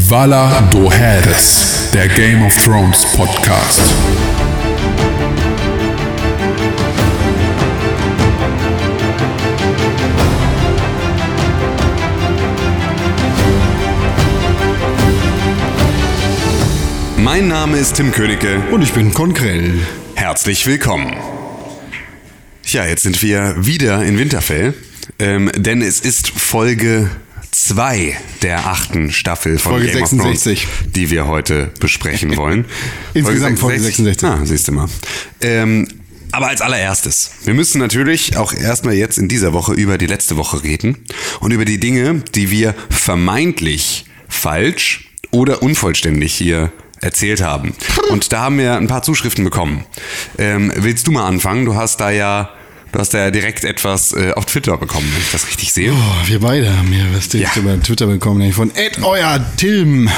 Vala do Heres, der Game of Thrones Podcast. Mein Name ist Tim Königke. Und ich bin Konkrell. Herzlich willkommen. Ja, jetzt sind wir wieder in Winterfell, ähm, denn es ist Folge 2 der achten Staffel von Folge Game 66. of Thrones, die wir heute besprechen wollen. Insgesamt Folge 66. Ah, siehst du mal. Ähm, aber als allererstes, wir müssen natürlich auch erstmal jetzt in dieser Woche über die letzte Woche reden und über die Dinge, die wir vermeintlich falsch oder unvollständig hier erzählt haben. Und da haben wir ein paar Zuschriften bekommen. Ähm, willst du mal anfangen? Du hast da ja, du hast ja direkt etwas äh, auf Twitter bekommen, wenn ich das richtig sehe. Oh, wir beide haben hier was direkt Ja. über Twitter bekommen, nämlich von Ed Euer Tim.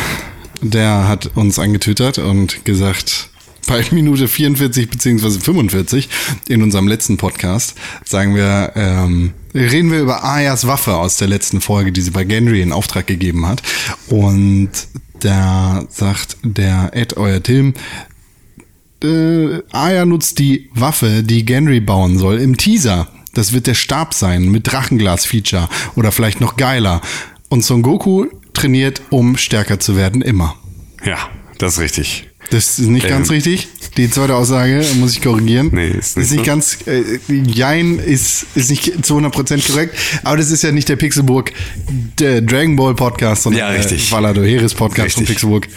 Der hat uns angetwittert und gesagt, bei Minute 44 beziehungsweise 45 in unserem letzten Podcast sagen wir, ähm, reden wir über Ayas Waffe aus der letzten Folge, die sie bei Gendry in Auftrag gegeben hat. Und da sagt der Ed Euer Tim, äh, Aya nutzt die Waffe, die Gendry bauen soll, im Teaser. Das wird der Stab sein mit Drachenglas-Feature oder vielleicht noch geiler. Und Son Goku trainiert, um stärker zu werden, immer. Ja, das ist richtig. Das ist nicht Ähm. ganz richtig. Die zweite Aussage muss ich korrigieren. Nee, ist nicht ist nicht so. ganz. Äh, Jein ist, ist nicht zu 100% korrekt. Aber das ist ja nicht der Pixelburg der Dragon Ball Podcast, sondern Ja, richtig. der Valado Heres Podcast von Richtig. Pixelburg.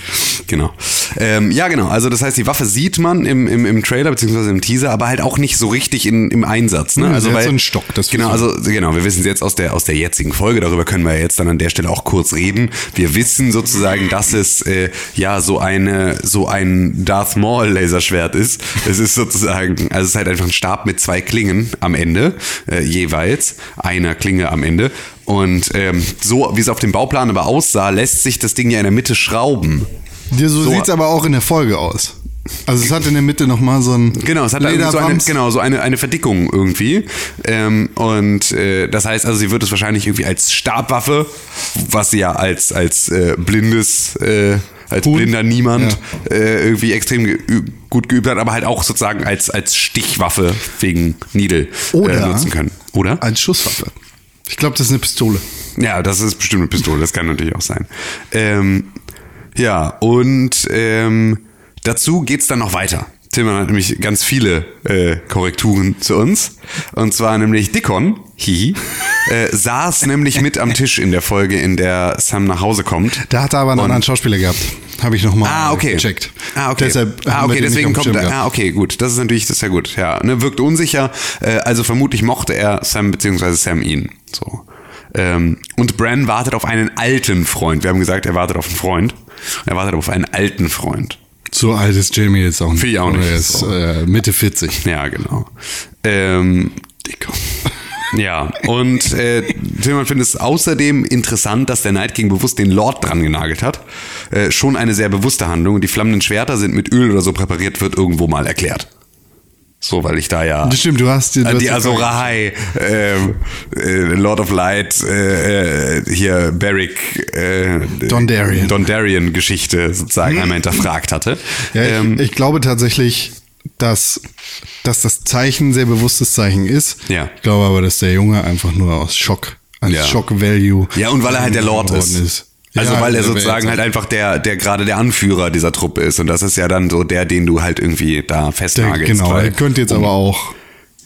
Genau. Ähm, ja, genau. Also das heißt, die Waffe sieht man im, im, im Trailer beziehungsweise im Teaser, aber halt auch nicht so richtig in, im Einsatz. Ne? Ja, Also hat weil, so einen Stock, das genau, also genau, wir wissen es jetzt aus der aus der jetzigen Folge. Darüber können wir jetzt dann an der Stelle auch kurz reden. Wir wissen sozusagen, dass es äh, ja so eine so ein Darth Maul Laserschwert ist. Es ist sozusagen, also es ist halt einfach ein Stab mit zwei Klingen am Ende äh, jeweils, einer Klinge am Ende. Und ähm, so wie es auf dem Bauplan aber aussah, lässt sich das Ding ja in der Mitte schrauben. Ja, so, So. sieht's aber auch in der Folge aus. Also es hat in der Mitte nochmal so ein Genau, es hat so eine, genau, so eine, eine Verdickung irgendwie. Ähm, und äh, das heißt also, sie wird es wahrscheinlich irgendwie als Stabwaffe, was sie ja als, als äh, blindes, äh, als Huhn. blinder Niemand äh, irgendwie extrem geü gut geübt hat, aber halt auch sozusagen als, als Stichwaffe wegen Needle Oder äh, nutzen können. Oder? als Schusswaffe. Ich glaube, das ist eine Pistole. Ja, das ist bestimmt eine Pistole, das kann natürlich auch sein. Ähm, ja, und ähm, dazu geht's dann noch weiter. Tillmann hat nämlich ganz viele äh, Korrekturen zu uns. Und zwar nämlich Dickon, hihi, äh, saß nämlich mit am Tisch in der Folge, in der Sam nach Hause kommt. Da hat er aber einen anderen Schauspieler gehabt. Habe ich nochmal Ah, okay. gecheckt. Ah, okay. Deshalb ah, okay, deswegen kommt er. Ah, okay, gut. Das ist natürlich, das ist ja gut. Ja, ne, wirkt unsicher. Äh, also vermutlich mochte er Sam beziehungsweise Sam ihn. So. Ähm, und Bran wartet auf einen alten Freund. Wir haben gesagt, er wartet auf einen Freund. Er wartet auf einen alten Freund. So alt ist Jamie jetzt auch nicht. Finde ich auch nicht. Er ist So. äh, Mitte 40. Ja, genau. Ähm, Dicker. ja, und äh, Tillmann findet es außerdem interessant, dass der Night King bewusst den Lord dran genagelt hat. Äh, schon eine sehr bewusste Handlung. Die flammenden Schwerter sind mit Öl oder so präpariert, wird irgendwo mal erklärt. So, weil ich da ja. Das stimmt, du hast, du Äh, die Azor Ahai, ähm, äh, Lord of Light, äh, äh, hier Beric, äh, Dondarrion. Dondarrion Geschichte sozusagen einmal hinterfragt hatte. Ja, ich, ähm, ich glaube tatsächlich, dass, dass das Zeichen ein sehr bewusstes Zeichen ist. Ja. Ich glaube aber, dass der Junge einfach nur aus Schock, als Ja. Shock-Value. ja, und weil er halt der Lord geworden ist. Also Ja, weil er der sozusagen halt einfach der, der gerade der Anführer dieser Truppe ist. Und das ist ja dann so der, den du halt irgendwie da Der, festnagelst. genau, weil- er könnte jetzt aber auch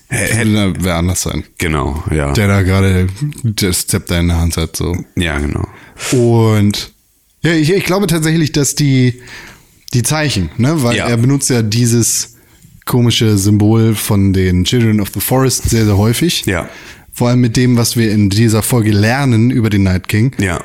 Hä- wer anders sein. Genau, ja. Der da gerade das Zepter in der Hand hat. So. ja, genau. Und ja, ich, ich glaube tatsächlich, dass die, die Zeichen, ne, weil Ja. er benutzt ja dieses komische Symbol von den Children of the Forest sehr, sehr häufig. Ja. Vor allem mit dem, was wir in dieser Folge lernen über den Night King. Ja.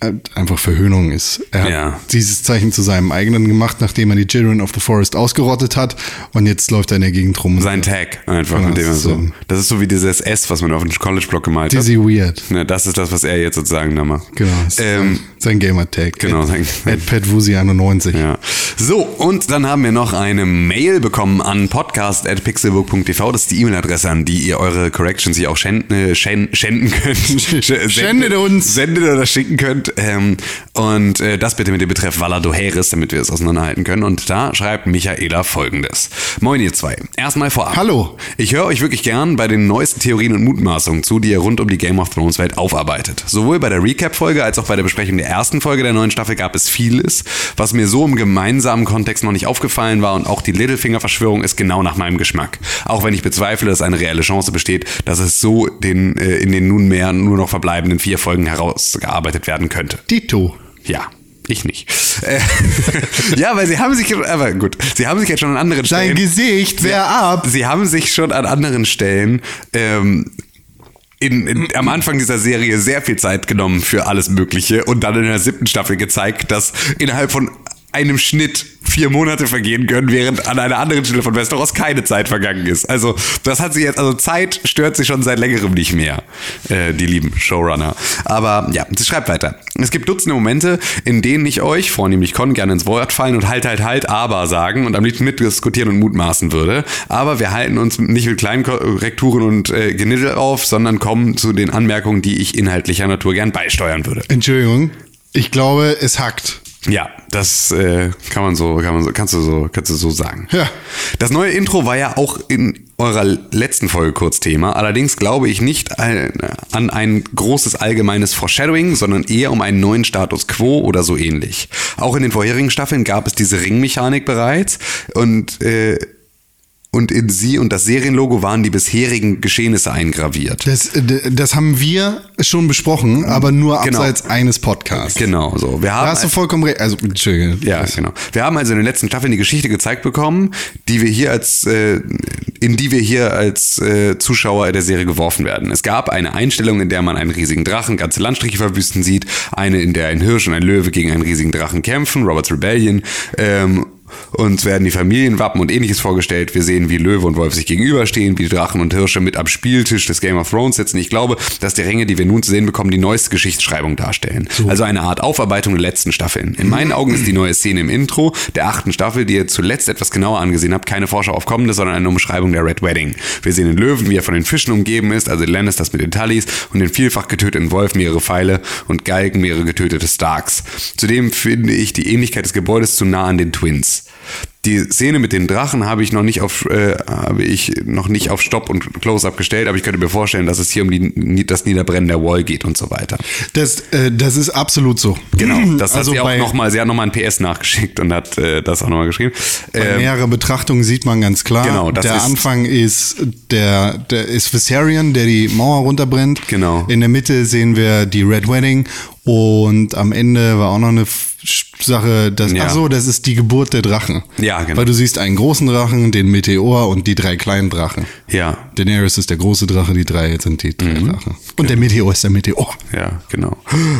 Äh, Einfach Verhöhnung ist. Er hat Ja. dieses Zeichen zu seinem eigenen gemacht, nachdem er die Children of the Forest ausgerottet hat. Und jetzt läuft er in der Gegend rum. Sein Tag einfach, Genau, mit dem er das ist so. so- Das ist so wie dieses S, was man auf dem College-Block gemalt hat. Dizzy Weird. Ne, das ist das, was er jetzt sozusagen da macht. Genau. Ähm, sein Gamer-Tag. genau, sein- Ed Pet Wusi 91. Ja. So, und dann haben wir noch eine Mail bekommen an podcast.pixelburg.tv. Das ist die E-Mail-Adresse, an die ihr eure Corrections hier auch schänden, äh, schänden, schänden könnt. Schändet uns. Sendet oder schicken könnt. Ähm, und äh, das bitte mit dem Betreff Valado Harris, damit wir es auseinanderhalten können. Und da schreibt Michaela folgendes. Moin ihr zwei. Erstmal vorab. Hallo. Ich höre euch wirklich gern bei den neuesten Theorien und Mutmaßungen zu, die ihr rund um die Game of Thrones Welt aufarbeitet. Sowohl bei der Recap-Folge als auch bei der Besprechung der ersten Folge der neuen Staffel gab es vieles, was mir so im gemeinsamen Kontext noch nicht aufgefallen war und auch die Littlefinger-Verschwörung ist genau nach meinem Geschmack. Auch wenn ich bezweifle, dass eine reelle Chance besteht, dass es so den, äh, in den nunmehr nur noch verbleibenden vier Folgen herausgearbeitet werden könnte. Dito. Ja. Ich nicht. Äh, ja, weil sie haben sich, aber gut, sie haben sich jetzt schon an anderen Dein Stellen. Gesicht wär ab. Sie haben sich schon an anderen Stellen ähm, in, in, am Anfang dieser Serie sehr viel Zeit genommen für alles Mögliche und dann in der siebten Staffel gezeigt, dass innerhalb von einem Schnitt vier Monate vergehen können, während an einer anderen Stelle von Westeros keine Zeit vergangen ist. Also das hat sie jetzt, also Zeit stört sie schon seit längerem nicht mehr, äh, die lieben Showrunner. Aber ja, sie schreibt weiter. Es gibt Dutzende Momente, in denen ich euch, vornehmlich Con, gerne ins Wort fallen und halt, halt, halt, aber sagen und am liebsten mitdiskutieren und mutmaßen würde. Aber wir halten uns nicht mit kleinen Korrekturen und äh, Geniddel auf, sondern kommen zu den Anmerkungen, die ich inhaltlicher Natur gern beisteuern würde. Entschuldigung. Ich glaube, es hackt. Ja, das äh, kann man so, kann man so, kannst du so, kannst du so sagen. Ja. Das neue Intro war ja auch in eurer letzten Folge kurz Thema. Allerdings glaube ich nicht an ein großes allgemeines Foreshadowing, sondern eher um einen neuen Status quo oder so ähnlich. Auch in den vorherigen Staffeln gab es diese Ringmechanik bereits und äh, und in sie und das Serienlogo waren die bisherigen Geschehnisse eingraviert. Das, äh, das haben wir schon besprochen, aber nur Genau. abseits eines Podcasts. Genau, so. Wir haben Da hast du vollkommen recht. Also. Ja, genau. Wir haben also in den letzten Staffeln die Geschichte gezeigt bekommen, die wir hier als, äh, in die wir hier als äh, Zuschauer der Serie geworfen werden. Es gab eine Einstellung, in der man einen riesigen Drachen ganze Landstriche verwüsten sieht, eine, in der ein Hirsch und ein Löwe gegen einen riesigen Drachen kämpfen, Robert's Rebellion, ähm, uns werden die Familienwappen und ähnliches vorgestellt. Wir sehen, wie Löwe und Wolf sich gegenüberstehen, wie Drachen und Hirsche mit am Spieltisch des Game of Thrones sitzen. Ich glaube, dass die Ränge, die wir nun zu sehen bekommen, die neueste Geschichtsschreibung darstellen. Also eine Art Aufarbeitung der letzten Staffeln. In meinen Augen ist die neue Szene im Intro der achten Staffel, die ihr zuletzt etwas genauer angesehen habt, keine Vorschau auf Kommendes, sondern eine Umschreibung der Red Wedding. Wir sehen den Löwen, wie er von den Fischen umgeben ist, also Lannisters mit den Tullys und den vielfach getöteten Wolf mehrere Pfeile und Galgen mehrere getötete Starks. Zudem finde ich die Ähnlichkeit des Gebäudes zu nah an den Twins. Die Szene mit den Drachen habe ich noch nicht auf äh, habe ich noch nicht auf Stopp und Close-up gestellt, aber ich könnte mir vorstellen, dass es hier um die, das Niederbrennen der Wall geht und so weiter. Das, äh, das ist absolut so. Genau, das also hat sie auch bei, noch mal, sie hat nochmal ein PS nachgeschickt und hat äh, das auch nochmal geschrieben. bei Ähm, mehrere Betrachtungen sieht man ganz klar. Genau, das der ist- Anfang ist der, der ist Viserion, der die Mauer runterbrennt. Genau. In der Mitte sehen wir die Red Wedding und am Ende war auch noch eine Sache, dass, Ja. ach so, das ist die Geburt der Drachen. Ja, genau. Weil du siehst einen großen Drachen, den Meteor und die drei kleinen Drachen. ja, Daenerys ist der große Drache, die drei sind die drei Mhm. Drachen. Und der Meteor ist der Meteor. Ja, genau.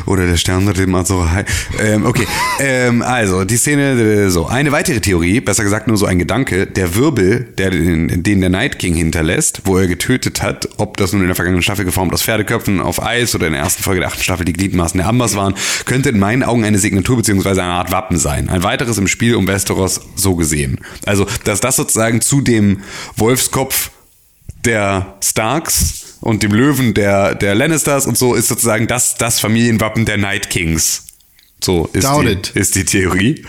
Oder der Stern mit dem Azorahai. Ähm, okay, ähm, also die Szene, äh, so. Eine weitere Theorie, besser gesagt nur so ein Gedanke, der Wirbel, der den, den der Night King hinterlässt, wo er getötet hat, ob das nun in der vergangenen Staffel geformt aus Pferdeköpfen auf Eis oder in der ersten Folge der achten Staffel die Gliedmaßen der Ambers waren, könnte in meinen Augen eine Signatur bzw. eine Art Wappen sein. Ein weiteres im Spiel um Westeros so gesehen. Also, dass das sozusagen zu dem Wolfskopf der Starks und dem Löwen der, der Lannisters und so ist sozusagen das, das Familienwappen der Night Kings. So ist, die, ist die Theorie.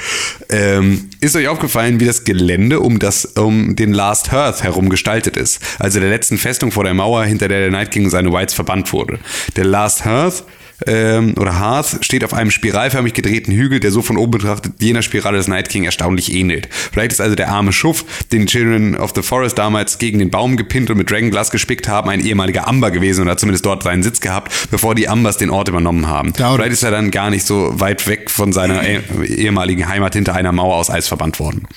Ähm, ist euch aufgefallen, wie das Gelände um, das, um den Last Hearth herum gestaltet ist? Also der letzten Festung vor der Mauer, hinter der der Night King und seine Whites verbannt wurde. Der Last Hearth ähm, oder Hearth steht auf einem spiralförmig gedrehten Hügel, der so von oben betrachtet jener Spirale des Night King erstaunlich ähnelt. Vielleicht ist also der arme Schuft, den die Children of the Forest damals gegen den Baum gepinnt und mit Dragonglass gespickt haben, ein ehemaliger Amber gewesen und hat zumindest dort seinen Sitz gehabt, bevor die Ambers den Ort übernommen haben. It. Vielleicht ist er dann gar nicht so weit weg von seiner eh- ehemaligen Heimat hinter einer Mauer aus Eis verbannt worden.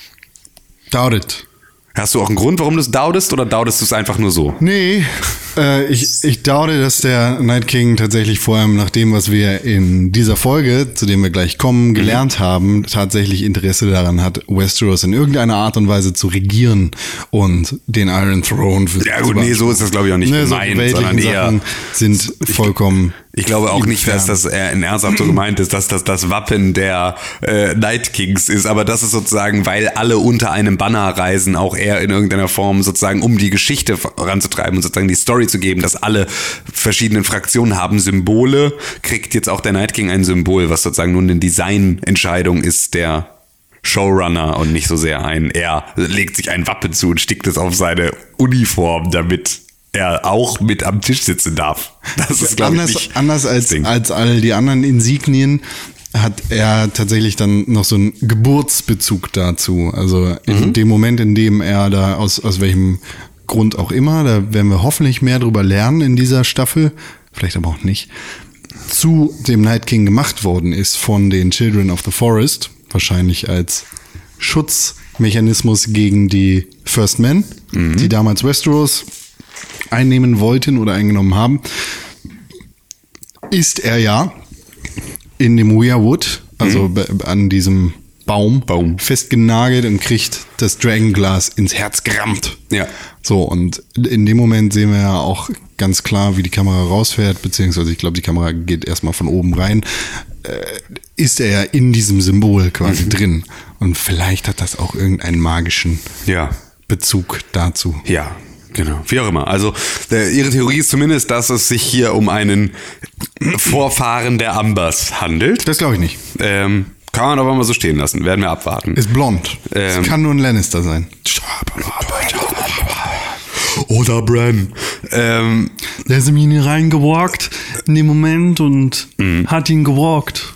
Doubt it. Hast du auch einen Grund, warum du es daudest oder daudest du es einfach nur so? Nee, äh, ich, ich daute, dass der Night King tatsächlich vor allem nach dem, was wir in dieser Folge, zu dem wir gleich kommen, Mhm. gelernt haben, tatsächlich Interesse daran hat, Westeros in irgendeiner Art und Weise zu regieren und den Iron Throne für Ja gut, nee, so ist das glaube ich auch nicht Ne, so gemeint, weltlichen sondern eher Sachen sind vollkommen Ich glaube auch nicht, dass das äh, in ernsthaft so gemeint ist, dass das das Wappen der äh, Night Kings ist, aber das ist sozusagen, weil alle unter einem Banner reisen, auch eher in irgendeiner Form sozusagen, um die Geschichte voranzutreiben und sozusagen die Story zu geben, dass alle verschiedenen Fraktionen haben Symbole, kriegt jetzt auch der Night King ein Symbol, was sozusagen nun eine Designentscheidung ist der Showrunner und nicht so sehr ein, er legt sich ein Wappen zu und stickt es auf seine Uniform, damit er auch mit am Tisch sitzen darf. Das ist, glaube ich, anders, nicht anders als, Ding. als all die anderen Insignien hat er tatsächlich dann noch so einen Geburtsbezug dazu. Also in Mhm. dem Moment, in dem er da aus, aus welchem Grund auch immer, da werden wir hoffentlich mehr drüber lernen in dieser Staffel, vielleicht aber auch nicht, zu dem Night King gemacht worden ist von den Children of the Forest, wahrscheinlich als Schutzmechanismus gegen die First Men, Mhm. die damals Westeros einnehmen wollten oder eingenommen haben, ist er ja in dem Weirwood, also be- an diesem Baum, Mhm. Baum. festgenagelt und kriegt das Dragonglas ins Herz gerammt. Ja. So, und in dem Moment sehen wir ja auch ganz klar, wie die Kamera rausfährt, beziehungsweise ich glaube, die Kamera geht erstmal von oben rein. Äh, ist er ja in diesem Symbol quasi drin. Und vielleicht hat das auch irgendeinen magischen Ja. Bezug dazu. Ja, genau. Wie auch immer. Also der, ihre Theorie ist zumindest, dass es sich hier um einen Vorfahren der Ambers handelt. Das glaube ich nicht. Ähm, kann man aber mal so stehen lassen. Werden wir abwarten. Ist blond. Ähm. Es kann nur ein Lannister sein. Oder Bran. Ähm, Der ist in ihn reingewalkt in dem Moment und Mhm. hat ihn gewalkt.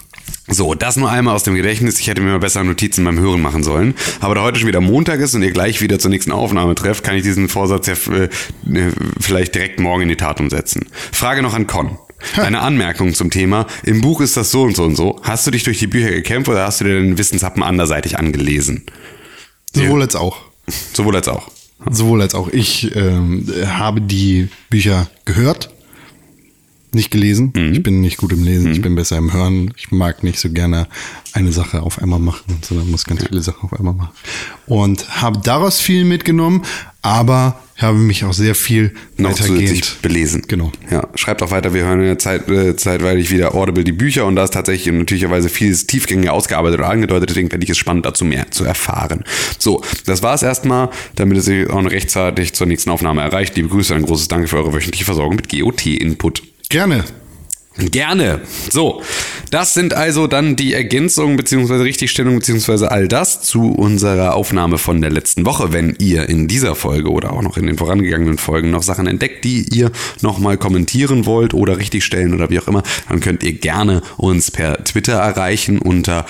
So, das nur einmal aus dem Gedächtnis. Ich hätte mir mal besser Notizen beim Hören machen sollen. Aber da heute schon wieder Montag ist und ihr gleich wieder zur nächsten Aufnahme trefft, kann ich diesen Vorsatz ja äh, vielleicht direkt morgen in die Tat umsetzen. Frage noch an Con. Eine Anmerkung zum Thema. Im Buch ist das so und so und so. Hast du dich durch die Bücher gekämpft oder hast du dir den Wissenshappen anderseitig angelesen? Sowohl als auch. Sowohl als auch. Sowohl als auch. Ich ähm, habe die Bücher gehört, nicht gelesen. Mhm. Ich bin nicht gut im Lesen, ich bin besser im Hören. Ich mag nicht so gerne eine Sache auf einmal machen, sondern muss ganz viele Sachen auf einmal machen. Und habe daraus viel mitgenommen, aber habe mich auch sehr viel noch weitergehend zusätzlich belesen. Genau. Ja, schreibt auch weiter. Wir hören in der Zeit, äh, zeitweilig wieder Audible die Bücher und da ist tatsächlich natürlicherweise vieles tiefgängiger ausgearbeitet oder angedeutet. Deswegen fände ich es spannend, dazu mehr zu erfahren. So, das war es erstmal, damit es sich auch rechtzeitig zur nächsten Aufnahme erreicht. Liebe Grüße, ein großes Danke für eure wöchentliche Versorgung mit GOT-Input. Gerne. Gerne. So, das sind also dann die Ergänzungen beziehungsweise Richtigstellung beziehungsweise all das zu unserer Aufnahme von der letzten Woche. Wenn ihr in dieser Folge oder auch noch in den vorangegangenen Folgen noch Sachen entdeckt, die ihr nochmal kommentieren wollt oder richtigstellen oder wie auch immer, dann könnt ihr gerne uns per Twitter erreichen unter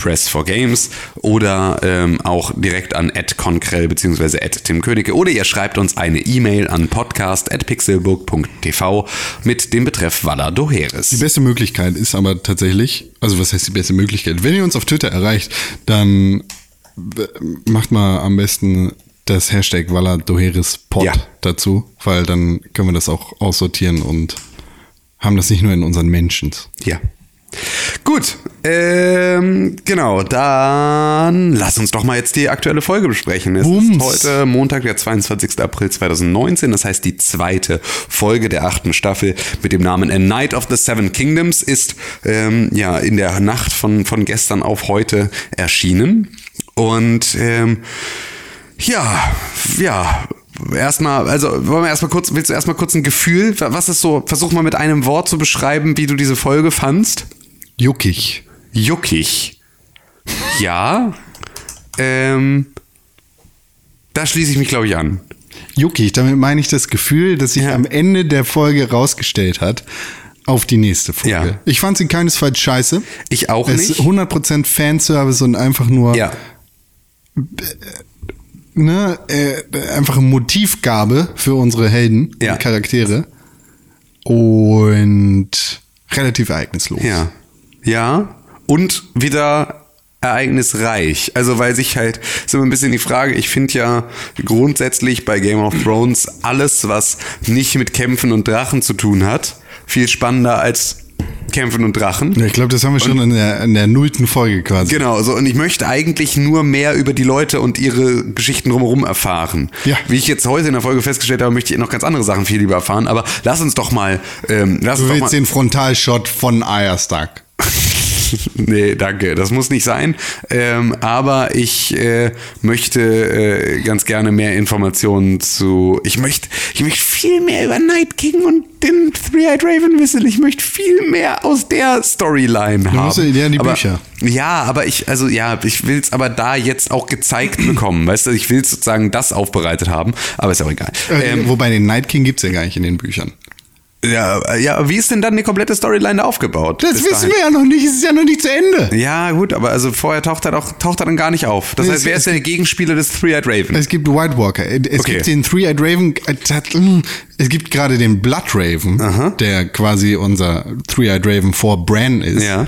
Press for Games oder ähm, auch direkt an @conkrell bzw. Tim Königke oder ihr schreibt uns eine E-Mail an podcast@pixelburg.tv mit dem Betreff Valla Die Doheres. beste Möglichkeit ist aber tatsächlich, also was heißt die beste Möglichkeit? Wenn ihr uns auf Twitter erreicht, dann w- macht mal am besten das Hashtag Valadoherispod Ja. dazu, weil dann können wir das auch aussortieren und haben das nicht nur in unseren Mentions. Ja. Gut, ähm, genau, dann lass uns doch mal jetzt die aktuelle Folge besprechen. Es Bums. ist heute Montag, der 22. April 2019, das heißt die zweite Folge der achten Staffel mit dem Namen A Night of the Seven Kingdoms ist ähm, ja in der Nacht von, von gestern auf heute erschienen. Und ähm, ja, ja. Erstmal, also wollen wir erstmal kurz, willst du erstmal kurz ein Gefühl? Was ist so, versuch mal mit einem Wort zu beschreiben, wie du diese Folge fandst. Juckig. Juckig. Ja. Ähm, da schließe ich mich, glaube ich, an. Juckig, damit meine ich das Gefühl, das sich Ja. am Ende der Folge rausgestellt hat auf die nächste Folge. Ja. Ich fand sie keinesfalls scheiße. Ich auch Es nicht. ist 100% Fanservice und einfach nur Ja. ne, äh, einfach eine Motivgabe für unsere Helden Ja. und Charaktere. Und relativ ereignislos. Ja. Ja. Und wieder ereignisreich. Also weil sich halt, ist immer ein bisschen die Frage, ich finde ja grundsätzlich bei Game of Thrones alles, was nicht mit Kämpfen und Drachen zu tun hat, viel spannender als Kämpfen und Drachen. Ja, ich glaube, das haben wir schon in der, in der nullten Folge quasi. Genau, so und ich möchte eigentlich nur mehr über die Leute und ihre Geschichten drumherum erfahren. Ja. Wie ich jetzt heute in der Folge festgestellt habe, möchte ich noch ganz andere Sachen viel lieber erfahren. Aber lass uns doch mal, ähm, lass Du uns doch mal willst den Frontalshot von Arya Stark. nee, danke, das muss nicht sein. Ähm, aber ich äh, möchte äh, ganz gerne mehr Informationen zu. Ich möchte, ich möchte viel mehr über Night King und den Three-Eyed Raven wissen. Ich möchte viel mehr aus der Storyline haben. musst ja in die aber, Bücher. Ja, aber ich, also ja, ich will es aber da jetzt auch gezeigt bekommen. Weißt du, ich will sozusagen das aufbereitet haben, aber ist auch egal. Äh, Ähm, Wobei den Night King gibt's ja gar nicht in den Büchern. Ja, ja, wie ist denn dann die komplette Storyline da aufgebaut? Das wissen dahin? wir ja noch nicht, es ist ja noch nicht zu Ende. Ja, gut, aber also vorher taucht er doch, taucht er dann gar nicht auf. Das Es- heißt, wer ist der Gegenspieler des Three-Eyed Raven? Es gibt White Walker, es Okay. gibt den Three-Eyed Raven, äh, mm, es gibt gerade den Blood Raven, der quasi unser Three-Eyed Raven vor Bran ist. Ja.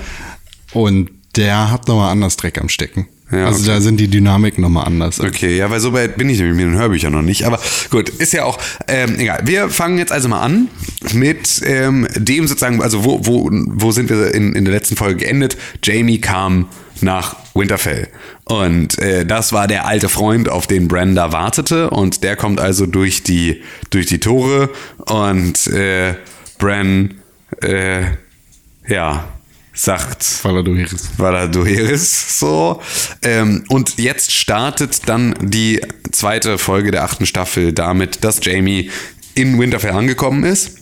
Und der hat nochmal anders Dreck am Stecken. Ja, also okay. da sind die Dynamiken nochmal anders. Okay, ja, weil so weit bin ich nämlich mit den Hörbüchern noch nicht. Aber gut, ist ja auch ähm, egal. Wir fangen jetzt also mal an mit ähm, dem sozusagen, also wo, wo, wo sind wir in, in der letzten Folge geendet? Jamie kam nach Winterfell. Und äh, das war der alte Freund, auf den Brenda wartete. Und der kommt also durch die, durch die Tore und äh, Bran, äh, ja, sagt, Valadoiris. Valadoiris so. Ähm, und jetzt startet dann die zweite Folge der achten Staffel damit, dass Jamie in Winterfell angekommen ist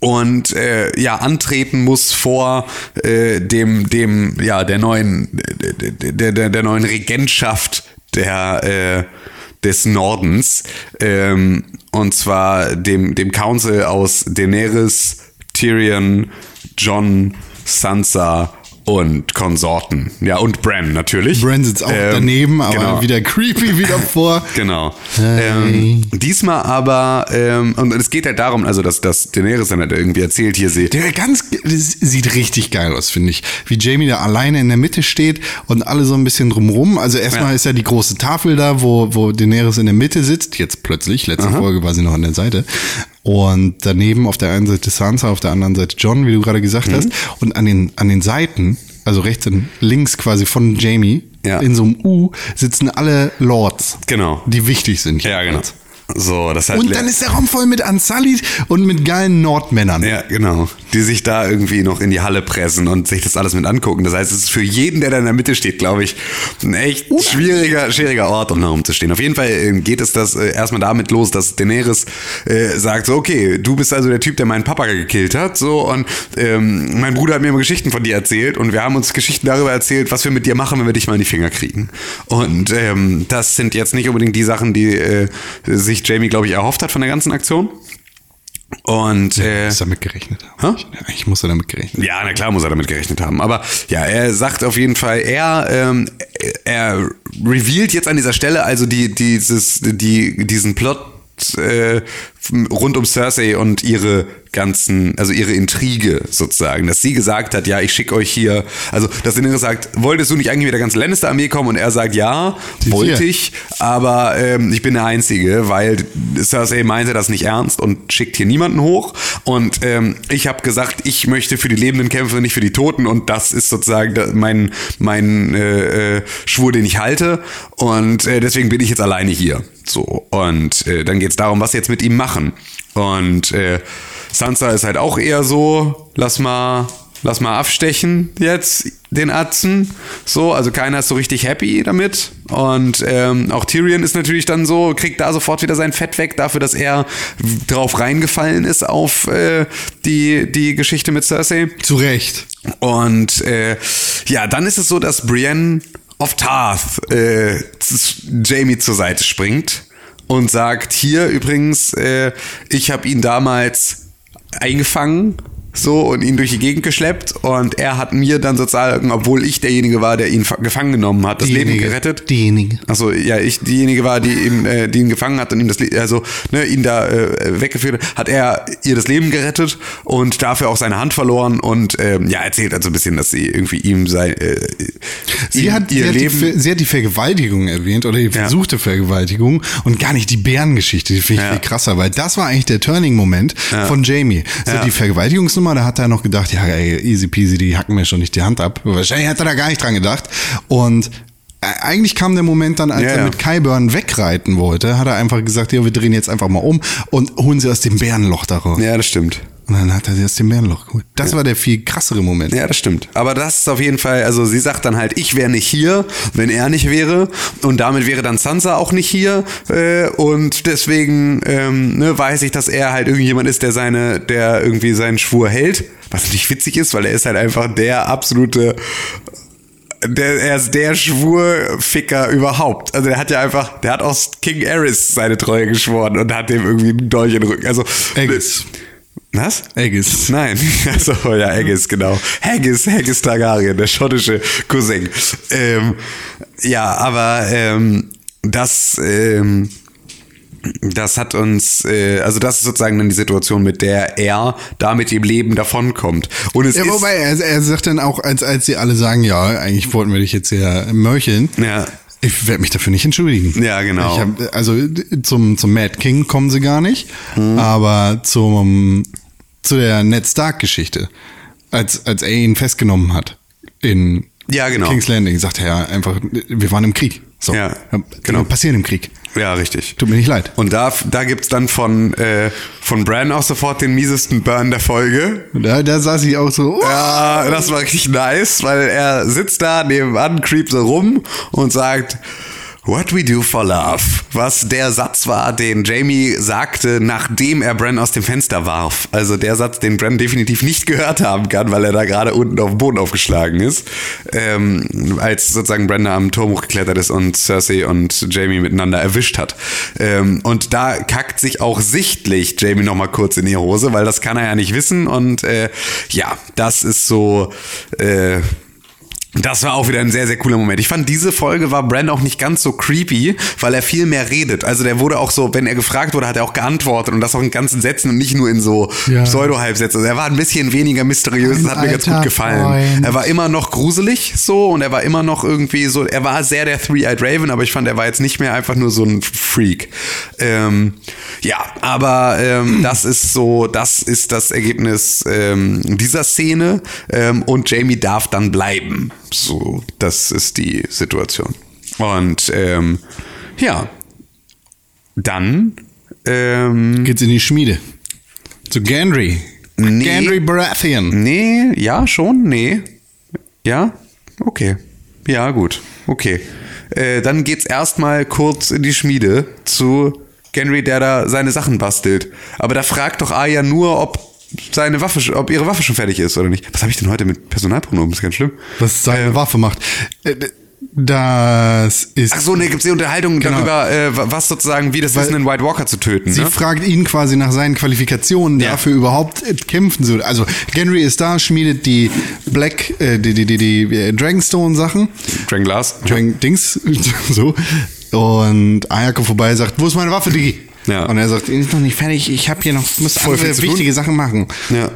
und äh, ja antreten muss vor äh, dem dem ja der neuen der, der, der neuen Regentschaft der äh, des Nordens ähm, und zwar dem dem Council aus Daenerys, Tyrion, John, Sansa und Konsorten. Ja, und Bran natürlich. Bran sitzt auch Ähm, daneben, aber genau. wieder creepy wieder vor. Genau. Hey. Ähm, diesmal aber, ähm, und es geht halt darum, also dass, dass Daenerys dann halt irgendwie erzählt, hier sie. Der ganz, sieht richtig geil aus, finde ich. Wie Jamie da alleine in der Mitte steht und alle so ein bisschen drumrum. Also erstmal Ja. ist ja die große Tafel da, wo, wo Daenerys in der Mitte sitzt. Jetzt plötzlich, letzte Folge war sie noch an der Seite. Und daneben auf der einen Seite Sansa, auf der anderen Seite John, wie du gerade gesagt Mhm. hast. Und an den, an den Seiten, also rechts und links quasi von Jamie, Ja. in so einem U, sitzen alle Lords. Genau. Die wichtig sind. Ja, genau. jedenfalls. So, das hat Und dann ist der Raum voll mit Unsullied und mit geilen Nordmännern. Ja, genau. Die sich da irgendwie noch in die Halle pressen und sich das alles mit angucken. Das heißt, es ist für jeden, der da in der Mitte steht, glaube ich, ein echt schwieriger, schwieriger Ort, um da rumzustehen. Auf jeden Fall äh, geht es das äh, erstmal damit los, dass Daenerys äh, sagt so, okay, du bist also der Typ, der meinen Papa gekillt hat, so, und ähm, mein Bruder hat mir immer Geschichten von dir erzählt und wir haben uns Geschichten darüber erzählt, was wir mit dir machen, wenn wir dich mal in die Finger kriegen. Und ähm, das sind jetzt nicht unbedingt die Sachen, die äh, sich Jamie, glaube ich, erhofft hat von der ganzen Aktion. Und äh, Ist damit gerechnet. Hä? Ja, ich muss damit gerechnet. ja, na klar muss er damit gerechnet haben. Aber ja, er sagt auf jeden Fall, er, ähm, er revealed jetzt an dieser Stelle also die, dieses, die, diesen Plot äh, rund um Cersei und ihre ganzen, also ihre Intrige sozusagen, dass sie gesagt hat, ja, ich schicke euch hier, also dass Daenerys sagt, wolltest du nicht eigentlich mit der ganzen Lannister-Armee kommen? Und er sagt, ja, wollte hier. ich, aber ähm, ich bin der Einzige, weil Cersei meinte das nicht ernst und schickt hier niemanden hoch. Und ähm, ich habe gesagt, ich möchte für die Lebenden kämpfen nicht für die Toten. Und das ist sozusagen mein, mein äh, äh, Schwur, den ich halte. Und äh, deswegen bin ich jetzt alleine hier. So. Und äh, dann geht es darum, was jetzt mit ihm machen. Und äh, Sansa ist halt auch eher so, lass mal lass mal abstechen jetzt den Atzen. So, also keiner ist so richtig happy damit. Und ähm, auch Tyrion ist natürlich dann so, kriegt da sofort wieder sein Fett weg, dafür, dass er drauf reingefallen ist auf äh, die, die Geschichte mit Cersei. Zu Recht. Und äh, ja, dann ist es so, dass Brienne of Tarth äh, Jamie zur Seite springt und sagt, hier übrigens, äh, ich habe ihn damals eingefangen so und ihn durch die Gegend geschleppt und er hat mir dann sozusagen, obwohl ich derjenige war, der ihn fa- gefangen genommen hat, das Leben Diejenige. gerettet. Diejenige. Also ja, ich diejenige war, die ihm, äh, die ihn gefangen hat und ihm das, Le- also ne, ihn da äh, weggeführt hat, hat er ihr das Leben gerettet und dafür auch seine Hand verloren und ähm, ja erzählt also ein bisschen, dass sie irgendwie ihm sei, äh, Sie ihm hat, ihr sie, hat die, Leben Ver- sie hat die Vergewaltigung erwähnt oder die versuchte Vergewaltigung und gar nicht die Bärengeschichte. Die finde ich Ja. viel krasser, weil das war eigentlich der Turning-Moment von Jamie. Sie Ja. hat die Vergewaltigungsnummer Wohnzimmer, da hat er noch gedacht, ja, ey, easy peasy, die hacken mir schon nicht die Hand ab. Wahrscheinlich hat er da gar nicht dran gedacht. Und äh, eigentlich kam der Moment dann, als Ja, er mit Kyburn wegreiten wollte, hat er einfach gesagt, ja, wir drehen jetzt einfach mal um und holen sie aus dem Bärenloch da raus. Ja, das stimmt. Und dann hat er sie aus dem Bärenloch geholt. Das war der viel krassere Moment. Ja, das stimmt. Aber das ist auf jeden Fall, also sie sagt dann halt, ich wäre nicht hier, wenn er nicht wäre. Und damit wäre dann Sansa auch nicht hier. Äh, und deswegen ähm, ne, weiß ich, dass er halt irgendjemand ist, der seine, der irgendwie seinen Schwur hält. Was natürlich witzig ist, weil er ist halt einfach der absolute. Der, er ist der Schwurficker überhaupt. Also der hat ja einfach, der hat aus King Aerys seine Treue geschworen und hat dem irgendwie einen Dolch in den Rücken. Also Aegis. Was? Aegis. Nein, also ja, Haggis, genau. Haggis, Haggis Targaryen, der schottische Cousin. Ähm, ja, aber ähm, das, ähm, das hat uns, äh, also das ist sozusagen dann die Situation, mit der er da mit dem Leben davonkommt. Und es Ja, ist, wobei, er, er sagt dann auch, als, als sie alle sagen, ja, eigentlich wollten wir dich jetzt hier mörcheln. Ja. Ich werde mich dafür nicht entschuldigen. Ja, genau. Hab, also zum, zum Mad King kommen sie gar nicht, Mhm. aber zum, zu der Ned Stark-Geschichte, als, als er ihn festgenommen hat in Ja, genau. King's Landing, sagt er ja einfach, wir waren im Krieg. So, Ja, genau. Passieren im Krieg. ja, richtig. Tut mir nicht leid. Und da, da gibt's dann von, äh, von Bran auch sofort den miesesten Burn der Folge. Da, da saß ich auch so, oh, Ja, das war richtig nice, weil er sitzt da nebenan, creept so rum und sagt, What we do for love. Was der Satz war, den Jamie sagte, nachdem er Bran aus dem Fenster warf. Also der Satz, den Bran definitiv nicht gehört haben kann, weil er da gerade unten auf dem Boden aufgeschlagen ist. Ähm, als sozusagen Bran da am Turm hochgeklettert ist und Cersei und Jamie miteinander erwischt hat. Ähm, und da kackt sich auch sichtlich Jamie nochmal kurz in die Hose, weil das kann er ja nicht wissen. Und äh, ja, das ist so... Äh, das war auch wieder ein sehr, sehr cooler Moment. Ich fand, diese Folge war Bran auch nicht ganz so creepy, weil er viel mehr redet. Also der wurde auch so, wenn er gefragt wurde, hat er auch geantwortet und das auch in ganzen Sätzen und nicht nur in so Ja. Pseudo-Halbsätzen. Also er war ein bisschen weniger mysteriös, das hat mir ganz gut gefallen. Freund. Er war immer noch gruselig so und er war immer noch irgendwie so, er war sehr der Three-Eyed Raven, aber ich fand, er war jetzt nicht mehr einfach nur so ein Freak. Ähm, ja, aber ähm, das ist so, das ist das Ergebnis ähm, dieser Szene ähm, und Jamie darf dann bleiben. So, das ist die Situation. Und ähm, ja, dann ähm, geht's in die Schmiede. Zu Gendry. Nee. Gendry Baratheon. Nee, ja, schon, nee. Ja, okay. Ja, gut, okay. Äh, dann geht's erstmal kurz in die Schmiede zu Genry, der da seine Sachen bastelt. Aber da fragt doch Arya nur, ob seine Waffe, ob ihre Waffe schon fertig ist oder nicht. Was habe ich denn heute mit Personalpronomen? Das ist ganz schlimm. Was seine Waffe macht. Äh, Das ist. Ach so, ne, gibt's die Unterhaltung Genau. darüber, äh, was sozusagen, wie das ist, einen White Walker zu töten. Sie Ne? fragt ihn quasi nach seinen Qualifikationen Ja. dafür überhaupt äh, kämpfen zu. Also Genry ist da, schmiedet die Black, äh, die, die, die, die äh, Dragonstone Sachen. Dragon Glass. Dragon Dings, so. Und Aya kommt vorbei sagt, wo ist meine Waffe, Digi? Ja. Und er sagt, ist noch nicht fertig, ich habe hier noch, muss Voll andere wichtige Sachen machen. Ja.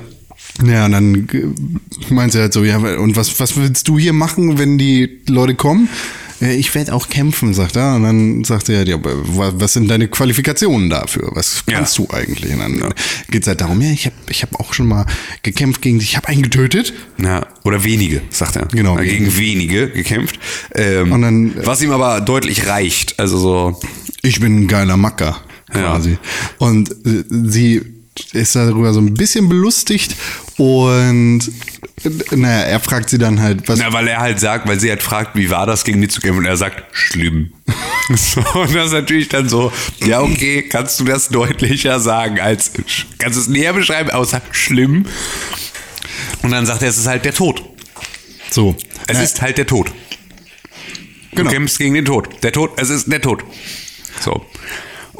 Ja, und dann äh, meint sie halt so, ja, und was, was willst du hier machen, wenn die Leute kommen? "Ja, Ich werde auch kämpfen, sagt er. Und dann sagt er, ja, was sind deine Qualifikationen dafür? Was kannst Ja. du eigentlich? Und dann geht's halt darum, ja, ich habe ich hab auch schon mal gekämpft gegen dich, ich habe einen getötet. Ja, oder wenige, sagt er. Genau, Er hat Gegen wenige gekämpft. Ähm, Und dann- was ihm aber deutlich reicht. Also so, Ich bin ein geiler Macker, Ja. quasi. Und äh, sie ist darüber so ein bisschen belustigt und äh, naja, er fragt sie dann halt, was na, weil er halt sagt, weil sie halt fragt, wie war das gegen die zu kämpfen und er sagt, schlimm. so, und das ist natürlich dann so, ja okay, kannst du das deutlicher sagen als, kannst du es näher beschreiben, außer schlimm. Und dann sagt er, es ist halt der Tod. so. Es Na, ist halt der Tod. Genau. Du kämpfst gegen den Tod. Der Tod, es ist der Tod. So.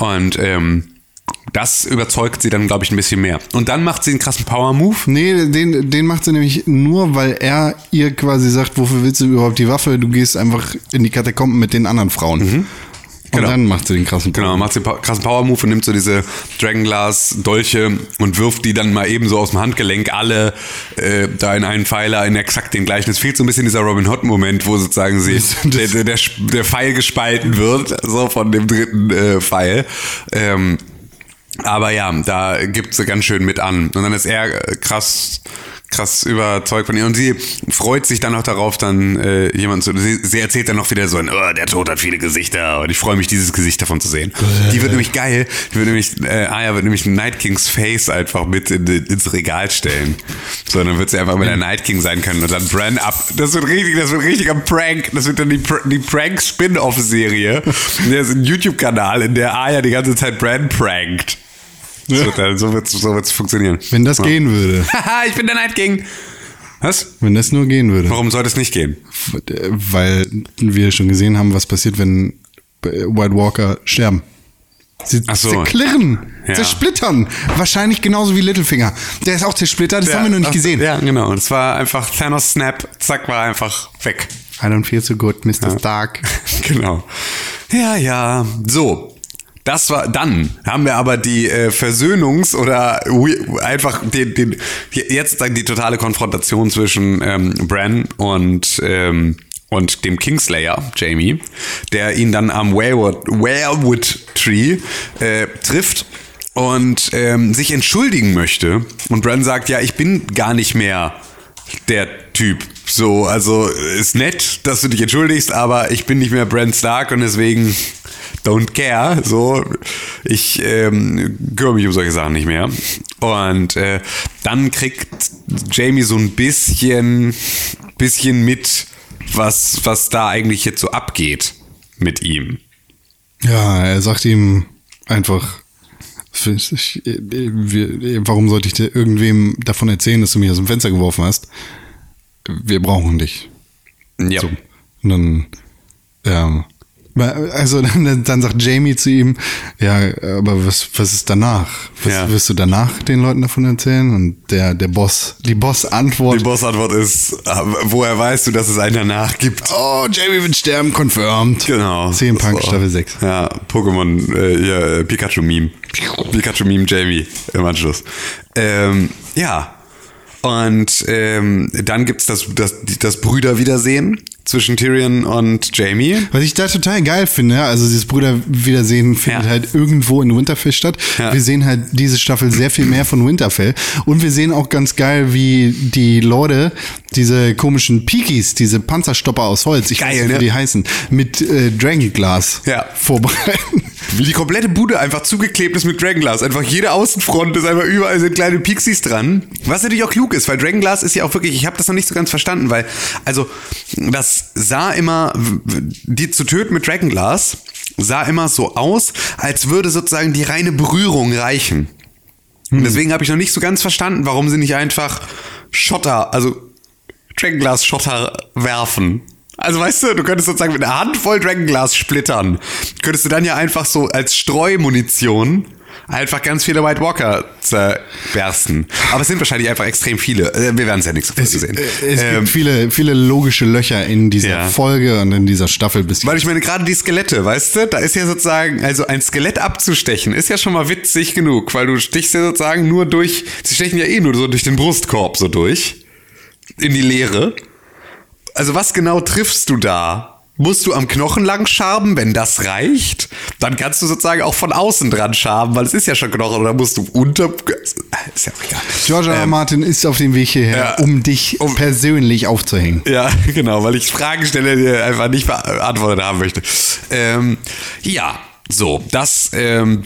Und ähm, das überzeugt sie dann, glaube ich, ein bisschen mehr. Und dann macht sie einen krassen Power-Move. Nee, den, den macht sie nämlich nur, weil er ihr quasi sagt, wofür willst du überhaupt die Waffe? Du gehst einfach in die Katakomben mit den anderen Frauen. Und Genau. dann macht sie den krassen Genau, macht den pa- krassen Power-Move und nimmt so diese Dragonglass-Dolche und wirft die dann mal eben so aus dem Handgelenk alle äh, da in einen Pfeiler in exakt den gleichen. Es fehlt so ein bisschen dieser Robin Hood-Moment, wo sozusagen sie, der, der, der, der Pfeil gespalten wird, so von dem dritten äh, Pfeil. Ähm, Aber ja, da gibt sie ganz schön mit an. Und dann ist er äh, krass, krass überzeugt von ihr. Und sie freut sich dann auch darauf, dann äh, jemand zu. Sie, sie erzählt dann noch wieder so ein, oh, der Tod hat viele Gesichter. Und ich freue mich, dieses Gesicht davon zu sehen. Die wird nämlich geil. Die wird nämlich, äh, Aya wird nämlich Night Kings Face einfach mit in, ins Regal stellen. So, dann wird sie einfach mit der Night King sein können und dann Bran ab. Das wird richtig, das wird richtig ein Prank. Das wird dann die, Pr- die Prank-Spin-Off-Serie. Der ist ein YouTube-Kanal, in der Aya die ganze Zeit Bran prankt. Das wird dann, so wird's, so funktionieren. Wenn das gehen würde. Haha, ich bin der Night King. Was? Wenn das nur gehen würde. Warum sollte es nicht gehen? Weil wir schon gesehen haben, was passiert, wenn White Walker sterben. Sie Ach so. zerklirren, Ja. zersplittern. Wahrscheinlich genauso wie Littlefinger. Der ist auch zersplittert, das haben wir noch nicht gesehen. Ja, genau. Und es war einfach Thanos Snap, zack, war einfach weg. I don't feel so good, Mr. Stark. genau. Ja, ja. So. Das war dann haben wir aber die äh, Versöhnungs- oder einfach den, den jetzt dann die totale Konfrontation zwischen ähm, Bran und ähm, und dem Kingslayer Jamie, der ihn dann am Werewood, Werewood Tree äh, trifft und ähm, sich entschuldigen möchte. Und Bran sagt, ja, ich bin gar nicht mehr der Typ. So, also ist nett, dass du dich entschuldigst, aber ich bin nicht mehr Bran Stark und deswegen don't care. So, ich ähm, kümmere mich um solche Sachen nicht mehr. Und äh, dann kriegt Jamie so ein bisschen, bisschen mit, was, was da eigentlich jetzt so abgeht mit ihm. Ja, er sagt ihm einfach, warum sollte ich dir irgendwem davon erzählen, dass du mich aus dem Fenster geworfen hast? Wir brauchen dich. Ja. So. Und dann, ja. Also dann, dann sagt Jamie zu ihm, ja, aber was, was ist danach? Was Ja. wirst du danach den Leuten davon erzählen? Und der, der Boss, die Boss-Antwort, Die Bossantwort ist, woher weißt du, dass es einen danach gibt? oh, Jamie wird sterben, confirmed. Genau. CM Punk So. Staffel 6. Ja, Pokémon, äh, hier, äh, Pikachu-Meme. Pikachu-Meme Jamie im Anschluss. Ähm, ja. Und ähm, dann gibt's das, das, das Brüderwiedersehen zwischen Tyrion und Jamie. Was ich da total geil finde, also dieses Brüderwiedersehen findet Ja. halt irgendwo in Winterfell statt. Ja. Wir sehen halt diese Staffel sehr viel mehr von Winterfell. Und wir sehen auch ganz geil, wie die Leute diese komischen Pikis, diese Panzerstopper aus Holz, ich Geil, weiß nicht, wie ne? die heißen, mit äh, Dragonglas Ja. vorbereiten. Wie die komplette Bude einfach zugeklebt ist mit Dragonglass. Einfach jede Außenfront ist einfach überall sind kleine Pixies dran. Was natürlich auch klug ist, weil Dragonglass ist ja auch wirklich, ich habe das noch nicht so ganz verstanden, weil, also, das sah immer, die zu töten mit Dragonglass sah immer so aus, als würde sozusagen die reine Berührung reichen. Und deswegen habe ich noch nicht so ganz verstanden, warum sie nicht einfach Schotter, also Dragonglass-Schotter werfen. Also weißt du, du könntest sozusagen mit einer Handvoll Dragonglass splittern. Könntest du dann ja einfach so als Streumunition einfach ganz viele White Walker zerbersten. Aber es sind wahrscheinlich einfach extrem viele. Äh, Wir werden es ja nächste Folge sehen. Es Ähm, gibt viele, viele logische Löcher in dieser Ja. Folge und in dieser Staffel bis Weil ich meine, gerade die Skelette, weißt du, da ist ja sozusagen, also ein Skelett abzustechen, ist ja schon mal witzig genug, weil du stichst ja sozusagen nur durch, sie stechen ja eh nur so durch den Brustkorb so durch, in die Leere. Also was genau triffst du da? Musst du am Knochen lang schaben, wenn das reicht? Dann kannst du sozusagen auch von außen dran schaben, weil es ist ja schon Knochen, oder musst du unter... Ist ja auch egal. George R. R. Martin ist auf dem Weg hierher, ja. um dich Um- persönlich aufzuhängen. Ja, genau, weil ich Fragen stelle, die er einfach nicht beantwortet haben möchte. Ähm, ja, so, das ähm,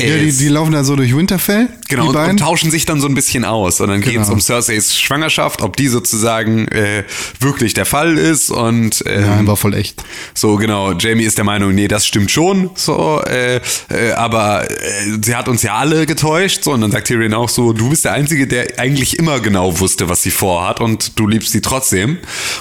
Ja, die, die laufen da so durch Winterfell. Genau, und, und tauschen sich dann so ein bisschen aus. Und dann geht es Genau. um Cerseis Schwangerschaft, ob die sozusagen äh, wirklich der Fall ist. Und ähm, Nein, war voll echt. so, genau, Jamie ist der Meinung, nee, das stimmt schon. So, äh, äh, aber äh, sie hat uns ja alle getäuscht. So, und dann sagt Tyrion auch so, du bist der Einzige, der eigentlich immer genau wusste, was sie vorhat und du liebst sie trotzdem.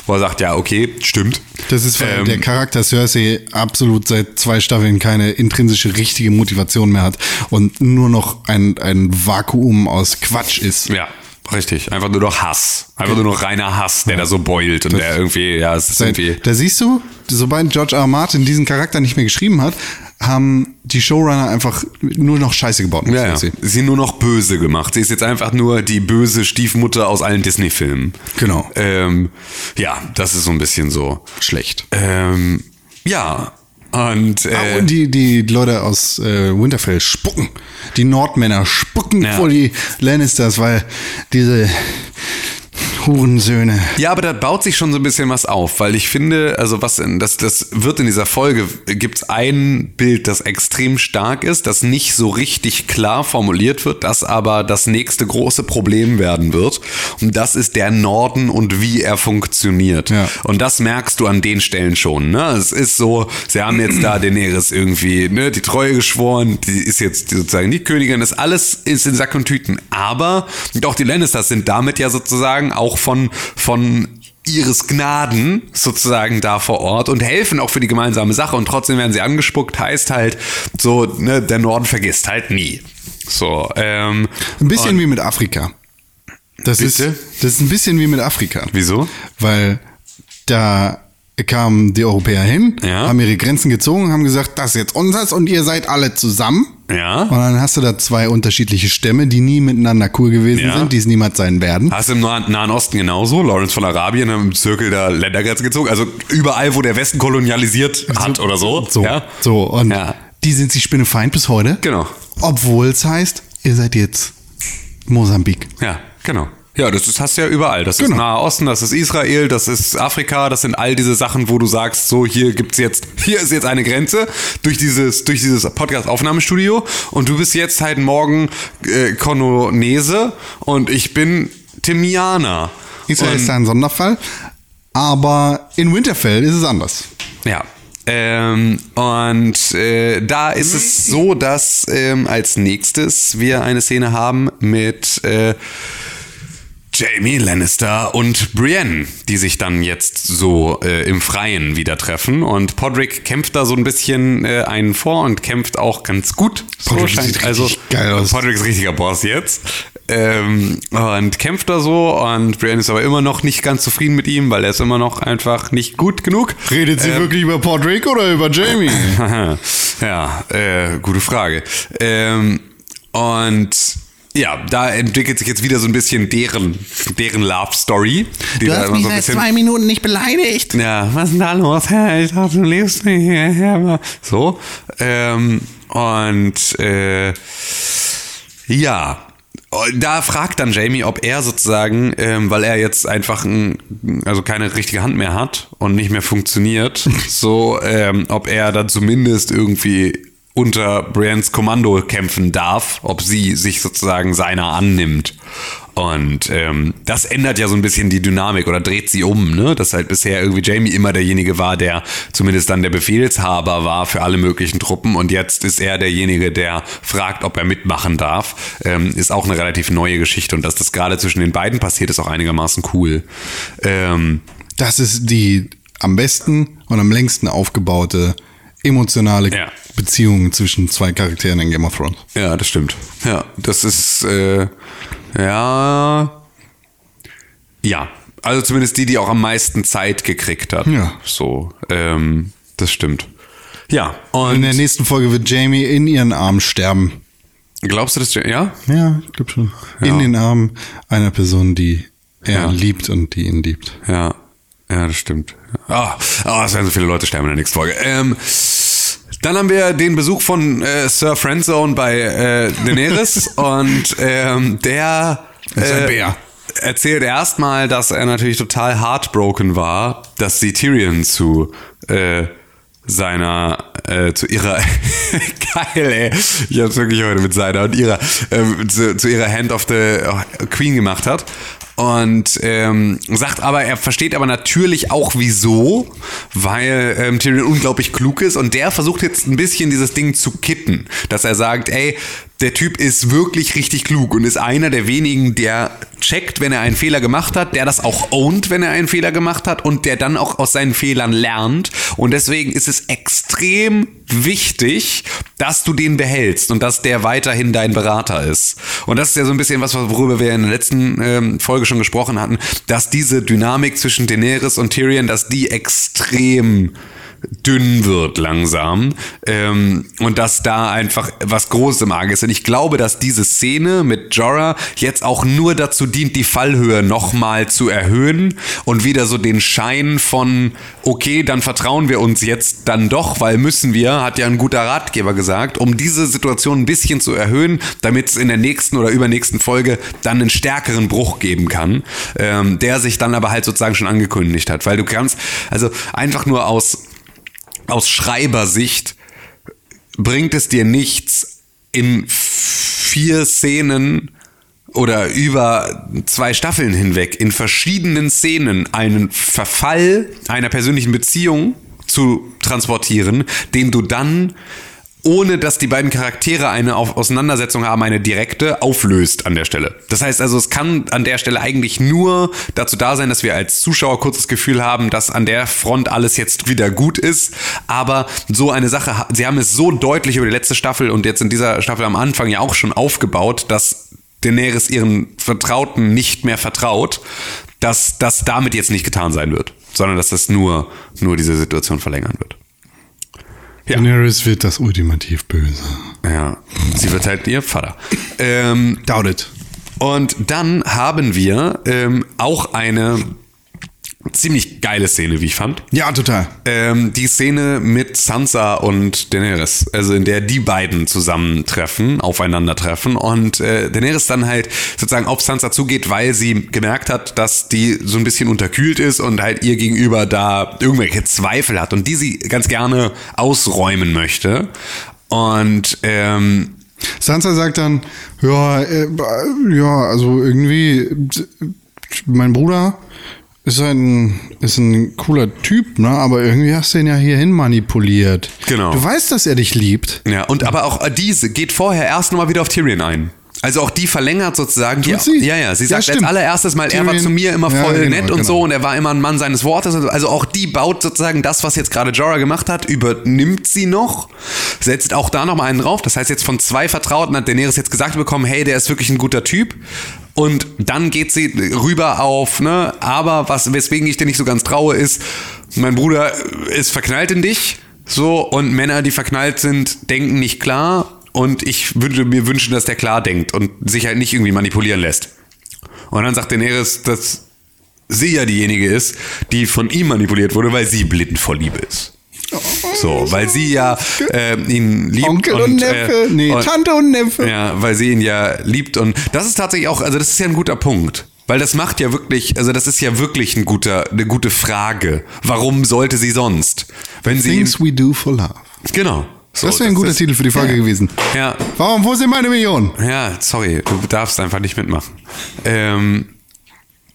Wo er sagt, ja, okay, stimmt. Das ist, weil Ähm, der Charakter Cersei absolut seit zwei Staffeln keine intrinsische richtige Motivation mehr hat und nur noch ein, ein Vakuum aus Quatsch ist. Ja, richtig. Einfach nur noch Hass. Einfach nur noch reiner Hass, der da so beult und der irgendwie, ja, es ist irgendwie. da siehst du, sobald George R. R. Martin diesen Charakter nicht mehr geschrieben hat, haben die Showrunner einfach nur noch Scheiße gebaut. Ja, ja. Sie nur noch böse gemacht. Sie ist jetzt einfach nur die böse Stiefmutter aus allen Disney-Filmen. Genau. Ähm, ja, das ist so ein bisschen so. Schlecht. Ähm, ja, Und, äh, Ah, und die, die Leute aus äh, Winterfell spucken. Die Nordmänner spucken Ja. vor die Lannisters, weil diese Hurensöhne. Ja, aber da baut sich schon so ein bisschen was auf, weil ich finde, also was in, das, das wird in dieser Folge, gibt's ein Bild, das extrem stark ist, das nicht so richtig klar formuliert wird, das aber das nächste große Problem werden wird. Und das ist der Norden und wie er funktioniert. Ja. Und das merkst du an den Stellen schon. Ne? Es ist so, sie haben jetzt da Daenerys irgendwie ne, die Treue geschworen, die ist jetzt sozusagen die Königin, das alles ist in Sack und Tüten. Aber und auch die Lannisters sind damit ja sozusagen auch von, von ihres Gnaden sozusagen da vor Ort und helfen auch für die gemeinsame Sache und trotzdem werden sie angespuckt, heißt halt so, ne, der Norden vergisst halt nie. So, ähm, Ein bisschen wie mit Afrika. Das ist, das ist ein bisschen wie mit Afrika. Wieso? Weil da kamen die Europäer hin, Ja. haben ihre Grenzen gezogen, haben gesagt, das ist jetzt unseres und ihr seid alle zusammen. Ja. Und dann hast du da zwei unterschiedliche Stämme, die nie miteinander cool gewesen Ja. sind, die es niemals sein werden. Hast du im Nahen Osten genauso? Lawrence von Arabien haben im Zirkel da Ländergrenzen gezogen. Also überall, wo der Westen kolonialisiert hat oder so. So, Ja? so und die sind sich Spinnefeind bis heute. Genau. Obwohl es heißt, ihr seid jetzt Mosambik. Ja, genau. Ja, das ist, hast du ja überall. Das ist Genau. Nahe Osten, das ist Israel, das ist Afrika, das sind all diese Sachen, wo du sagst, so hier gibt's jetzt, hier ist jetzt eine Grenze durch dieses, durch dieses Podcast-Aufnahmestudio und du bist jetzt halt morgen äh, Kononese und ich bin Timianer. Israel Und- ist ein Sonderfall. Aber in Winterfell ist es anders. Ja. Ähm, und äh, da ist es so, dass ähm, als nächstes wir eine Szene haben mit äh, Jamie Lannister und Brienne, die sich dann jetzt so äh, im Freien wieder treffen. Und Podrick kämpft da so ein bisschen äh, einen vor und kämpft auch ganz gut. So Podrick scheint- sieht also geil aus. Podrick ist richtiger Boss jetzt. Ähm, und kämpft da so und Brienne ist aber immer noch nicht ganz zufrieden mit ihm, weil er ist immer noch einfach nicht gut genug. Redet sie wirklich über Podrick oder über Jamie? ja, äh, gute Frage. Ähm, und ja, da entwickelt sich jetzt wieder so ein bisschen deren, deren Love Story. Die da immer so ein bisschen, Minuten nicht beleidigt. ja, was ist denn da los? Ich dachte, du lebst nicht hierher. So. Ähm, und äh, ja. Da fragt dann Jamie, ob er sozusagen, ähm, weil er jetzt einfach ein, also keine richtige Hand mehr hat und nicht mehr funktioniert, so, ähm, ob er dann zumindest irgendwie unter Brians Kommando kämpfen darf, ob sie sich sozusagen seiner annimmt. Und ähm, das ändert ja so ein bisschen die Dynamik oder dreht sie um, ne? Dass halt bisher irgendwie Jamie immer derjenige war, der zumindest dann der Befehlshaber war für alle möglichen Truppen und jetzt ist er derjenige, der fragt, ob er mitmachen darf. Ähm, ist auch eine relativ neue Geschichte und dass das gerade zwischen den beiden passiert, ist auch einigermaßen cool. Ähm, Das ist die am besten und am längsten aufgebaute emotionale Ja. Beziehung zwischen zwei Charakteren in Game of Thrones. Ja, das stimmt. Ja, das ist, äh, ja, ja. Also zumindest die, die auch am meisten Zeit gekriegt hat. Ja. So, ähm, das stimmt. Ja, In und der nächsten Folge wird Jamie in ihren Armen sterben. glaubst du das, ja? Ja, ich glaube schon. Ja. In den Armen einer Person, die er Ja. liebt und die ihn liebt. Ja, ja, das stimmt. Ah, ah, es werden so viele Leute sterben in der nächsten Folge. Ähm, dann haben wir den Besuch von äh, Sir Friendzone bei äh, Daenerys. Und ähm, der äh, erzählt erstmal, dass er natürlich total heartbroken war, dass sie Tyrion zu äh, seiner, äh, zu ihrer, geil, ey, ich hab's wirklich heute mit seiner und ihrer, ähm, zu, zu ihrer Hand of the Queen gemacht hat. Und ähm, sagt aber, er versteht aber natürlich auch wieso, weil ähm, Tyrion unglaublich klug ist und der versucht jetzt ein bisschen dieses Ding zu kitten, dass er sagt, ey, der Typ ist wirklich richtig klug und ist einer der wenigen, der checkt, wenn er einen Fehler gemacht hat, der das auch ownt, wenn er einen Fehler gemacht hat und der dann auch aus seinen Fehlern lernt. Und deswegen ist es extrem wichtig, dass du den behältst und dass der weiterhin dein Berater ist. Und das ist ja so ein bisschen was, worüber wir in der letzten ähm, Folge schon gesprochen hatten, dass diese Dynamik zwischen Daenerys und Tyrion, dass die extrem dünn wird langsam ähm, und dass da einfach was Großes im Argen ist. Und ich glaube, dass diese Szene mit Jorah jetzt auch nur dazu dient, die Fallhöhe nochmal zu erhöhen und wieder so den Schein von, okay, dann vertrauen wir uns jetzt dann doch, weil müssen wir, hat ja ein guter Ratgeber gesagt, um diese Situation ein bisschen zu erhöhen, damit es in der nächsten oder übernächsten Folge dann einen stärkeren Bruch geben kann, ähm, der sich dann aber halt sozusagen schon angekündigt hat. Weil du kannst, also einfach nur aus, aus Schreibersicht bringt es dir nichts, in vier Szenen oder über zwei Staffeln hinweg in verschiedenen Szenen einen Verfall einer persönlichen Beziehung zu transportieren, den du dann ohne dass die beiden Charaktere eine Auseinandersetzung haben, eine direkte, auflöst an der Stelle. Das heißt also, es kann an der Stelle eigentlich nur dazu da sein, dass wir als Zuschauer kurz das Gefühl haben, dass an der Front alles jetzt wieder gut ist. Aber so eine Sache, sie haben es so deutlich über die letzte Staffel und jetzt in dieser Staffel am Anfang ja auch schon aufgebaut, dass Daenerys ihren Vertrauten nicht mehr vertraut, dass das damit jetzt nicht getan sein wird, sondern dass das nur, nur diese Situation verlängern wird. Ja. Daenerys wird das ultimativ Böse. Ja, sie wird halt ihr Vater. Ähm, Doubt it. und dann haben wir ähm, auch eine ziemlich geile Szene, wie ich fand. Ja, total. Ähm, die Szene mit Sansa und Daenerys, also in der die beiden zusammentreffen, aufeinandertreffen und äh, Daenerys dann halt sozusagen auf Sansa zugeht, weil sie gemerkt hat, dass die so ein bisschen unterkühlt ist und halt ihr gegenüber da irgendwelche Zweifel hat und die sie ganz gerne ausräumen möchte. Und ähm, Sansa sagt dann, ja, äh, ja, also irgendwie, mein Bruder ist ein, ist ein cooler Typ, ne? Aber irgendwie hast du ihn ja hierhin manipuliert. Genau. Du weißt, dass er dich liebt. Ja, und aber auch äh, diese geht vorher erst nochmal wieder auf Tyrion ein. Also auch die verlängert sozusagen. Tut die, sie? Ja, ja. Sie Ja, sagt als stimmt. allererstes mal, er war Tyrion- zu mir immer Ja, voll genau, nett und genau. so und er war immer ein Mann seines Wortes. Also auch die baut sozusagen das, was jetzt gerade Jorah gemacht hat, übernimmt sie noch, setzt auch da nochmal einen drauf. Das heißt, jetzt von zwei Vertrauten hat Daenerys jetzt gesagt bekommen, hey, der ist wirklich ein guter Typ. Und dann geht sie rüber auf, ne, aber was, weswegen ich dir nicht so ganz traue, ist, mein Bruder ist verknallt in dich, so, und Männer, die verknallt sind, denken nicht klar. Und ich würde mir wünschen, dass der klar denkt und sich halt nicht irgendwie manipulieren lässt. Und dann sagt Daenerys, dass sie ja diejenige ist, die von ihm manipuliert wurde, weil sie blind vor Liebe ist. So, weil sie ja äh, ihn liebt. Onkel und, Neffe. äh, nee, und- Tante und Neffe. ja, weil sie ihn ja liebt und das ist tatsächlich auch, also das ist ja ein guter Punkt. Weil das macht ja wirklich, also das ist ja wirklich ein guter, eine gute Frage. Warum sollte sie sonst? Wenn sie Things we do for love. genau. So, Das wäre ein guter ist- Titel für die Folge ja. gewesen. Ja, Warum, wo sind meine Millionen? ja, sorry, du darfst einfach nicht mitmachen. Ähm,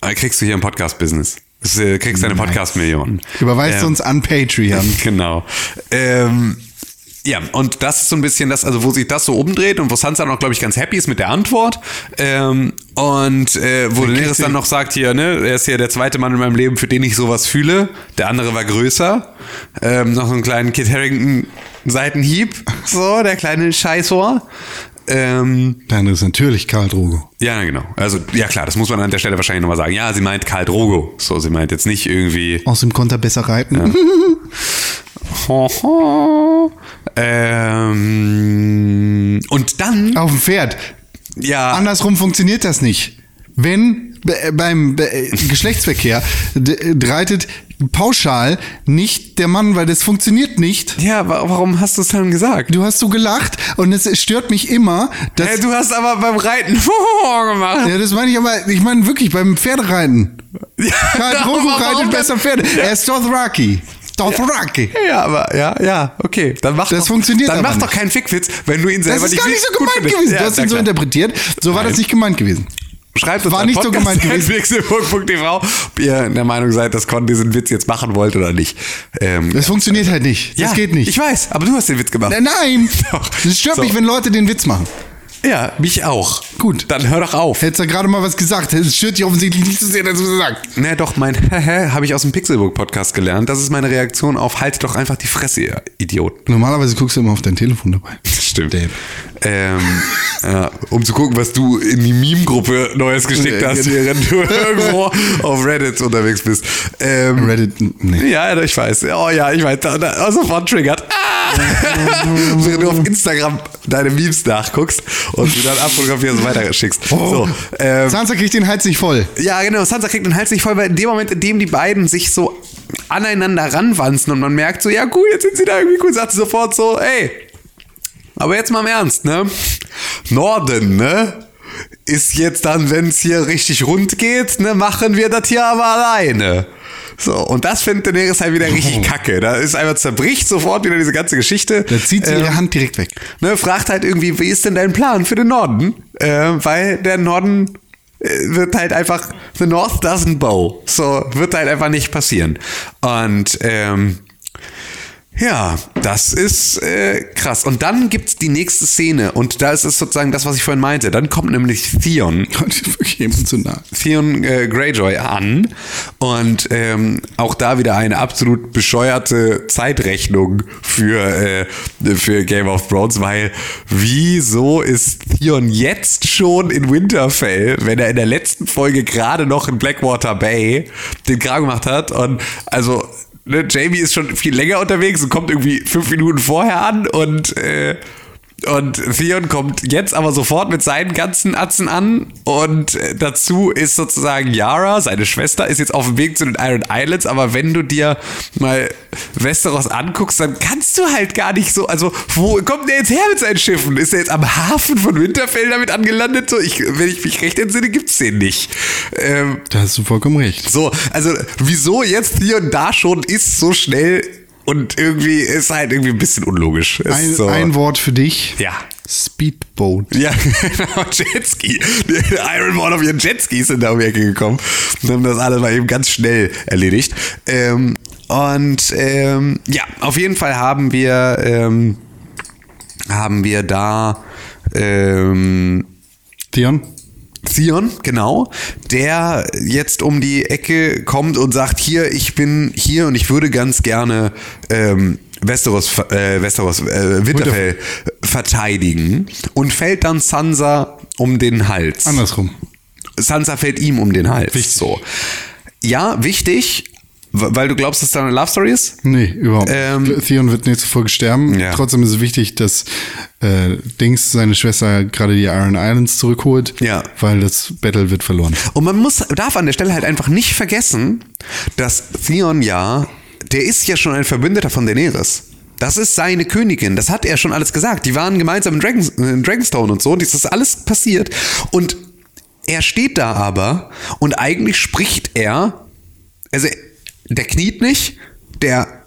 äh, kriegst du hier im Podcast-Business. Das, äh, Kriegst deine Podcast-Millionen. Überweist Ähm, uns an Patreon. Genau. Ähm, ja, und das ist so ein bisschen das, also wo sich das so umdreht und wo Sansa noch, glaube ich, ganz happy ist mit der Antwort. Ähm, und äh, wo Daenerys dann noch sagt hier, ne, er ist ja der zweite Mann in meinem Leben, für den ich sowas fühle. Der andere war größer. Ähm, noch so einen kleinen Kit Harrington Seitenhieb. So, der kleine Scheißohr. Ähm, andere ist natürlich Karl Drogo. ja, genau. Also, ja klar, das muss man an der Stelle wahrscheinlich nochmal sagen. Ja, sie meint Karl Drogo. So, sie meint jetzt nicht irgendwie Außerdem konnte er besser reiten. ähm, und dann, Auf dem Pferd. ja, Andersrum funktioniert das nicht. Wenn be- beim be- äh, Geschlechtsverkehr d- reitet pauschal nicht der Mann, weil das funktioniert nicht. ja, wa- warum hast du es dann gesagt? Du hast so gelacht und es stört mich immer, dass Äh, du hast aber beim Reiten gemacht. ja, das meine ich aber, ich meine wirklich beim Pferdereiten. Karl Drogo reitet besser Pferde. Er ist Dothraki. Dothraki. Ja, aber ja, ja, okay. Dann mach Das doch, funktioniert Dann mach doch nicht. keinen Fickwitz, wenn du ihn selber Das ist gar nicht so gemeint gewesen. Ja, du hast ihn so klar. interpretiert. So war Nein. das nicht gemeint gewesen. Schreibt uns War nicht so gemeint gewesen. ob ihr der Meinung seid, dass Con diesen Witz jetzt machen wollt oder nicht. Ähm, Das funktioniert halt nicht. Das ja, geht nicht. Ich weiß, aber du hast den Witz gemacht. Nein, Nein. Doch. Das stört So. mich, wenn Leute den Witz machen. Ja, mich auch. Gut. Dann hör doch auf. Hättest du gerade mal was gesagt. Es stört dich offensichtlich nicht so sehr, dass du das sagst. Na doch, mein Hehe habe ich aus dem Pixelbook-Podcast gelernt. Das ist meine Reaktion auf halt doch einfach die Fresse, ihr Idioten. Normalerweise guckst du immer auf dein Telefon dabei. Stimmt. Ähm, ja, um zu gucken, was du in die Meme-Gruppe Neues geschickt Ja, hast, während du irgendwo auf Reddit unterwegs bist. Ähm, Reddit, nee. ja, ich weiß. Oh ja, ich weiß. Da, da, sofort triggert. Ah! Während du auf Instagram deine Memes nachguckst und du dann abfotografierst und weiter schickst. So, ähm, Sansa kriegt den Hals nicht voll. ja, genau. Sansa kriegt den Hals nicht voll, weil in dem Moment, in dem die beiden sich so aneinander ranwanzen und man merkt so, ja cool, jetzt sind sie da irgendwie cool, sagt sie sofort so, ey, aber jetzt mal im Ernst, ne? Norden, ne? Ist jetzt dann, wenn es hier richtig rund geht, ne, machen wir das hier aber alleine. So, und das findet Daenerys halt wieder richtig kacke. Da ist einfach zerbricht sofort wieder diese ganze Geschichte. Da zieht sie Ähm, ihre Hand direkt weg. ne, fragt halt irgendwie, wie ist denn dein Plan für den Norden? Äh, weil der Norden äh, wird halt einfach, the North doesn't bow. So, wird halt einfach nicht passieren. Und, ähm, ja, das ist äh, krass. Und dann gibt's die nächste Szene und da ist es sozusagen das, was ich vorhin meinte. Dann kommt nämlich Theon wirklich emotional. Theon äh, Greyjoy an und ähm, auch da wieder eine absolut bescheuerte Zeitrechnung für, äh, für Game of Thrones, weil wieso ist Theon jetzt schon in Winterfell, wenn er in der letzten Folge gerade noch in Blackwater Bay den Kram gemacht hat und also ne, Jamie ist schon viel länger unterwegs und kommt irgendwie fünf Minuten vorher an und äh, und Theon kommt jetzt aber sofort mit seinen ganzen Atzen an und dazu ist sozusagen Yara, seine Schwester, ist jetzt auf dem Weg zu den Iron Islands, aber wenn du dir mal Westeros anguckst, dann kannst du halt gar nicht so, also wo kommt der jetzt her mit seinen Schiffen? Ist er jetzt am Hafen von Winterfell damit angelandet? So, ich, wenn ich mich recht entsinne, gibt's den nicht. Ähm, Da hast du vollkommen recht. so, also wieso jetzt Theon da schon ist so schnell und irgendwie ist halt irgendwie ein bisschen unlogisch. Ein, so. ein Wort für dich. Ja. Speedboat. Ja, genau, Jetski. Die Iron Man auf ihren Jetskis sind da um die Ecke gekommen und haben das alles mal eben ganz schnell erledigt. Ähm, und ähm, ja, auf jeden Fall haben wir, ähm, haben wir da ähm, Theon, genau, der jetzt um die Ecke kommt und sagt, hier, ich bin hier und ich würde ganz gerne ähm, Westeros, äh, Westeros, äh, Winterfell verteidigen und fällt dann Sansa um den Hals. Andersrum. Sansa fällt ihm um den Hals. Wichtig. So. Ja, wichtig, weil du glaubst, dass da eine Love Story ist? Nee, überhaupt nicht. Ähm, Theon wird nächste Folge sterben. Ja. Trotzdem ist es wichtig, dass äh, Dings, seine Schwester, gerade die Iron Islands zurückholt. Ja. Weil das Battle wird verloren. Und man muss, darf an der Stelle halt einfach nicht vergessen, dass Theon ja, der ist ja schon ein Verbündeter von Daenerys. Das ist seine Königin, das hat er schon alles gesagt. Die waren gemeinsam in, Dragons, in Dragonstone und so, das ist alles passiert. Und er steht da aber und eigentlich spricht er, also der kniet nicht, der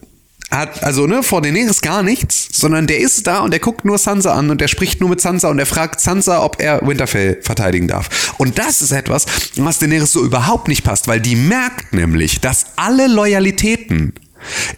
hat, also ne, vor Daenerys gar nichts, sondern der ist da und der guckt nur Sansa an und der spricht nur mit Sansa und er fragt Sansa, ob er Winterfell verteidigen darf. Und das ist etwas, was Daenerys so überhaupt nicht passt, weil die merkt nämlich, dass alle Loyalitäten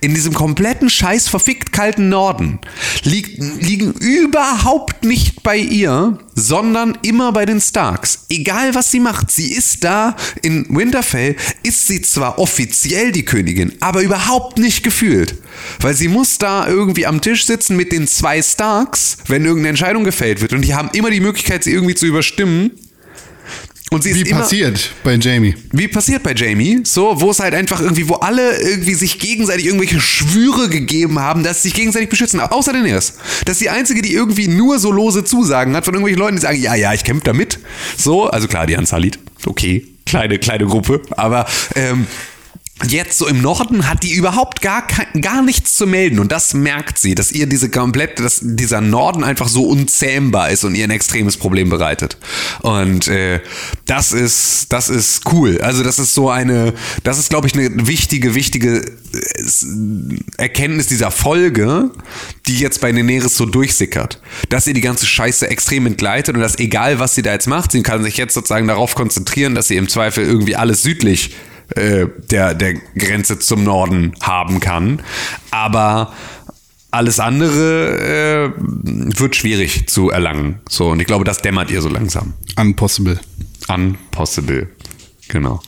in diesem kompletten scheiß verfickt kalten Norden lieg, liegen überhaupt nicht bei ihr, sondern immer bei den Starks. Egal was sie macht, sie ist da in Winterfell, ist sie zwar offiziell die Königin, aber überhaupt nicht gefühlt. Weil sie muss da irgendwie am Tisch sitzen mit den zwei Starks, wenn irgendeine Entscheidung gefällt wird und die haben immer die Möglichkeit, sie irgendwie zu überstimmen. Und sie ist Wie immer, passiert bei Jamie. wie passiert bei Jamie, so, wo es halt einfach irgendwie, wo alle irgendwie sich gegenseitig irgendwelche Schwüre gegeben haben, dass sie sich gegenseitig beschützen, außer Daenerys. Das ist die einzige, die irgendwie nur so lose Zusagen hat von irgendwelchen Leuten, die sagen, ja, ja, ich kämpfe damit. So, also klar, die Anzahl okay, kleine, kleine Gruppe, aber ähm, Jetzt so im Norden hat die überhaupt gar, gar nichts zu melden und das merkt sie, dass ihr diese komplette, dass dieser Norden einfach so unzähmbar ist und ihr ein extremes Problem bereitet. Und äh, das ist, das ist cool. Also das ist so eine, das ist glaube ich eine wichtige, wichtige äh, Erkenntnis dieser Folge, die jetzt bei Daenerys so durchsickert, dass ihr die ganze Scheiße extrem entgleitet und dass egal was sie da jetzt macht, sie kann sich jetzt sozusagen darauf konzentrieren, dass sie im Zweifel irgendwie alles südlich äh, der, der Grenze zum Norden haben kann. Aber alles andere äh, wird schwierig zu erlangen. So, und ich glaube, das dämmert ihr so langsam. Unpossible. Unpossible. Genau.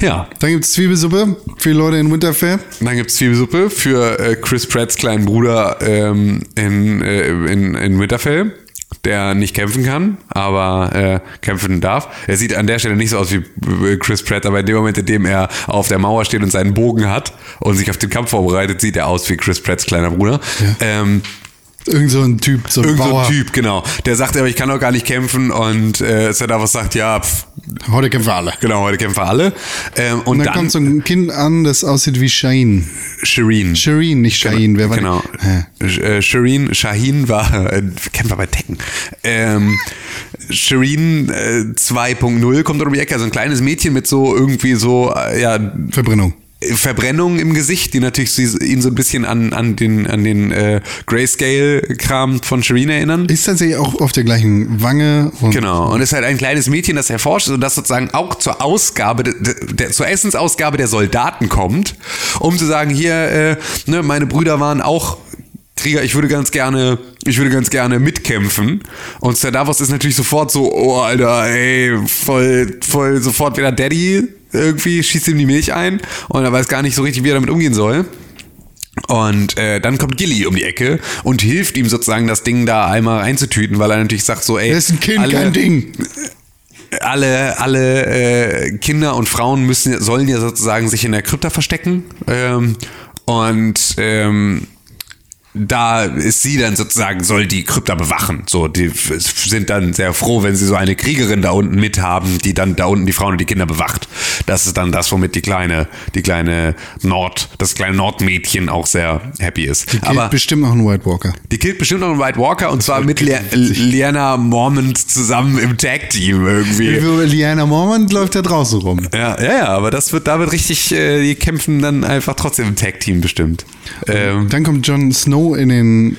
Ja, Dann gibt's Zwiebelsuppe für die Leute in Winterfell. dann gibt's Zwiebelsuppe für äh, Chris Pratts kleinen Bruder ähm, in, äh, in, in Winterfell, der nicht kämpfen kann, aber äh, kämpfen darf. Er sieht an der Stelle nicht so aus wie äh, Chris Pratt, aber in dem Moment, in dem er auf der Mauer steht und seinen Bogen hat und sich auf den Kampf vorbereitet, sieht er aus wie Chris Pratts kleiner Bruder. Ähm, Irgend so ein Typ, so ein Irgend so Bauer. ein Typ, genau. Der sagt aber, ich kann doch gar nicht kämpfen und äh, Sedavos sagt, ja, pff, Heute kämpfen wir alle. genau, heute kämpfen wir alle. Ähm, und, Und dann, dann, kommt so ein Kind an, das aussieht wie Shaheen. Shireen. Shireen, nicht Shaheen. Wer war Genau. Sh- äh, Shireen, Shahin war äh, Kämpfer bei Tekken. Ähm, Shireen äh, 2.0 kommt um die Ecke, also ein kleines Mädchen mit so irgendwie so, äh, ja, Verbrennung. Verbrennungen im Gesicht, die natürlich ihn so ein bisschen an, an den, an den äh, Grayscale-Kram von Shireen erinnern. Ist tatsächlich auch auf der gleichen Wange. Und Genau, und ist halt ein kleines Mädchen, das erforscht und das sozusagen auch zur Ausgabe, de, de, der, zur Essensausgabe der Soldaten kommt, um zu sagen, hier, äh, ne, meine Brüder waren auch Krieger, ich würde ganz gerne, ich würde ganz gerne mitkämpfen. Und Sir Davos ist natürlich sofort so, oh Alter, ey, voll, voll sofort wieder Daddy, irgendwie schießt ihm die Milch ein und er weiß gar nicht so richtig, wie er damit umgehen soll. Und äh, dann kommt Gilly um die Ecke und hilft ihm sozusagen das Ding da einmal reinzutüten, weil er natürlich sagt so, ey, Er ist ein Kind, alle, kein Ding. alle, alle äh, Kinder und Frauen müssen, sollen ja sozusagen sich in der Krypta verstecken. Ähm, und ähm, da ist sie dann sozusagen, soll die Krypta bewachen. So, die sind dann sehr froh, wenn sie so eine Kriegerin da unten mithaben, die dann da unten die Frauen und die Kinder bewacht. Das ist dann das, womit die kleine, die kleine Nord, das kleine Nordmädchen auch sehr happy ist. Killt Aber bestimmt noch einen White Walker. die killt bestimmt noch einen White Walker und zwar mit Le Liana Mormont zusammen im Tag-Team irgendwie. Liana Mormont läuft da draußen rum. Ja, ja, ja, aber das wird, da wird richtig, äh, die kämpfen dann einfach trotzdem im Tag-Team bestimmt. Ähm, Dann kommt Jon Snow in den,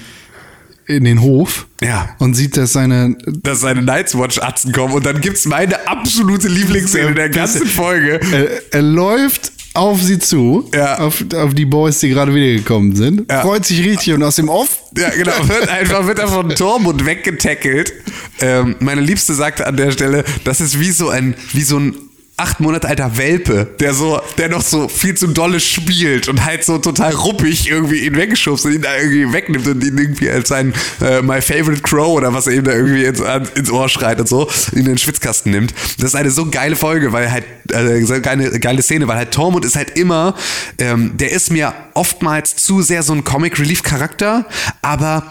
in den Hof Ja. und sieht, dass seine dass seine Night's Watch-Atzen kommen und dann gibt's meine absolute Lieblingsszene der ganzen Folge. er, er läuft auf sie zu, Ja. auf, auf die Boys, die gerade wiedergekommen sind, Ja. freut sich richtig und aus dem Off Ja, genau. Wird einfach wird er von Tormund weggetackelt. Ähm, meine Liebste sagte an der Stelle, das ist wie so ein, wie so ein acht Monate alter Welpe, der so, der noch so viel zu dolle spielt und halt so total ruppig irgendwie ihn weggeschubst und ihn da irgendwie wegnimmt und ihn irgendwie als sein äh, My Favorite Crow oder was er ihm da irgendwie ins, ins Ohr schreit und so, in den Schwitzkasten nimmt. Das ist eine so geile Folge, weil halt, äh, so geile, geile Szene, weil halt Tormund ist halt immer, ähm, der ist mir oftmals zu sehr so ein Comic Relief Charakter, aber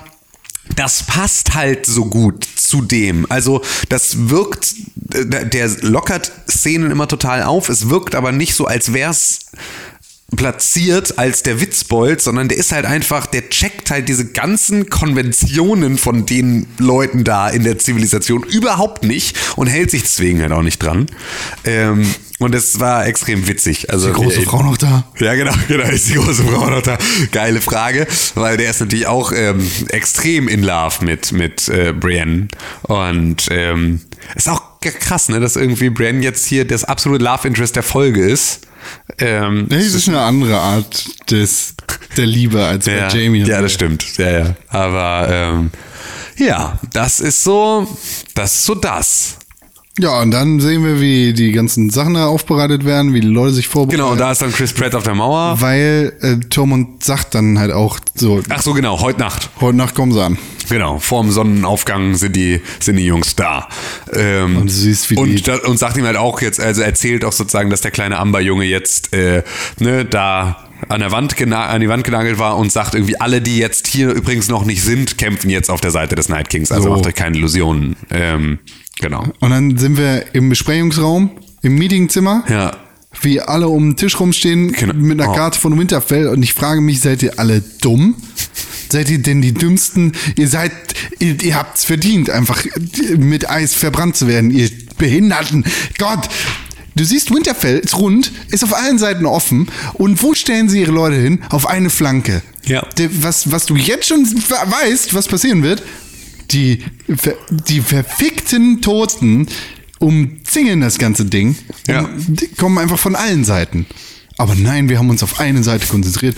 das passt halt so gut zu dem. Also das wirkt, äh, der lockert Szenen immer total auf. Es wirkt aber nicht so, als wär's platziert als der Witzbold, sondern der ist halt einfach, der checkt halt diese ganzen Konventionen von den Leuten da in der Zivilisation überhaupt nicht und hält sich deswegen halt auch nicht dran. Ähm, und es war extrem witzig. Also die große Frau noch da. ja, genau, genau, ist die große Frau noch da. Geile Frage, weil der ist natürlich auch ähm, extrem in Love mit, mit äh, Brienne. Und ähm, ist auch krass, ne, dass irgendwie Brienne jetzt hier das absolute Love Interest der Folge ist. Ähm, Das ist eine andere Art des, der Liebe als bei ja, Jamie. ja, das stimmt. Ja, ja. Aber ähm, ja, das ist so, das ist so das. Ja, und dann sehen wir, wie die ganzen Sachen da aufbereitet werden, wie die Leute sich vorbereiten. Genau, und da ist dann Chris Pratt auf der Mauer. Weil äh, Tormund sagt dann halt auch so, Ach so, genau, heute Nacht. heute Nacht kommen sie an. Genau, vorm Sonnenaufgang sind die, sind die Jungs da. Ähm, Und du siehst, wie die- und, da, und sagt ihm halt auch jetzt, also erzählt auch sozusagen, dass der kleine Amber-Junge jetzt äh, ne, da an der Wand an die Wand genagelt war und sagt irgendwie, alle, die jetzt hier übrigens noch nicht sind, kämpfen jetzt auf der Seite des Night Kings. Also So. macht euch keine Illusionen. Ähm, genau. Und dann sind wir im Besprechungsraum, im Meetingzimmer. Ja. Wie alle um den Tisch rumstehen Genau. mit einer Oh. Karte von Winterfell und ich frage mich, seid ihr alle dumm? Seid ihr denn die dümmsten? Ihr seid, ihr, ihr habt's verdient, einfach mit Eis verbrannt zu werden, ihr Behinderten. Gott! Du siehst, Winterfell ist rund, ist auf allen Seiten offen. Und wo stellen sie ihre Leute hin? Auf eine Flanke. Ja. Was, was du jetzt schon weißt, was passieren wird, die, die verfickten Toten umzingeln das ganze Ding. Ja. Die kommen einfach von allen Seiten. Aber nein, wir haben uns auf eine Seite konzentriert.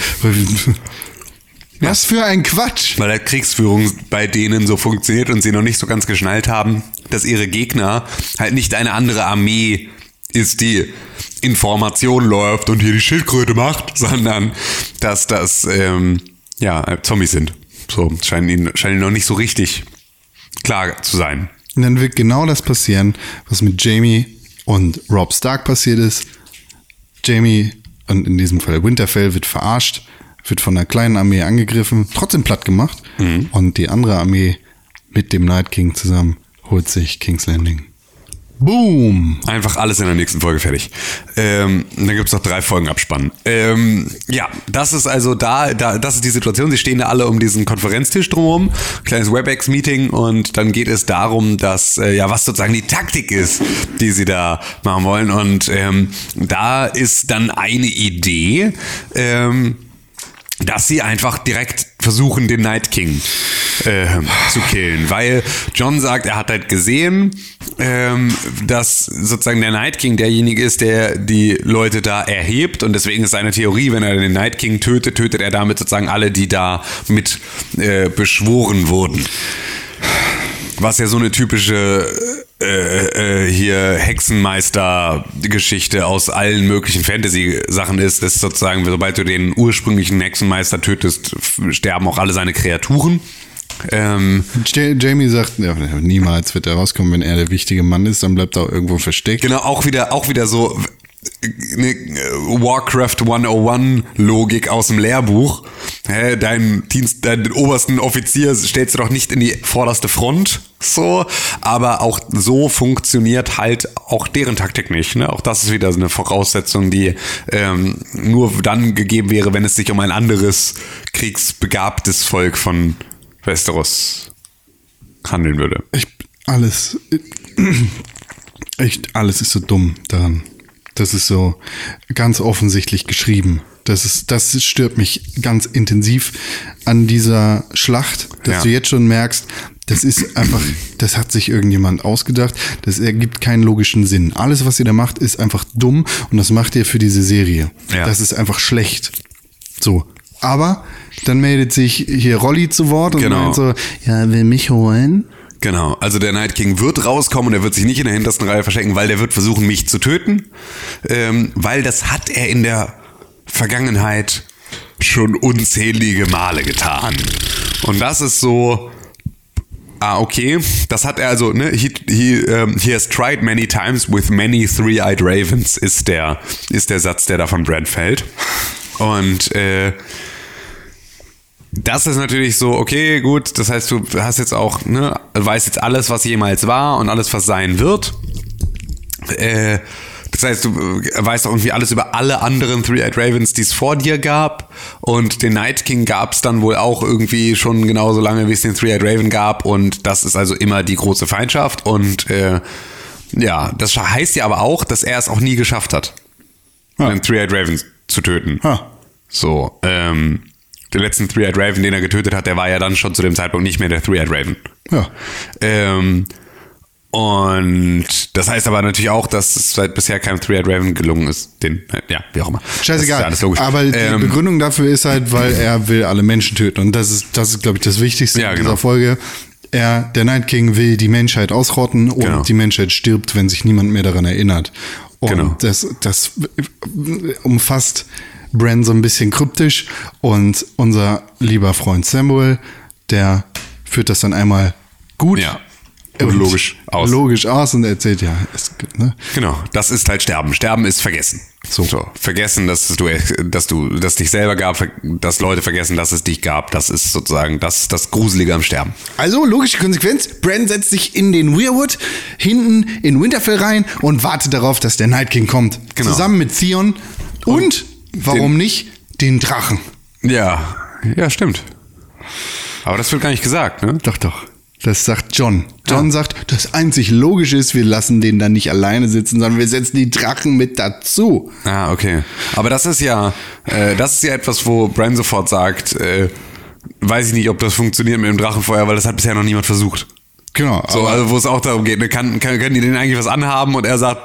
Was für ein Quatsch. Weil der Kriegsführung bei denen so funktioniert und sie noch nicht so ganz geschnallt haben, dass ihre Gegner halt nicht eine andere Armee ist, die Information läuft und hier die Schildkröte macht, sondern dass das ähm, ja Zombies sind. So scheinen ihnen, scheinen ihnen noch nicht so richtig klar zu sein. Und dann wird genau das passieren, was mit Jamie und Rob Stark passiert ist. Jamie, und in diesem Fall Winterfell, wird verarscht, wird von einer kleinen Armee angegriffen, trotzdem platt gemacht. Und die andere Armee mit dem Night King zusammen holt sich King's Landing. Boom! Einfach alles in der nächsten Folge fertig. Ähm, dann gibt es noch drei Folgen abspannen. Ähm, ja, das ist also da, da, das ist die Situation. Sie stehen da alle um diesen Konferenztisch drumherum, kleines WebEx-Meeting und dann geht es darum, dass, äh, ja, was sozusagen die Taktik ist, die sie da machen wollen. Und ähm, da ist dann eine Idee, ähm, dass sie einfach direkt versuchen, den Night King äh, zu killen. Weil John sagt, er hat halt gesehen, ähm, dass sozusagen der Night King derjenige ist, der die Leute da erhebt. Und deswegen ist seine Theorie, wenn er den Night King tötet, tötet er damit sozusagen alle, die da mit äh, beschworen wurden. Was ja so eine typische äh, äh, hier Hexenmeister-Geschichte aus allen möglichen Fantasy-Sachen ist, ist sozusagen, sobald du den ursprünglichen Hexenmeister tötest, sterben auch alle seine Kreaturen. Ähm, Ja- Jamie sagt, ja, niemals wird er rauskommen, wenn er der wichtige Mann ist, dann bleibt er auch irgendwo versteckt. genau, auch wieder, auch wieder so eine Warcraft 101 Logik aus dem Lehrbuch. Hä, deinen Dienst, deinen obersten Offizier stellst du doch nicht in die vorderste Front, so, aber auch so funktioniert halt auch deren Taktik nicht. Ne? Auch das ist wieder so eine Voraussetzung, die ähm, nur dann gegeben wäre, wenn es sich um ein anderes kriegsbegabtes Volk von Westeros handeln würde. Ich, alles, echt, alles ist so dumm daran. Das ist so ganz offensichtlich geschrieben. Das ist, das stört mich ganz intensiv an dieser Schlacht, dass Ja. du jetzt schon merkst, das ist einfach, das hat sich irgendjemand ausgedacht. Das ergibt keinen logischen Sinn. Alles, was ihr da macht, ist einfach dumm und das macht ihr für diese Serie. Ja. Das ist einfach schlecht. So. Aber dann meldet sich hier Rolli zu Wort und Genau. meint so, ja, will mich holen. Genau, also der Night King wird rauskommen und er wird sich nicht in der hintersten Reihe verstecken, weil der wird versuchen, mich zu töten. Ähm, weil das hat er in der Vergangenheit schon unzählige Male getan. Und das ist so. Ah, okay. Das hat er also, ne? He, he, um, he has tried many times with many three-eyed ravens, ist der, ist der Satz, der da von Brand fällt. Und äh, das ist natürlich so, okay, gut, das heißt, du hast jetzt auch, ne, weißt jetzt alles, was jemals war und alles, was sein wird. Äh, das heißt, du weißt auch irgendwie alles über alle anderen Three-Eyed Ravens, die es vor dir gab. Und den Night King gab es dann wohl auch irgendwie schon genauso lange, wie es den Three-Eyed Raven gab. Und das ist also immer die große Feindschaft. Und äh, ja, das heißt ja aber auch, dass er es auch nie geschafft hat, den Three-Eyed Raven zu töten. Ha. So, ähm, den letzten Three-Eyed Raven, den er getötet hat, der war ja dann schon zu dem Zeitpunkt nicht mehr der Three-Eyed Raven. Ja. Ähm, und das heißt aber natürlich auch, dass es seit bisher keinem Three-Eyed Raven gelungen ist. Den, ja, wie auch immer. Das ist Scheißegal. alles logisch. Aber die Ähm, Begründung dafür ist halt, weil er will alle Menschen töten. Und das ist, das ist, glaube ich, das Wichtigste Ja, in genau. dieser Folge. Er, der Night King will die Menschheit ausrotten und Genau. die Menschheit stirbt, wenn sich niemand mehr daran erinnert. Und Genau. das, das umfasst Bran so ein bisschen kryptisch und unser lieber Freund Samuel, der führt das dann einmal gut. Ja. Und logisch aus. Logisch aus und erzählt, ja, es, ne? Genau, das ist halt Sterben. Sterben ist vergessen. So. Vergessen, dass du, dass du, dass dich selber gab, dass Leute vergessen, dass es dich gab. Das ist sozusagen das, das Gruselige am Sterben. Also, logische Konsequenz, Bran setzt sich in den Weirwood hinten in Winterfell rein und wartet darauf, dass der Night King kommt. Genau. Zusammen mit Theon und, warum nicht, den Drachen. Ja, ja, stimmt. Aber das wird gar nicht gesagt, ne? Doch, doch. Das sagt John. John sagt, das einzig Logische ist, wir lassen den dann nicht alleine sitzen, sondern wir setzen die Drachen mit dazu. Ah, okay. Aber das ist ja, äh, das ist ja etwas, wo Bran sofort sagt, äh, weiß ich nicht, ob das funktioniert mit dem Drachenfeuer, weil das hat bisher noch niemand versucht. Genau. So, also wo es auch darum geht, ne, kann, kann, können die denen eigentlich was anhaben und er sagt,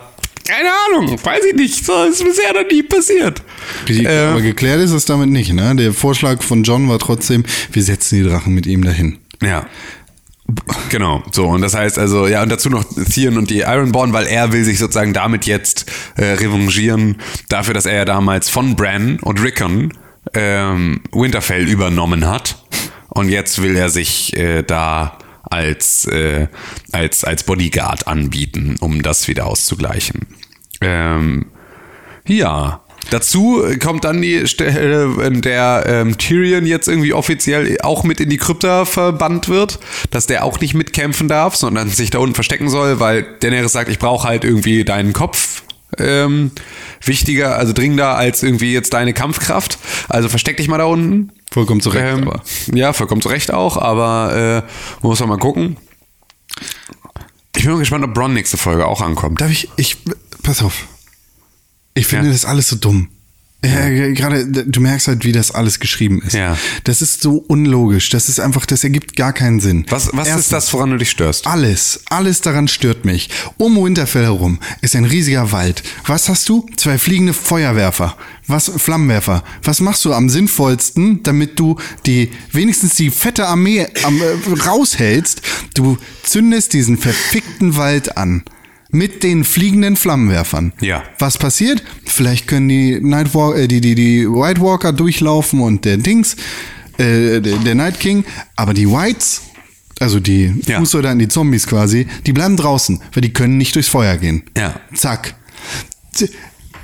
keine Ahnung, weiß ich nicht, so ist bisher noch nie passiert. Äh, aber geklärt ist es damit nicht, ne? Der Vorschlag von John war trotzdem, wir setzen die Drachen mit ihm dahin. ja. Genau, so und das heißt also, ja, und dazu noch Theon und die Ironborn, weil er will sich sozusagen damit jetzt äh, revanchieren, dafür, dass er ja damals von Bran und Rickon ähm, Winterfell übernommen hat. Und jetzt will er sich äh, da als, äh, als, als Bodyguard anbieten, um das wieder auszugleichen. Ähm, ja. Dazu kommt dann die Stelle, in der ähm, Tyrion jetzt irgendwie offiziell auch mit in die Krypta verbannt wird, dass der auch nicht mitkämpfen darf, sondern sich da unten verstecken soll, weil Daenerys sagt, ich brauche halt irgendwie deinen Kopf ähm, wichtiger, also dringender als irgendwie jetzt deine Kampfkraft. Also versteck dich mal da unten. Vollkommen zu Recht, Ähm, aber. ja, vollkommen zu Recht auch, aber äh, muss man mal gucken. Ich bin mal gespannt, ob Bronn nächste Folge auch ankommt. Darf ich, ich, pass auf. Ich finde Ja. das alles so dumm. Ja, gerade, du merkst halt, wie das alles geschrieben ist. Ja. Das ist so unlogisch. Das ist einfach, das ergibt gar keinen Sinn. Was, was Erstens, ist das, woran du dich störst? Alles, alles daran stört mich. Um Winterfell herum ist ein riesiger Wald. Was hast du? Zwei fliegende Feuerwerfer. Was, Flammenwerfer. Was machst du am sinnvollsten, damit du die, wenigstens die fette Armee am, äh, raushältst? Du zündest diesen verfickten Wald an. Mit den fliegenden Flammenwerfern. Ja. Was passiert? Vielleicht können die Nightwalk, äh, die, die, die White Walker durchlaufen und der Dings, äh, der, der Night King, aber die Whites, also die Ja. Fußsoldaten, die Zombies quasi, die bleiben draußen, weil die können nicht durchs Feuer gehen. Ja. Zack.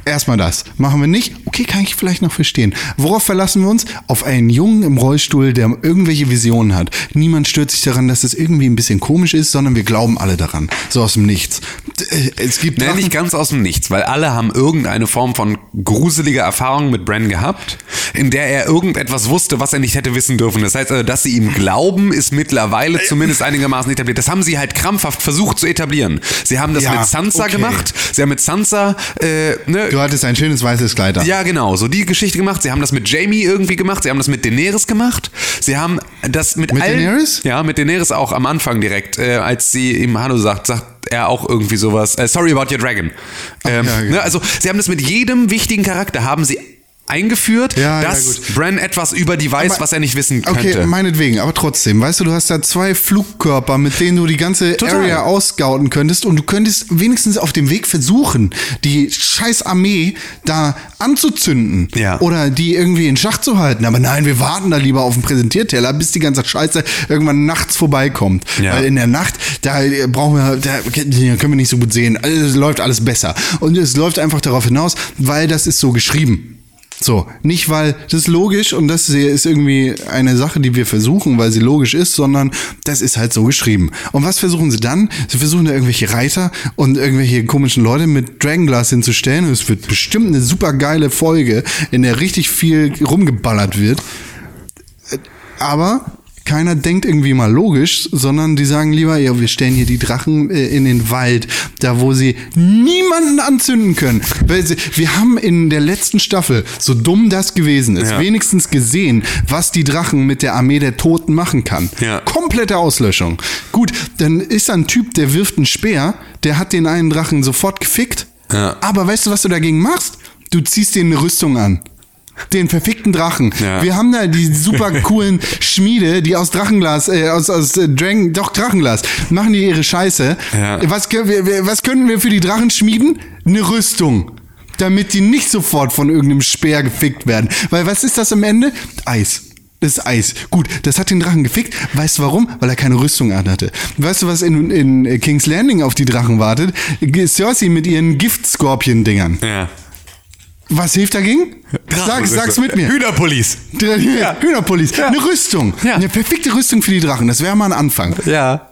Erstmal das. Machen wir nicht? Okay, kann ich vielleicht noch verstehen. Worauf verlassen wir uns? Auf einen Jungen im Rollstuhl, der irgendwelche Visionen hat. Niemand stört sich daran, dass es irgendwie ein bisschen komisch ist, sondern wir glauben alle daran. So aus dem Nichts. Äh, Es gibt Drachen- nicht ganz aus dem Nichts, weil alle haben irgendeine Form von gruseliger Erfahrung mit Bran gehabt, in der er irgendetwas wusste, was er nicht hätte wissen dürfen. Das heißt also, dass sie ihm glauben, ist mittlerweile zumindest einigermaßen etabliert. Das haben sie halt krampfhaft versucht zu etablieren. Sie haben das Ja, mit Sansa okay. gemacht. Sie haben mit Sansa, äh, ne, Du hattest ein schönes weißes Kleid an. ja, genau, so die Geschichte gemacht. Sie haben das mit Jamie irgendwie gemacht. Sie haben das mit Daenerys gemacht. Sie haben das mit, Mit allen, Daenerys? Ja, mit Daenerys auch am Anfang direkt, äh, als sie ihm Hallo sagt, sagt er auch irgendwie sowas. Äh, sorry about your dragon. Ähm, ja, genau. ne, also sie haben das mit jedem wichtigen Charakter haben sie eingeführt, Ja, ja, dass gut. Bran etwas über die weiß, Aber- was er nicht wissen könnte. Okay, meinetwegen, aber trotzdem, weißt du, du hast da zwei Flugkörper, mit denen du die ganze Total. Area ausgauten könntest und du könntest wenigstens auf dem Weg versuchen, die scheiß Armee da anzuzünden Ja. oder die irgendwie in Schach zu halten. Aber nein, wir warten da lieber auf den Präsentierteller, bis die ganze Scheiße irgendwann nachts vorbeikommt. Ja. Weil in der Nacht, da brauchen wir, da können wir nicht so gut sehen. Es läuft alles besser. Und es läuft einfach darauf hinaus, weil das ist so geschrieben. So, nicht weil das ist logisch und das ist irgendwie eine Sache, die wir versuchen, weil sie logisch ist, sondern das ist halt so geschrieben. Und was versuchen sie dann? Sie versuchen da irgendwelche Reiter und irgendwelche komischen Leute mit Dragonglass hinzustellen und es wird bestimmt eine super geile Folge, in der richtig viel rumgeballert wird. Aber keiner denkt irgendwie mal logisch, sondern die sagen lieber, ja, wir stellen hier die Drachen äh, in den Wald, da wo sie niemanden anzünden können. Weil sie, wir haben in der letzten Staffel, so dumm das gewesen ist, Ja. wenigstens gesehen, was die Drachen mit der Armee der Toten machen kann. Ja. Komplette Auslöschung. Gut, dann ist da ein Typ, der wirft einen Speer, der hat den einen Drachen sofort gefickt. Ja. Aber weißt du, was du dagegen machst? Du ziehst dir eine Rüstung an. Den verfickten Drachen. Ja. Wir haben da die super coolen Schmiede, die aus Drachenglas, äh, aus, aus äh, Dragon, doch Drachenglas, machen die ihre Scheiße. Ja. Was, können wir, was können wir für die Drachen schmieden? Eine Rüstung. Damit die nicht sofort von irgendeinem Speer gefickt werden. Weil was ist das am Ende? Eis. Das ist Eis. Gut, das hat den Drachen gefickt. Weißt du warum? Weil er keine Rüstung anhatte. Weißt du, was in, in King's Landing auf die Drachen wartet? Cersei mit ihren Giftskorpion-Dingern. ja. Was hilft dagegen? Sag, sag's mit mir. Hühnerpullis. Ja. Hühnerpullis. Ja. Eine Rüstung. Ja. Eine perfekte Rüstung für die Drachen. Das wäre mal ein Anfang. Ja.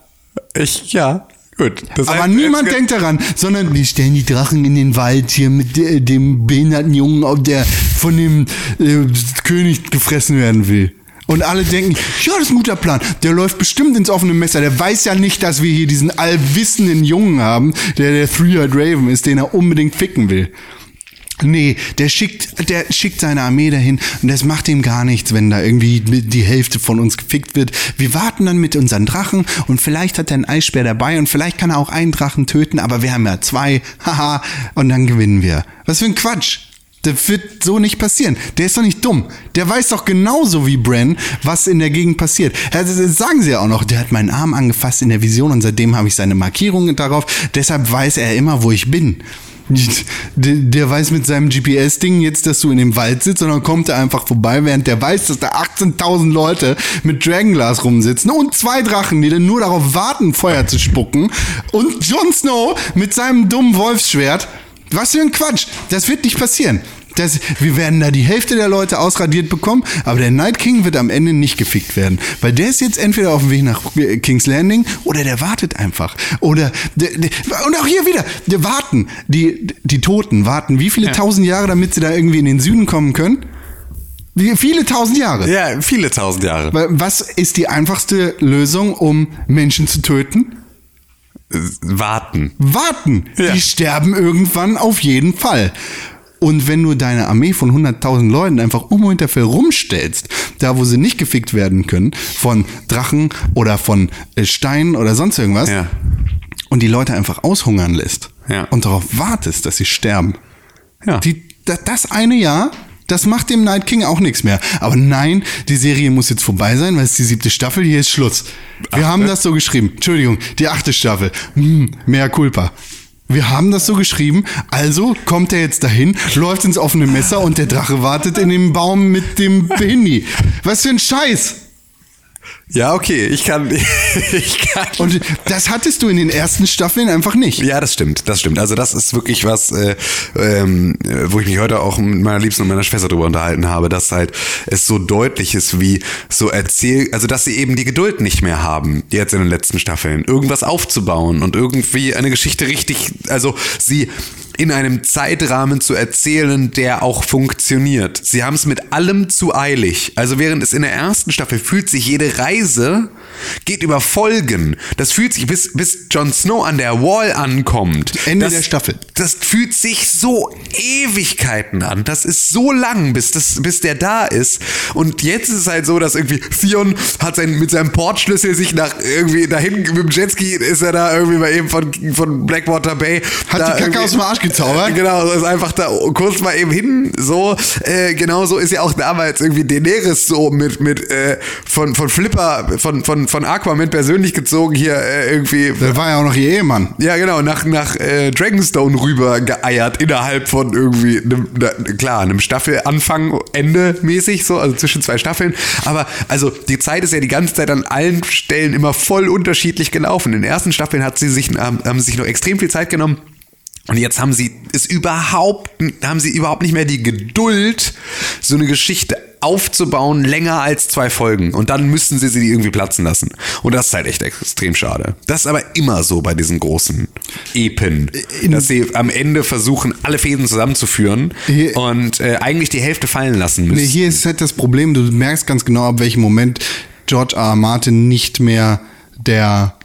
Ich, ja. Gut. Das Aber heißt, niemand denkt daran, sondern wir stellen die Drachen in den Wald hier mit äh, dem behinderten Jungen, auf der von dem äh, König gefressen werden will. Und alle denken, ja, das ist ein guter Plan. Der läuft bestimmt ins offene Messer. Der weiß ja nicht, dass wir hier diesen allwissenden Jungen haben, der der Three-Eyed Raven ist, den er unbedingt ficken will. Nee, der schickt, der schickt seine Armee dahin und das macht ihm gar nichts, wenn da irgendwie die Hälfte von uns gefickt wird. Wir warten dann mit unseren Drachen und vielleicht hat er einen Eisbär dabei und vielleicht kann er auch einen Drachen töten, aber wir haben ja zwei, haha, und dann gewinnen wir. Was für ein Quatsch. Das wird so nicht passieren. Der ist doch nicht dumm. Der weiß doch genauso wie Bran, was in der Gegend passiert. Also, sagen sie ja auch noch. Der hat meinen Arm angefasst in der Vision und seitdem habe ich seine Markierungen darauf. Deshalb weiß er immer, wo ich bin. Der, weiß mit seinem GPS-Ding jetzt, dass du in dem Wald sitzt, dann kommt er einfach vorbei, während der weiß, dass da 18.000 Leute mit Dragonglass rumsitzen und zwei Drachen, die dann nur darauf warten, Feuer zu spucken. Und Jon Snow mit seinem dummen Wolfsschwert. Was für ein Quatsch. Das wird nicht passieren. Das, wir werden da die Hälfte der Leute ausradiert bekommen, aber der Night King wird am Ende nicht gefickt werden. Weil der ist jetzt entweder auf dem Weg nach King's Landing oder der wartet einfach. Oder der, der, und auch hier wieder, der warten. Die, die Toten warten wie viele tausend Jahre, damit sie da irgendwie in den Süden kommen können? Wie viele tausend Jahre. Ja, viele tausend Jahre. Was ist die einfachste Lösung, um Menschen zu töten? Warten. Warten. Ja. Die sterben irgendwann auf jeden Fall. Und wenn du deine Armee von 100.000 Leuten einfach um Winterfell rumstellst, da wo sie nicht gefickt werden können, von Drachen oder von äh, Steinen oder sonst irgendwas, Ja. und die Leute einfach aushungern lässt Ja. und darauf wartest, dass sie sterben, Ja. die, da- das eine Jahr, das macht dem Night King auch nichts mehr. Aber nein, die Serie muss jetzt vorbei sein, weil es ist die siebte Staffel, hier ist Schluss. Wir haben das so geschrieben. Entschuldigung, die achte Staffel. Hm, mehr culpa. Wir haben das so geschrieben, also kommt er jetzt dahin, läuft ins offene Messer und der Drache wartet in dem Baum mit dem Hindi. Was für ein Scheiß! Ja, okay, ich kann, ich kann. Und das hattest du in den ersten Staffeln einfach nicht. Ja, das stimmt, das stimmt. Also das ist wirklich was, äh, ähm, äh, wo ich mich heute auch mit meiner Liebsten und meiner Schwester drüber unterhalten habe, dass halt es so deutlich ist, wie so erzähl, also dass sie eben die Geduld nicht mehr haben, jetzt in den letzten Staffeln, irgendwas aufzubauen und irgendwie eine Geschichte richtig, also sie in einem Zeitrahmen zu erzählen, der auch funktioniert. Sie haben es mit allem zu eilig. Also während es in der ersten Staffel fühlt sich jede Reise geht über Folgen. Das fühlt sich bis bis Jon Snow an der Wall ankommt. Ende das, der Staffel. Das fühlt sich so Ewigkeiten an. Das ist so lang, bis das bis der da ist. Und jetzt ist es halt so, dass irgendwie Theon hat sein mit seinem Portschlüssel sich nach irgendwie dahin mit dem Jetski ist er da irgendwie mal eben von von Blackwater Bay Hat die Kacke aus dem Arsch gezaubert? Genau, so ist einfach da kurz mal eben hin, so. Äh, genau so ist ja auch damals irgendwie Daenerys so mit, mit äh, von, von Flipper, von, von, von Aquaman persönlich gezogen hier äh, irgendwie. Der war ja auch noch ihr Ehemann. Ja, genau, nach, nach äh, Dragonstone rüber geeiert, innerhalb von irgendwie einem, na, klar, einem Staffelanfang, Ende mäßig, so, also zwischen zwei Staffeln. Aber also die Zeit ist ja die ganze Zeit an allen Stellen immer voll unterschiedlich gelaufen. In den ersten Staffeln hat sie sich, haben, haben sie sich noch extrem viel Zeit genommen. Und jetzt haben sie es überhaupt, haben sie überhaupt nicht mehr die Geduld, so eine Geschichte aufzubauen, länger als zwei Folgen. Und dann müssen sie sie irgendwie platzen lassen. Und das ist halt echt extrem schade. Das ist aber immer so bei diesen großen Epen, dass sie am Ende versuchen, alle Fäden zusammenzuführen und äh, eigentlich die Hälfte fallen lassen müssen. Nee, hier ist halt das Problem, du merkst ganz genau, ab welchem Moment George R. R. Martin nicht mehr der,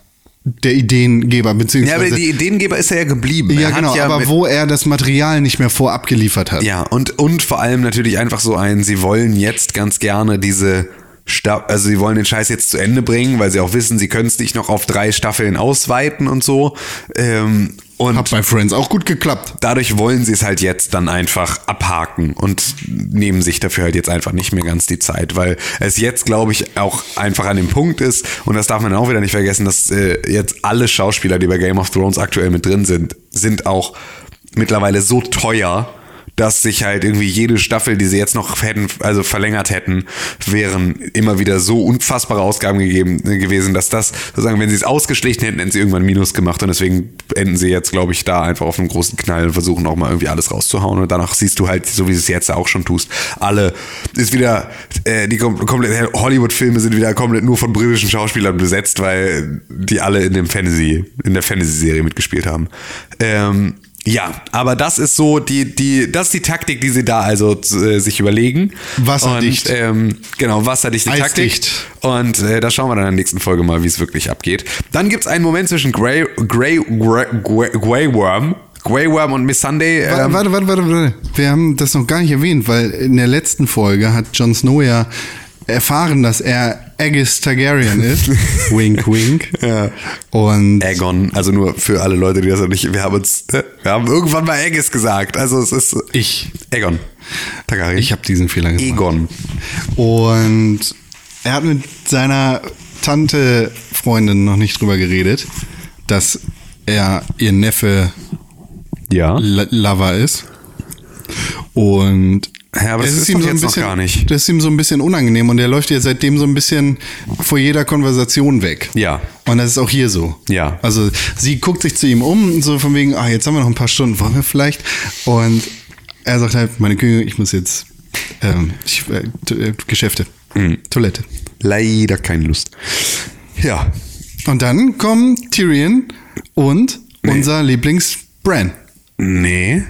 der Ideengeber, ja, beziehungsweise. aber die Ideengeber ist er ja geblieben. ja, genau, ja aber wo er das Material nicht mehr vorab geliefert hat. Ja, und, und vor allem natürlich einfach so ein, sie wollen jetzt ganz gerne diese Sta also sie wollen den Scheiß jetzt zu Ende bringen, weil sie auch wissen, sie können es nicht noch auf drei Staffeln ausweiten und so. Ähm, und Hat bei Friends auch gut geklappt. dadurch wollen sie es halt jetzt dann einfach abhaken und nehmen sich dafür halt jetzt einfach nicht mehr ganz die Zeit, weil es jetzt, glaube ich, auch einfach an dem Punkt ist, und das darf man auch wieder nicht vergessen, dass äh, jetzt alle Schauspieler, die bei Game of Thrones aktuell mit drin sind, sind auch mittlerweile so teuer, dass sich halt irgendwie jede Staffel, die sie jetzt noch hätten, also verlängert hätten, wären immer wieder so unfassbare Ausgaben gegeben äh, gewesen, dass das sozusagen, wenn sie es ausgeschlichen hätten, hätten sie irgendwann Minus gemacht und deswegen enden sie jetzt, glaube ich, da einfach auf einem großen Knall und versuchen auch mal irgendwie alles rauszuhauen und danach siehst du halt, so wie du es jetzt auch schon tust, alle ist wieder äh, die kom komplett Hollywood-Filme sind wieder komplett nur von britischen Schauspielern besetzt, weil die alle in dem Fantasy in der Fantasy-Serie mitgespielt haben. Ähm, ja, aber das ist so die, die, das ist die Taktik, die sie da also äh, sich überlegen. Wasserdicht. Und, ähm, genau, wasserdichte Taktik. Eisdicht. Und äh, da schauen wir dann in der nächsten Folge mal, wie es wirklich abgeht. Dann gibt's einen Moment zwischen Grey, Grey, Grey, Grey, Grey Worm, Grey Worm und Miss Sunday. Ähm, warte, warte, warte, warte. Wir haben das noch gar nicht erwähnt, weil in der letzten Folge hat Jon Snow ja erfahren, dass er Aegis Targaryen ist. wink, wink. Ja. Und Aegon, also nur für alle Leute, die das noch nicht, wir haben uns, äh, wir haben irgendwann mal Aegis gesagt. Also es ist ich, Aegon. Targaryen. ich habe diesen Fehler gemacht. Egon. Und er hat mit seiner Tante, Freundin noch nicht drüber geredet, dass er ihr Neffe Ja. Lover ist. Und Ja, aber das ist ihm so ein bisschen, gar nicht. Das ist ihm so ein bisschen unangenehm und er läuft ja seitdem so ein bisschen vor jeder Konversation weg. Ja. Und das ist auch hier so. Ja. Also sie guckt sich zu ihm um, so von wegen, ah, jetzt haben wir noch ein paar Stunden, wollen wir vielleicht? Und er sagt halt, meine Königin, ich muss jetzt ähm, ich, äh, äh, Geschäfte, Mhm. Toilette. Leider keine Lust. Ja. Und dann kommen Tyrion und unser Lieblings-Bran. Nee.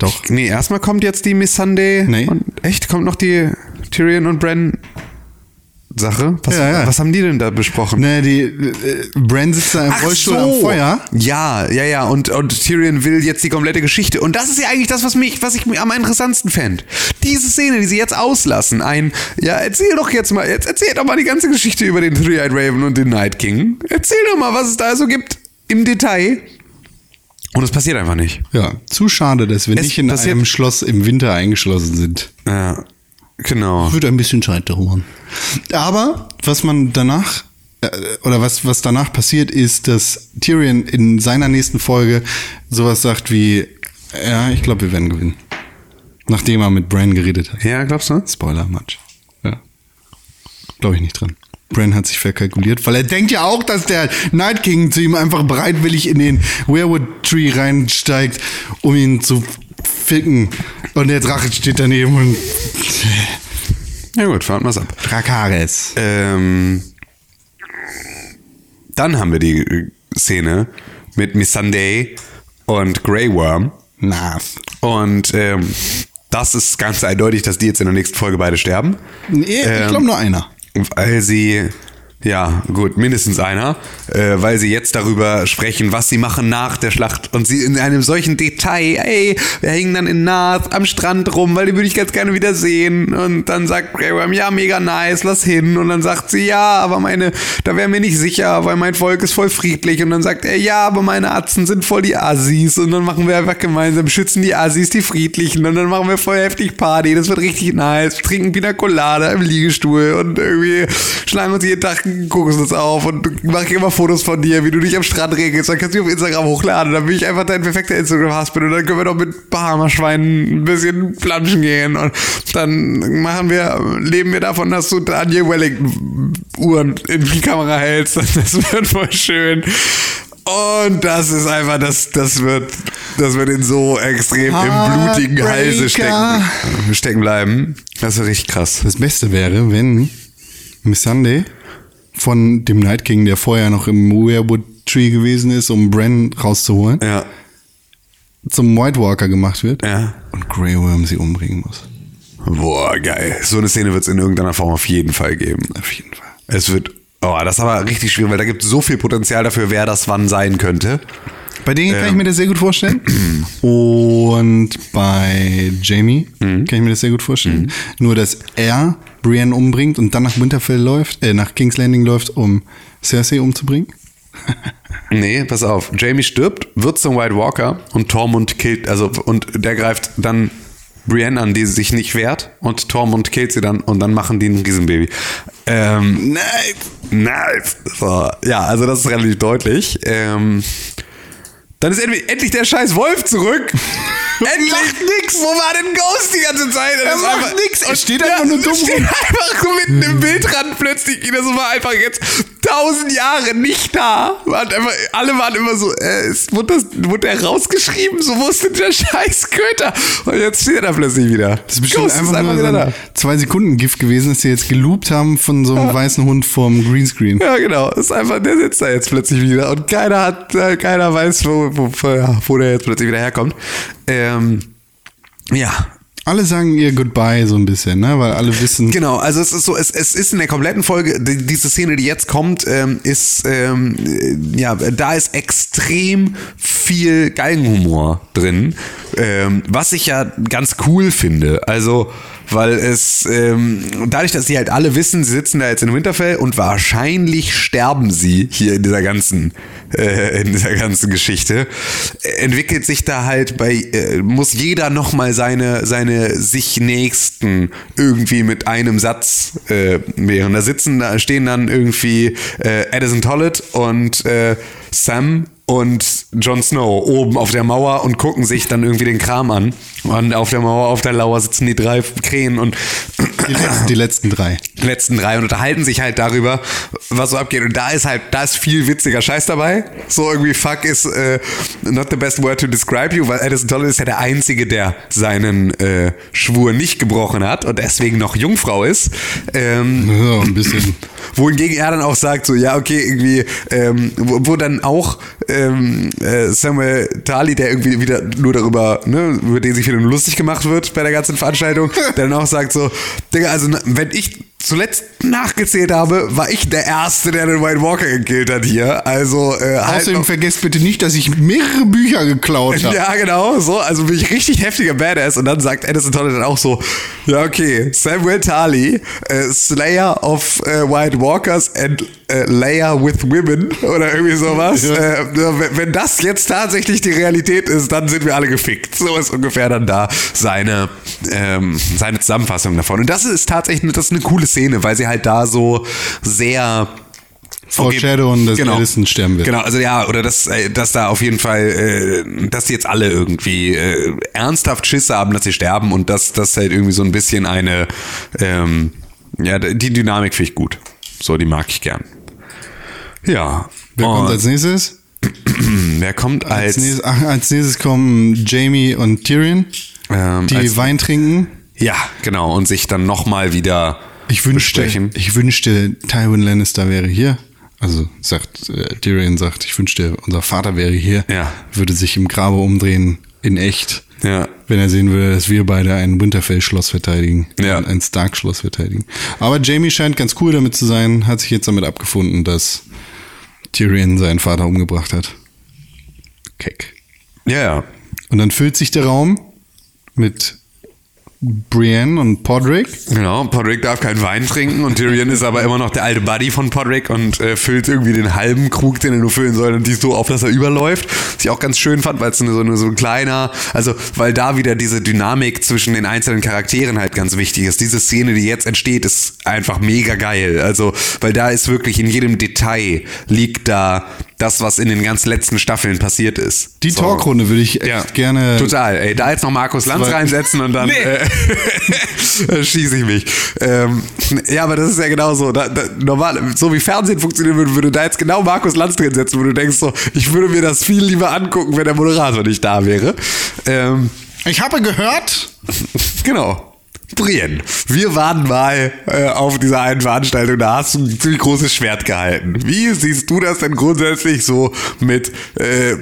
Doch. Nee, erstmal kommt jetzt die Miss Sunday. Nee. Und echt, kommt noch die Tyrion und Bran Sache? Was, Ja, ja. was haben die denn da besprochen? Ne, die äh, Bran sitzt da im Ach Rollstuhl so. am Feuer. Ja, ja, ja. Und, und Tyrion will jetzt die komplette Geschichte. Und das ist ja eigentlich das, was mich, was ich mir am interessantesten fände. Diese Szene, die sie jetzt auslassen. Ein, ja, erzähl doch jetzt mal, jetzt erzähl doch mal die ganze Geschichte über den Three-Eyed Raven und den Night King. Erzähl doch mal, was es da so gibt im Detail. Und es passiert einfach nicht. Ja, zu schade, dass wir Es nicht in einem Schloss im Winter eingeschlossen sind. Ja, genau. Wird ein bisschen Zeit dauern. Aber was man danach äh, oder was, was danach passiert, ist, dass Tyrion in seiner nächsten Folge sowas sagt wie, ja, ich glaube, wir werden gewinnen. Nachdem er mit Bran geredet hat. Ja, glaubst du? Spoiler, Matsch. Ja. Glaube ich nicht dran. Bran hat sich verkalkuliert, weil er denkt ja auch, dass der Night King zu ihm einfach bereitwillig in den Weirwood Tree reinsteigt, um ihn zu ficken. Und der Drache steht daneben und Ja gut, fahren wir's ab. Drakaris. Ähm, dann haben wir die äh, Szene mit Miss Sunday und Grey Worm. Nath. Und ähm, das ist ganz eindeutig, dass die jetzt in der nächsten Folge beide sterben. Nee, ich Ähm, glaube nur einer. Weil sie, ja, gut, mindestens einer, äh, weil sie jetzt darüber sprechen, was sie machen nach der Schlacht. Und sie in einem solchen Detail, ey, wir hängen dann in Nath am Strand rum, weil die würde ich ganz gerne wieder sehen. Und dann sagt Worm, ja, mega nice, lass hin. Und dann sagt sie, ja, aber meine, da wären wir nicht sicher, weil mein Volk ist voll friedlich. Und dann sagt er, ja, aber meine Atzen sind voll die Assis. Und dann machen wir einfach gemeinsam, schützen die Assis, die Friedlichen. Und dann machen wir voll heftig Party. Das wird richtig nice. Trinken Pina Colada im Liegestuhl und irgendwie schlagen uns jeden Tag einen Kokosnuss auf und mache immer Fotos von dir, wie du dich am Strand regelst. Dann kannst du die auf Instagram hochladen. Dann bin ich einfach dein perfekter Instagram-Husband und dann können wir doch mit Bahama-Schweinen ein bisschen planschen gehen. Und dann machen wir, leben wir davon, dass du Daniel Wellington Uhren in die Kamera hältst. Das wird voll schön. Und das ist einfach, das, das wird, das wird in so extrem im blutigen Halse stecken, stecken bleiben. Das ist richtig krass. Das Beste wäre, wenn Miss Sunday von dem Night King, der vorher noch im Weirwood Tree gewesen ist, um Bran rauszuholen, Ja, zum White Walker gemacht wird ja. und Grey Worm sie umbringen muss. Boah, geil. So eine Szene wird es in irgendeiner Form auf jeden Fall geben. Auf jeden Fall. Es wird, oh, das ist aber richtig schwierig, weil da gibt es so viel Potenzial dafür, wer das wann sein könnte. Bei denen kann ich mir das sehr gut vorstellen. Und bei Jamie kann ich mir das sehr gut vorstellen. Nur, dass er Brienne umbringt und dann nach Winterfell läuft, äh, nach King's Landing läuft, um Cersei umzubringen. Nee, pass auf. Jamie stirbt, wird zum White Walker und Tormund killt, also, und der greift dann Brienne an, die sich nicht wehrt und Tormund killt sie dann und dann machen die ein Riesenbaby. Ähm, Nice! Nice. So, ja, also das ist relativ deutlich. Ähm, dann ist endlich, endlich der scheiß Wolf zurück. endlich. macht nix. Wo war denn Ghost die ganze Zeit? Er Das macht nix. Er steht einfach nur dumm steht rum. einfach so mitten im Bildrand plötzlich. So war einfach jetzt tausend Jahre nicht da. War einfach, alle waren immer so, äh, ist, wurde, das, wurde der rausgeschrieben? So, wo ist denn der scheiß Köter? Und jetzt steht er da plötzlich wieder. Das ist bestimmt Ghost einfach, nur so ein zwei Sekunden Gift gewesen, dass sie jetzt geloopt haben von so einem weißen Hund vom Greenscreen. Ja, genau. Ist einfach, der sitzt da jetzt plötzlich wieder und keiner hat, äh, keiner weiß, wo, wo, wo der jetzt plötzlich wieder herkommt. Ähm, ja. Alle sagen ihr Goodbye so ein bisschen, ne? Weil alle wissen, Genau, also es ist so, es, es ist in der kompletten Folge, die, diese Szene, die jetzt kommt, ähm, ist, ähm, äh, ja, da ist extrem viel Galgenhumor drin. Ähm, was ich ja ganz cool finde. Also, weil es, ähm, dadurch, dass sie halt alle wissen, sie sitzen da jetzt in Winterfell und wahrscheinlich sterben sie hier in dieser ganzen, äh, in dieser ganzen Geschichte, entwickelt sich da halt bei, äh, muss jeder nochmal seine, seine sich Nächsten irgendwie mit einem Satz äh, mehren. Da sitzen, da stehen dann irgendwie äh, Addison Tollett und äh, Sam und Jon Snow oben auf der Mauer und gucken sich dann irgendwie den Kram an. Und auf der Mauer, auf der Lauer sitzen die drei Krähen und Die letzten, die letzten drei. letzten drei und unterhalten sich halt darüber, was so abgeht. Und da ist halt, da ist viel witziger Scheiß dabei. So irgendwie fuck is äh, not the best word to describe you, weil Addison Tolle ist ja der Einzige, der seinen äh, Schwur nicht gebrochen hat und deswegen noch Jungfrau ist. Ähm, Ja, ein bisschen. wohingegen er dann auch sagt, so, ja, okay, irgendwie, ähm, wo, wo dann auch ähm, äh, Samuel Tali, der irgendwie wieder nur darüber, ne, über den sich wieder lustig gemacht wird bei der ganzen Veranstaltung, der dann auch sagt so, Digga, also wenn ich zuletzt nachgezählt habe, war ich der Erste, der den White Walker gekillt hat hier. Also äh, halt Außerdem vergesst bitte nicht, dass ich mehrere Bücher geklaut habe. ja, genau, so. Also bin ich richtig heftiger Badass. Und dann sagt Addison Tolle dann auch so: Ja, okay, Samuel Tali, äh, Slayer of äh, White Walkers and äh, Layer with Women oder irgendwie sowas. Äh, wenn, das jetzt tatsächlich die Realität ist, dann sind wir alle gefickt. So ist ungefähr dann da seine, ähm, seine Zusammenfassung davon. Und das ist tatsächlich das ist eine coole Szene, weil sie halt da so sehr Foreshadowen, dass Addison sterben wird. Genau, also ja, oder dass, äh, dass da auf jeden Fall, äh, dass die jetzt alle irgendwie äh, ernsthaft Schiss haben, dass sie sterben und dass das halt irgendwie so ein bisschen eine, ähm, ja, die Dynamik finde ich gut. So, die mag ich gern. Ja. Wer und kommt als nächstes? wer kommt als, Als nächstes, ach, als nächstes kommen Jamie und Tyrion, ähm, die Wein trinken. ja, genau, und sich dann nochmal wieder Ich wünschte, besprechen. ich wünschte, Tywin Lannister wäre hier. Also sagt äh, Tyrion sagt, ich wünschte, unser Vater wäre hier. Ja. Würde sich im Grabe umdrehen in echt. Ja. Wenn er sehen würde, dass wir beide ein Winterfell-Schloss verteidigen. Ja. Ein- Ein Stark-Schloss verteidigen. Aber Jamie scheint ganz cool damit zu sein, hat sich jetzt damit abgefunden, dass Tyrion seinen Vater umgebracht hat. Keck. Ja, ja. Und dann füllt sich der Raum mit Brienne und Podrick. Genau, Podrick darf keinen Wein trinken und Tyrion ist aber immer noch der alte Buddy von Podrick und äh, füllt irgendwie den halben Krug, den er nur füllen soll und die so auf, dass er überläuft. Was ich auch ganz schön fand, weil es so, so ein kleiner, also weil da wieder diese Dynamik zwischen den einzelnen Charakteren halt ganz wichtig ist. Diese Szene, die jetzt entsteht, ist einfach mega geil. Also, weil da ist wirklich in jedem Detail liegt da das, was in den ganz letzten Staffeln passiert ist. Die So. Talkrunde würde ich echt gerne. Total, ey, da jetzt noch Markus Lanz reinsetzen und dann äh, schieße ich mich. Ähm, ja, aber das ist ja genau so. Da, da, normal, so wie Fernsehen funktionieren würde, würde da jetzt genau Markus Lanz drin setzen, wo du denkst so, ich würde mir das viel lieber angucken, wenn der Moderator nicht da wäre. Ähm, Ich habe gehört. genau. Brienne, wir waren mal äh, auf dieser einen Veranstaltung, da hast du ein ziemlich großes Schwert gehalten. Wie siehst du das denn grundsätzlich so mit äh,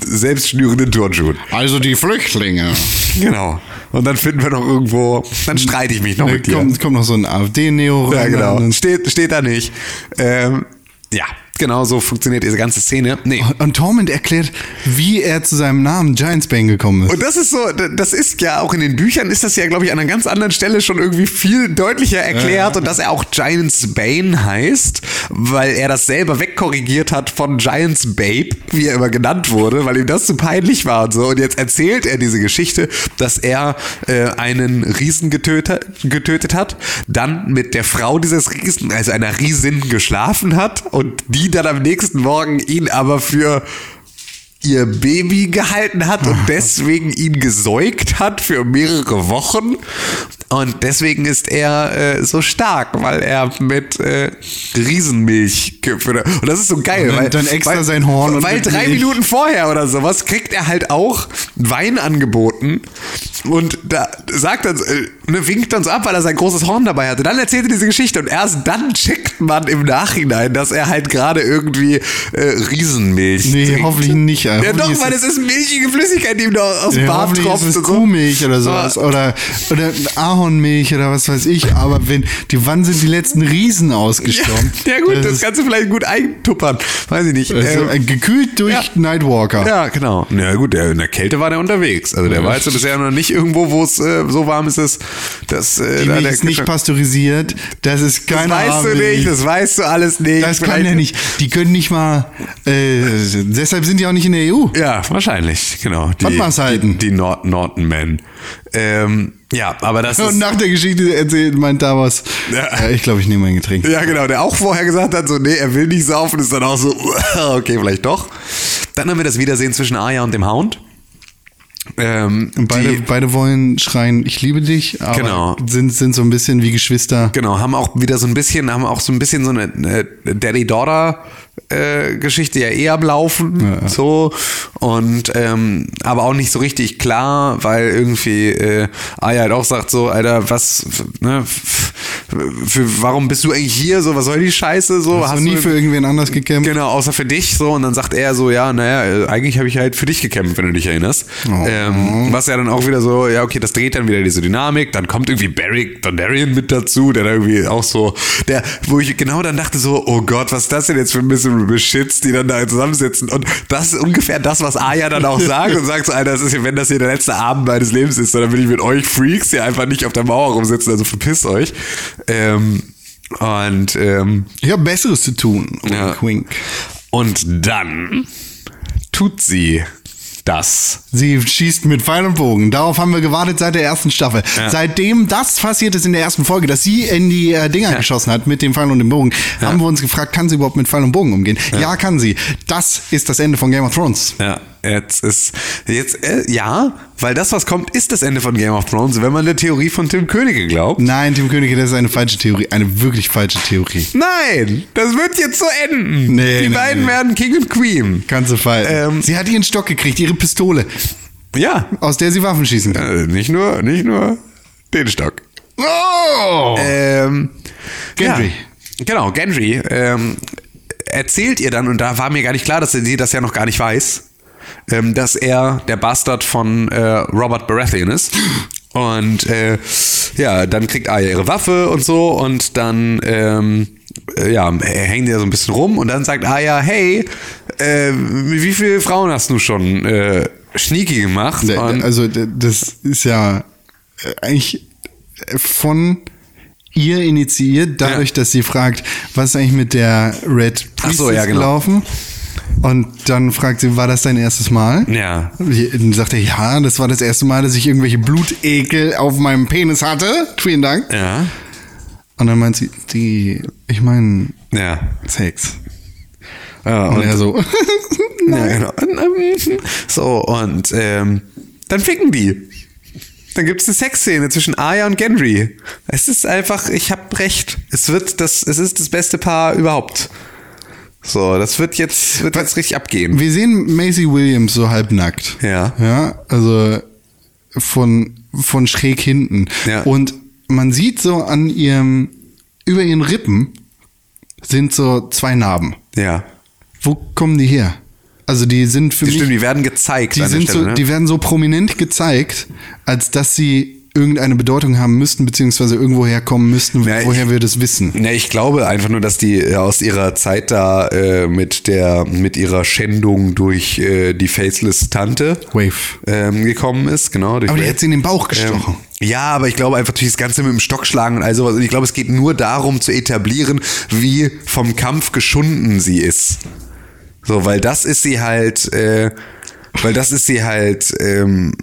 selbstschnürenden Turnschuhen? Also die Flüchtlinge. Genau. Und dann finden wir noch irgendwo, dann streite ich mich noch Da mit dir. kommt, kommt noch so ein AfD-Neo Ja, rein. genau. Und dann- Steht, steht da nicht. Ähm, ja, genau so funktioniert diese ganze Szene. Nee. Und Tormund erklärt, wie er zu seinem Namen Giantsbane gekommen ist. Und das ist so, das ist ja auch in den Büchern ist das ja, glaube ich, an einer ganz anderen Stelle schon irgendwie viel deutlicher erklärt und dass er auch Giants Bane heißt, weil er das selber wegkorrigiert hat von Giants Babe, wie er immer genannt wurde, weil ihm das zu peinlich war und so. Und jetzt erzählt er diese Geschichte, dass er äh, einen Riesen getötet, getötet hat, dann mit der Frau dieses Riesen, also einer Riesin, geschlafen hat und die dann am nächsten Morgen ihn aber für ihr Baby gehalten hat und deswegen ihn gesäugt hat für mehrere Wochen. Und deswegen ist er äh, so stark, weil er mit äh, Riesenmilch gefüttert. Und das ist so geil. Und dann- weil, dann extra weil, sein Horn und Weil drei Milch. Minuten vorher oder sowas kriegt er halt auch Wein angeboten. Und da sagt dann, äh, er winkt so ab, weil er sein großes Horn dabei hatte. Dann erzählt er diese Geschichte und erst dann checkt man im Nachhinein, dass er halt gerade irgendwie äh, Riesenmilch Nee, trinkt. hoffentlich nicht. Ja Hoffentlich doch, weil es ist milchige Flüssigkeit, die ihm da aus dem Ja, Bart tropft. ist es. Kuhmilch oder sowas. Oder, oder Ahornmilch oder was weiß ich. Aber wenn, die, wann sind die letzten Riesen ausgestorben? Ja gut, das, ist, kannst du vielleicht gut eintuppern. Weiß ich nicht. also, Ähm, äh, gekühlt durch ja. Nightwalker. Ja, genau. Na gut, der, in der Kälte war der unterwegs. Also der war jetzt bisher noch nicht irgendwo, wo es äh, so warm ist, dass, dass äh, Die da Milch der ist nicht pasteurisiert. Das ist Das keine weißt du Haarmilch. nicht, das weißt du alles nicht. Das kann ja nicht. Die können nicht mal. Äh, deshalb sind die auch nicht in der EU. Ja, wahrscheinlich, genau. Die, Was du? Die, die Nord Norton Men. Ähm, ja, aber das Und ist. nach der Geschichte erzählt meint Davos, Ja. ja. ich glaube, ich nehme ein Getränk. Ja, genau, der auch vorher gesagt hat, so, nee, er will nicht saufen, ist dann auch so, okay, vielleicht doch. Dann haben wir das Wiedersehen zwischen Aya und dem Hound. Ähm, Und beide, beide wollen schreien, ich liebe dich, aber Genau. sind, sind so ein bisschen wie Geschwister. Genau, haben auch wieder so ein bisschen, haben auch so ein bisschen so eine äh, Daddy-Daughter-Geschichte ja eher am Laufen. So. Und ähm, aber auch nicht so richtig klar, weil irgendwie äh, Aya halt auch sagt so, Alter, was, ne, für, warum bist du eigentlich hier? So, was soll die Scheiße? So, Hast du nie für irgendwen anders gekämpft? Genau, außer für dich so. Und dann sagt er so, ja, naja, eigentlich habe ich halt für dich gekämpft, wenn du dich erinnerst. Oh. Ähm, was ja dann auch wieder so, ja, okay, das dreht dann wieder diese Dynamik. Dann kommt irgendwie Barrick Dondarrion mit dazu, der da irgendwie auch so, der, wo ich genau dann dachte so, oh Gott, was ist das denn jetzt für Miserable Shits, die dann da zusammensitzen. Und das ist ungefähr das, was Aya dann auch sagt und sagt so, Alter, das ist wenn das hier der letzte Abend meines Lebens ist, dann will ich mit euch Freaks hier einfach nicht auf der Mauer rumsitzen, also verpisst euch. Ähm, und ähm, Ich habe Besseres zu tun. Ja. Wink, wink. und dann tut sie das. Sie schießt mit Pfeil und Bogen. Darauf haben wir gewartet seit der ersten Staffel. Ja. Seitdem das passiert ist in der ersten Folge, dass sie in die äh, Dinger geschossen hat mit dem Pfeil und dem Bogen, haben wir uns gefragt, kann sie überhaupt mit Pfeil und Bogen umgehen? Ja. kann sie. Das ist das Ende von Game of Thrones. Ja, jetzt ist jetzt äh, ja, weil das was kommt, ist das Ende von Game of Thrones, wenn man der Theorie von Tim Königke glaubt. Nein, Tim Königke, das ist eine falsche Theorie. Eine wirklich falsche Theorie. Nein, das wird jetzt so enden. Nee, Die nee, beiden nee. werden King und Queen. Kannst du fallen. Ähm, sie hat ihren Stock gekriegt, ihre Pistole, Ja, aus der sie Waffen schießen kann. äh, nicht nur nicht nur den Stock. Oh! Ähm, Gendry. Ja, genau, Gendry ähm, erzählt ihr dann, und da war mir gar nicht klar, dass sie das ja noch gar nicht weiß, ähm, dass er der Bastard von äh, Robert Baratheon ist. Und äh, ja, dann kriegt Arya ihre Waffe und so und dann ähm, äh, ja, hängen die da so ein bisschen rum und dann sagt Arya, hey, äh, wie viele Frauen hast du schon äh, Schnieki gemacht? Und- Also das ist ja äh, eigentlich von ihr initiiert, dadurch, dass sie fragt, was ist eigentlich mit der Red Priestess so, ja, genau. gelaufen? Und dann fragt sie, war das dein erstes Mal? Ja. Dann sagt er, ja, das war das erste Mal, dass ich irgendwelche Blutekel auf meinem Penis hatte. Vielen Dank. ja, Und dann meint sie, die, ich meine, ja. Sex. ja Und, er so, Ja, genau. So, und ähm, dann ficken die. Dann gibt es eine Sexszene zwischen Aya und Gendry. Es ist einfach, ich hab recht. Es wird das, es ist das beste Paar überhaupt. So, das wird jetzt, wird jetzt richtig abgehen. Wir sehen Maisie Williams so halbnackt. Ja. Ja, also von, von schräg hinten. Ja. Und man sieht so an ihrem, über ihren Rippen sind so zwei Narben. Ja. Wo kommen die her? Also die sind für Die, mich, stimmt, die werden gezeigt die sind Stelle, so, ne? die werden so prominent gezeigt, als dass sie irgendeine Bedeutung haben müssten, beziehungsweise irgendwo herkommen müssten, ich- woher wir das wissen. Ne, ich glaube einfach nur, dass die äh, aus ihrer Zeit da äh, mit der mit ihrer Schändung durch äh, die faceless Tante Wave. ähm, gekommen ist, genau. Aber die Wave. hat sie in den Bauch gestochen. Ähm, ja, aber ich glaube einfach durch das Ganze mit dem Stock schlagen und all sowas. Und ich glaube, es geht nur darum zu etablieren, wie vom Kampf geschunden sie ist. So, weil das ist sie halt, äh, weil das ist sie halt, ähm,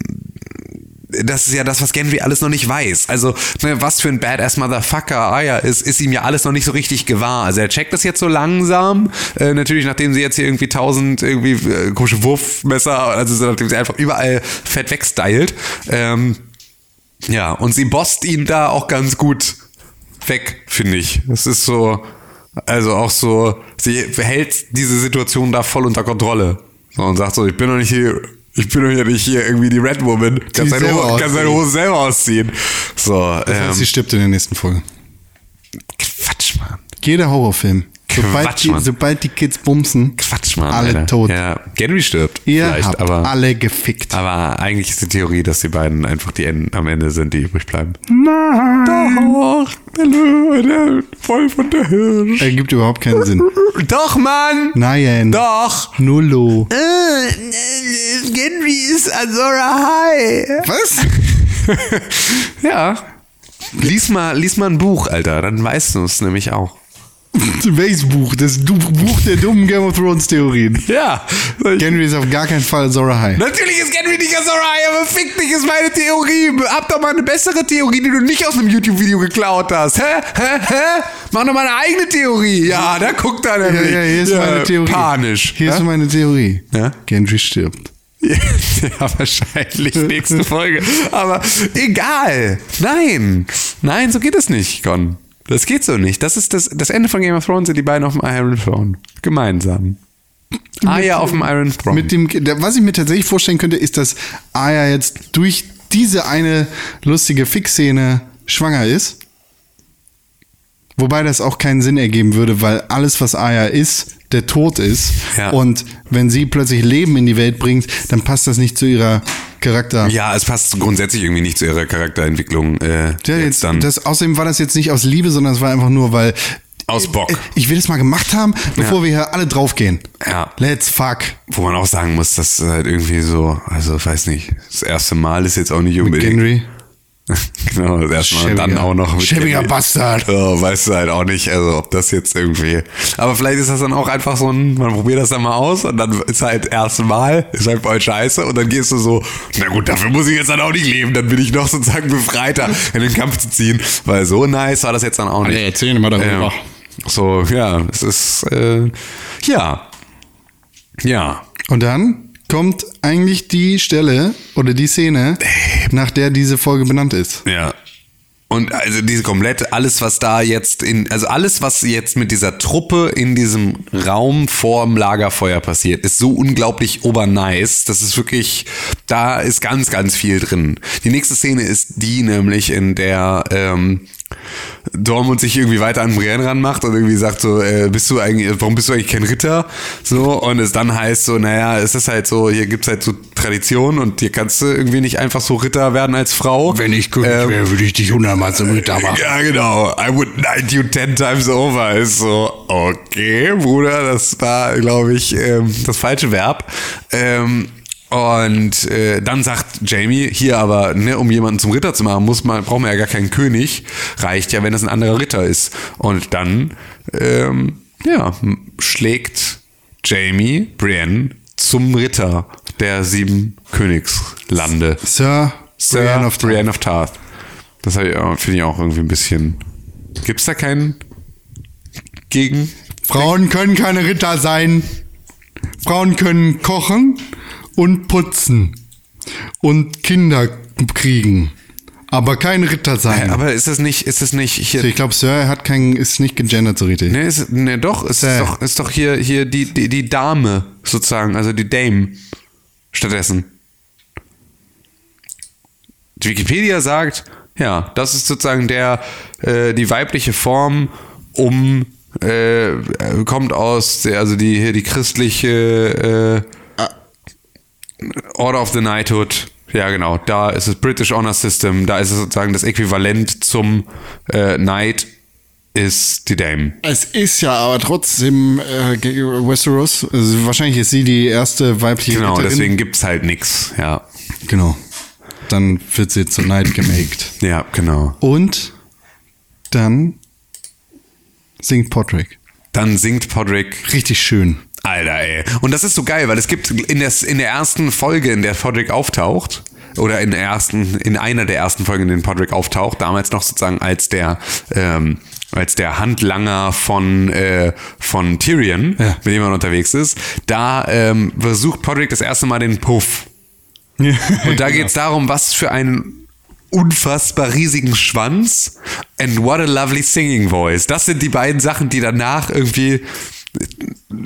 das ist ja das, was Genry alles noch nicht weiß. Also, ne, was für ein Badass Motherfucker Aya ist, ist ihm ja alles noch nicht so richtig gewahr. Also er checkt das jetzt so langsam. Äh, natürlich, nachdem sie jetzt hier irgendwie tausend irgendwie äh, komische Wurfmesser, also so, nachdem sie einfach überall fett wegstylt. Ähm, ja, und sie bosst ihn da auch ganz gut weg, finde ich. Es ist so, also auch so, sie hält diese Situation da voll unter Kontrolle. So, und sagt so, ich bin noch nicht hier Ich bin doch ja nicht hier irgendwie die Red Woman. Kannst deine, selber Hose, deine ausziehen. Hose selber ausziehen. So, Das heißt, sie ähm, stirbt in der nächsten Folge. Quatsch, Mann. Jeder Horrorfilm. Sobald, die, sobald die Kids bumsen, Quatsch, Mann. Alle Alter. tot. Ja, Henry stirbt. ihr vielleicht, habt aber, alle gefickt. aber eigentlich ist die Theorie, dass die beiden einfach die Enden, am Ende sind, die übrig bleiben. Nein. Doch, der Löwe, der Wolf und der Hirsch. Ergibt überhaupt keinen Sinn. Doch, Mann! Nein. Doch! Nullo. Henry ist Azora High. Was? Ja. Lies mal, lies mal ein Buch, Alter, dann weißt du es nämlich auch. Welches Buch? Das Buch der dummen Game of Thrones Theorien. Ja. Henry ist auf gar keinen Fall Zora High. Natürlich ist Henry nicht Azora High, aber fick dich, ist meine Theorie. Hab doch mal eine bessere Theorie, die du nicht aus einem YouTube-Video geklaut hast. Hä? Hä? Hä? Mach doch mal eine eigene Theorie. Ja, da guckt er Ja, nämlich. ja, hier ist meine Theorie. Panisch. Hier ja? ist meine Theorie. Ja? Gendry stirbt. Ja, wahrscheinlich nächste Folge. Aber egal. Nein. Nein, so geht es nicht, Con. Das geht so nicht. Das ist das, das Ende von Game of Thrones sind die beiden auf dem Iron Throne. Gemeinsam. Arya auf dem Iron Throne. Mit dem, was ich mir tatsächlich vorstellen könnte, ist, dass Aya jetzt durch diese eine lustige Fix-Szene schwanger ist. Wobei das auch keinen Sinn ergeben würde, weil alles, was Aya ist, der Tod ist. Ja. Und wenn sie plötzlich Leben in die Welt bringt, dann passt das nicht zu ihrer Charakter. ja, es passt grundsätzlich irgendwie nicht zu ihrer Charakterentwicklung. Äh, Ja, jetzt, dann das, außerdem war das jetzt nicht aus Liebe, sondern es war einfach nur, weil aus Bock. ich will das mal gemacht haben, bevor wir hier alle draufgehen. Ja. Let's fuck. Wo man auch sagen muss, dass halt irgendwie so, also weiß nicht, das erste Mal ist jetzt auch nicht unbedingt. Henry. genau, das erste Mal und dann auch noch mit schäbiger. Bastard. Ja, weißt du halt auch nicht, also ob das jetzt irgendwie. Aber vielleicht ist das dann auch einfach so ein, man probiert das dann mal aus und dann ist halt erste Mal, ist halt voll scheiße und dann gehst du so, na gut, dafür muss ich jetzt dann auch nicht leben, dann bin ich noch sozusagen befreiter, in den Kampf zu ziehen, weil so nice war das jetzt dann auch nicht. erzähl mal darüber. Ja. So, ja, es ist, äh, ja. Ja. Und dann kommt eigentlich die Stelle oder die Szene, nach der diese Folge benannt ist. Ja. Und also diese komplett, alles, was da jetzt in, also alles, was jetzt mit dieser Truppe in diesem Raum vorm Lagerfeuer passiert, ist so unglaublich obernice. Das ist wirklich, da ist ganz, ganz viel drin. Die nächste Szene ist die nämlich, in der ähm, Dormund sich irgendwie weiter an Brienne ranmacht und irgendwie sagt so, äh, bist du eigentlich, warum bist du eigentlich kein Ritter? So, und es dann heißt so, naja, es ist halt so, hier gibt's halt so Tradition und hier kannst du irgendwie nicht einfach so Ritter werden als Frau. Wenn ich König Ähm, wäre, würde ich dich hundertmal zum Ritter machen. ja, genau. I would knight you ten times over. Ist so, okay, Bruder, das war, glaube ich, ähm, das falsche Verb. Ähm, und äh, dann sagt Jamie, hier aber, ne, um jemanden zum Ritter zu machen, muss man, braucht man ja gar keinen König. Reicht ja, wenn es ein anderer Ritter ist. Und dann, ähm, ja, schlägt Jamie Brienne zum Ritter der sieben Königslande. Sir, Sir Brienne of Brienne of Tarth. Das finde ich auch irgendwie ein bisschen. Gibt's da keinen gegen? Frauen können keine Ritter sein. Frauen können kochen und putzen und Kinder kriegen, aber kein Ritter sein. Aber ist es nicht, ist es nicht hier. ich glaube, Sir hat kein, ist nicht gegendert so richtig. Ne, ist, ne, doch, ist Sir. doch, ist doch hier, hier die, die, die Dame sozusagen, also die Dame stattdessen. Die Wikipedia sagt, ja, das ist sozusagen der, äh, die weibliche Form, um, äh, kommt aus, also die, hier die christliche, äh, Order of the Knighthood. Ja, genau. Da ist es British Honor System. Da ist es sozusagen das Äquivalent zum äh, Knight ist die Dame. Es ist ja aber trotzdem äh, Westeros. Also wahrscheinlich ist sie die erste weibliche Genau, Ritterin. deswegen gibt's halt nix. Ja. Genau. Dann wird sie zur Night gemaked. Ja, genau. Und dann singt Podrick. Dann singt Podrick Richtig schön. Alter, ey. Und das ist so geil, weil es gibt in der, in der ersten Folge, in der Podrick auftaucht, oder in der ersten, in einer der ersten Folgen, in denen Podrick auftaucht, damals noch sozusagen als der, ähm, als der Handlanger von, äh, von Tyrion, Ja. mit dem man unterwegs ist, da ähm, versucht Podrick das erste Mal den Puff. Und da geht's darum, was für einen unfassbar riesigen Schwanz and what a lovely singing voice. Das sind die beiden Sachen, die danach irgendwie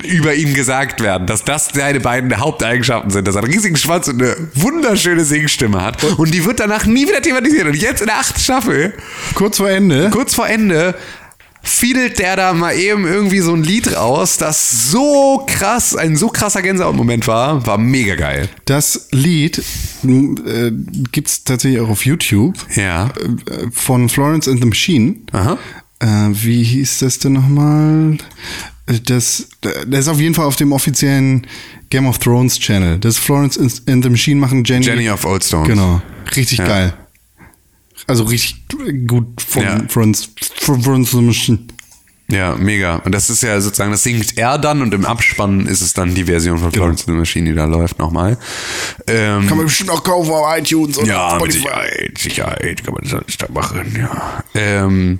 über ihn gesagt werden, dass das seine beiden Haupteigenschaften sind, dass er einen riesigen Schwanz und eine wunderschöne Singstimme hat. Und die wird danach nie wieder thematisiert. Und jetzt in der achten Staffel, Kurz vor Ende. kurz vor Ende, fiedelt der da mal eben irgendwie so ein Lied raus, das so krass, ein so krasser Gänsehautmoment war, war mega geil. Das Lied äh, gibt es tatsächlich auch auf YouTube Ja. äh, von Florence and the Machine. Aha. Äh, wie hieß das denn nochmal? Das, das ist auf jeden Fall auf dem offiziellen Game of Thrones Channel. Das Florence and the Machine machen Jenny. Jenny of Old Stones. Genau. Richtig Ja. geil. Also richtig gut von Ja. Florence, Florence and the Machine. Ja, mega. Und das ist ja sozusagen, das singt er dann und im Abspann ist es dann die Version von Florence and the Machine, die da läuft, nochmal. Ähm, Kann man bestimmt auch kaufen auf iTunes und ja, mit Spotify. Sicherheit, Sicherheit kann man das da machen, ja. Ähm,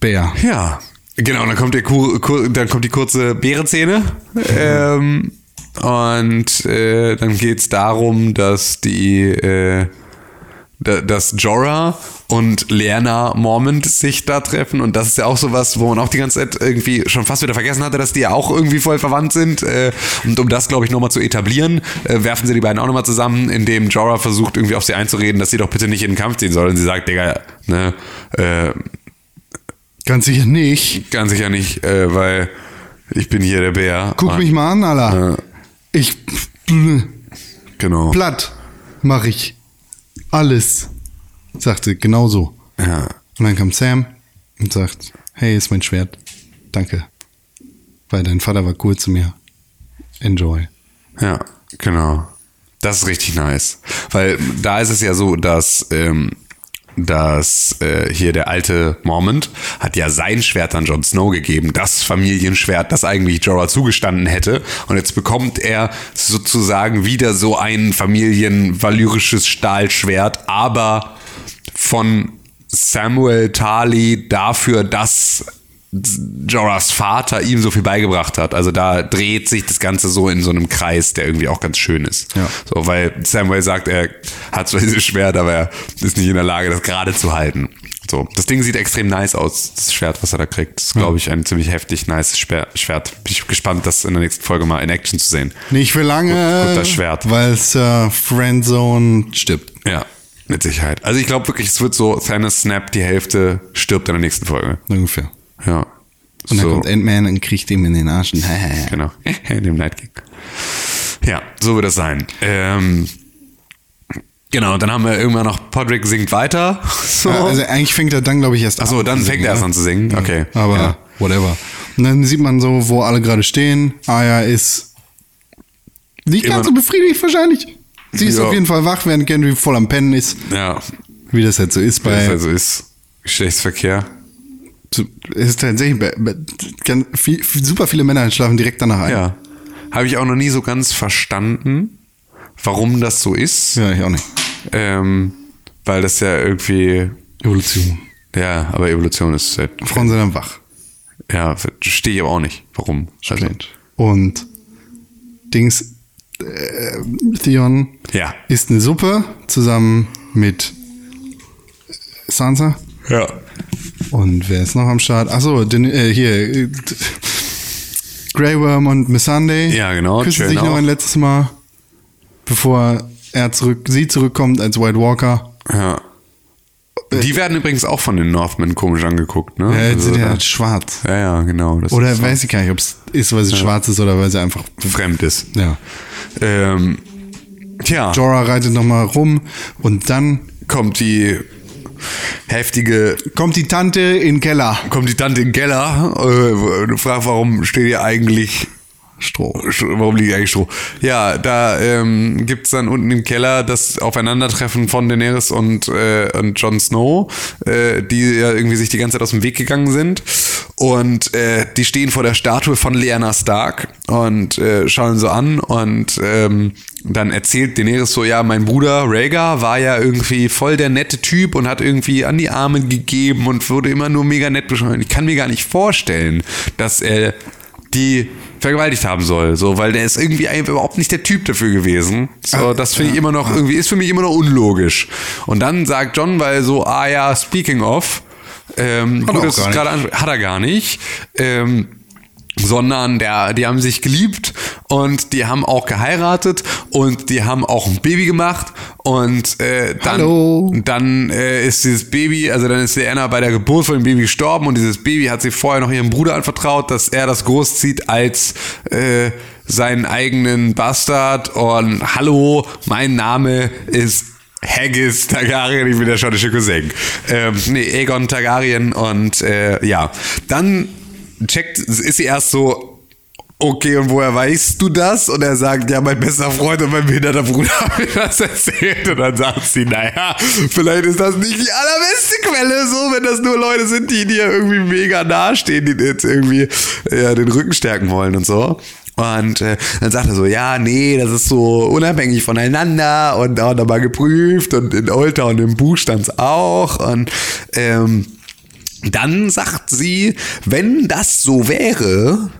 Bär. ja, genau, dann kommt, der Kur, Kur, dann kommt die kurze Bärenszene. Ähm, und äh, dann geht's darum, dass die, äh, da- dass Jorah und Lena Mormont sich da treffen und das ist ja auch sowas, wo man auch die ganze Zeit irgendwie schon fast wieder vergessen hatte, dass die ja auch irgendwie voll verwandt sind äh, und um das glaube ich nochmal zu etablieren, äh, werfen sie die beiden auch nochmal zusammen, indem Jorah versucht irgendwie auf sie einzureden, dass sie doch bitte nicht in den Kampf ziehen soll und sie sagt, Digga, ne, äh, Ganz sicher nicht. ganz sicher nicht, äh, weil ich bin hier der Bär. Guck Und- mich mal an, Alter. Ja. Ich Genau. platt mach ich alles. Sagte genauso. Ja. Und dann kam Sam und sagt, hey, ist mein Schwert. Danke. Weil dein Vater war cool zu mir. Enjoy. Ja, genau. Das ist richtig nice. Weil da ist es ja so, dass, ähm, dass äh, hier der alte Mormont hat ja sein Schwert an Jon Snow gegeben, das Familienschwert, das eigentlich Jorah zugestanden hätte. Und jetzt bekommt er sozusagen wieder so ein familienvalyrisches Stahlschwert, aber von Samuel Tarly dafür, dass Jorahs Vater ihm so viel beigebracht hat. Also da dreht sich das Ganze so in so einem Kreis, der irgendwie auch ganz schön ist. Ja. So, weil Samuel sagt, er hat zwar dieses Schwert, aber er ist nicht in der Lage, das gerade zu halten. So, das Ding sieht extrem nice aus, das Schwert, was er da kriegt. Das ist, glaube ich, ein ziemlich heftig nice Schwer- Schwert. Bin ich gespannt, das in der nächsten Folge mal in Action zu sehen. Nicht für lange, Gut, das Schwert. weil Sir Friendzone stirbt. Ja, mit Sicherheit. Also ich glaube wirklich, es wird so, Thanos snap die Hälfte, stirbt in der nächsten Folge. Ungefähr. Ja. Und dann So. kommt Ant-Man und kriegt ihm in den Arsch. Genau. Dem Night King. Ja, so wird es sein. Ähm, genau, dann haben wir irgendwann noch Podrick singt weiter. So. Ja, also eigentlich fängt er dann, glaube ich, erst Achso, an dann zu fängt er erst ne? an zu singen. Okay. Aber Ja. whatever. Und dann sieht man so, wo alle gerade stehen. Aya ist nicht Immer- ganz so befriedigt wahrscheinlich. Sie ist Ja. auf jeden Fall wach, während Gendry voll am Pennen ist. ja. Wie das halt so ist Weil es bei... also ist Geschlechtsverkehr. Es ist tatsächlich ganz, viel, super viele Männer schlafen direkt danach ein. Ja. Habe ich auch noch nie so ganz verstanden, warum das so ist. Ja, ich auch nicht. Ähm, weil das ja irgendwie, Evolution. ja, aber Evolution ist halt, Frauen sind dann wach. ja, verstehe ich aber auch nicht, warum. Also, Und Dings, äh, Theon ja. isst eine Suppe zusammen mit Sansa. Ja. Und wer ist noch am Start? Achso, äh, hier. Äh, Grey Worm und Missandei. Ja, genau, Küssen sich noch ein letztes Mal, bevor er zurück, sie zurückkommt als White Walker. Ja. Die werden übrigens auch von den Northmen komisch angeguckt, ne? Ja, jetzt Also sind ja da- schwarz. ja, ja, genau. Oder so weiß ich gar nicht, ob es ist, weil sie schwarz ist oder weil sie einfach. fremd ist. Ja. Ähm, tja, Jorah reitet nochmal rum und dann kommt die heftige, kommt die Tante in den Keller. kommt die Tante in den Keller äh, und fragt, warum steht ihr eigentlich Stroh. Warum liegt eigentlich Stroh? Ja, da ähm, gibt's dann unten im Keller das Aufeinandertreffen von Daenerys und, äh, und Jon Snow, äh, die ja irgendwie sich die ganze Zeit aus dem Weg gegangen sind. Und äh, die stehen vor der Statue von Lyanna Stark und äh, schauen so an und ähm, dann erzählt Daenerys so, ja, mein Bruder Rhaegar war ja irgendwie voll der nette Typ und hat irgendwie an die Armen gegeben und wurde immer nur mega nett beschrieben. Ich kann mir gar nicht vorstellen, dass er die vergewaltigt haben soll, so, weil der ist irgendwie überhaupt nicht der Typ dafür gewesen. So, das finde ich immer noch irgendwie ist für mich immer noch unlogisch. Und dann sagt John, weil so, ah ja, speaking of, ähm, Hat er gut, gar es gerade hat er gar nicht. Ähm, sondern der, die haben sich geliebt und die haben auch geheiratet und die haben auch ein Baby gemacht. Und äh, dann, Hallo. dann äh, ist dieses Baby, also dann ist die Anna bei der Geburt von dem Baby gestorben und dieses Baby hat sie vorher noch ihrem Bruder anvertraut, dass er das großzieht als äh, seinen eigenen Bastard. Und hallo, mein Name ist Haggis Targaryen, ich bin der schottische Cousin. Ähm, nee, Aegon Targaryen. Und äh, ja, dann checkt, ist sie erst so, okay, und woher weißt du das? Und er sagt, ja, mein bester Freund und mein behinderter Bruder haben mir das erzählt. Und dann sagt sie, naja, vielleicht ist das nicht die allerbeste Quelle, so, wenn das nur Leute sind, die dir irgendwie mega nahestehen, die jetzt irgendwie ja, den Rücken stärken wollen und so. Und äh, dann sagt er so, ja, nee, das ist so unabhängig voneinander und auch nochmal geprüft und in Olter und im Buch stand's auch. Und ähm, dann sagt sie, wenn das so wäre,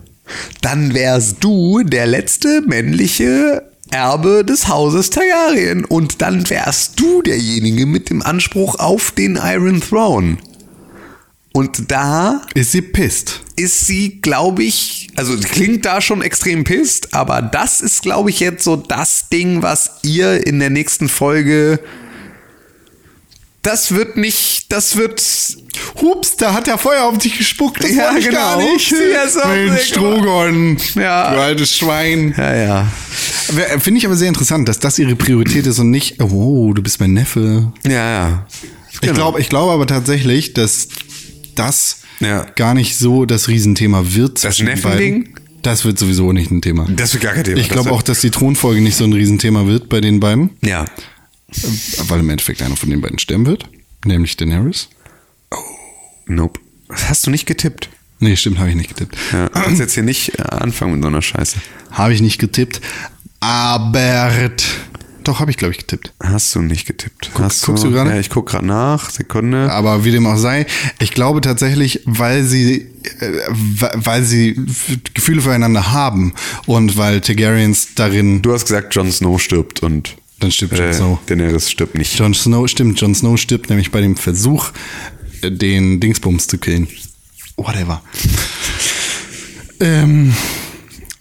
dann wärst du der letzte männliche Erbe des Hauses Targaryen und dann wärst du derjenige mit dem Anspruch auf den Iron Throne. Und da Ist sie pisst? ist sie, glaube ich, also klingt da schon extrem pisst, aber das ist, glaube ich, jetzt so das Ding, was ihr in der nächsten Folge. Das wird nicht, das wird. Hups, da hat er Feuer auf dich gespuckt. Das Ja, ich gar genau. nicht. Mensch, Strogon. Ja. Du altes Schwein. Ja, ja. Wer- Finde ich aber sehr interessant, dass das ihre Priorität ist und nicht, oh, du bist mein Neffe. Ja, ja. Ich glaube ich glaube aber tatsächlich, dass das Ja. gar nicht so das Riesenthema wird. den Neffending? Das wird sowieso nicht ein Thema. Das wird gar kein Thema. ich glaube Das auch, dass die Thronfolge nicht so ein Riesenthema wird bei den beiden, Ja. weil im Endeffekt einer von den beiden sterben wird, nämlich Daenerys. Nope. Das hast du nicht getippt. Nee, stimmt, habe ich nicht getippt. Ja. Du kannst jetzt hier nicht äh, anfangen mit so einer Scheiße. Habe ich nicht getippt. Aber doch, habe ich, glaube ich, getippt. Hast du nicht getippt. hast guckst du gerade? Ja, ich guck gerade nach. Sekunde. Aber wie dem auch sei, ich glaube tatsächlich, weil sie, äh, weil sie Gefühle füreinander haben und weil Targaryens darin, Du hast gesagt, Jon Snow stirbt und dann stirbt Jon äh, Snow. Daenerys stirbt nicht. Jon Snow, stimmt, Jon Snow stirbt nämlich bei dem Versuch, äh, den Dingsbums zu killen. Whatever. ähm,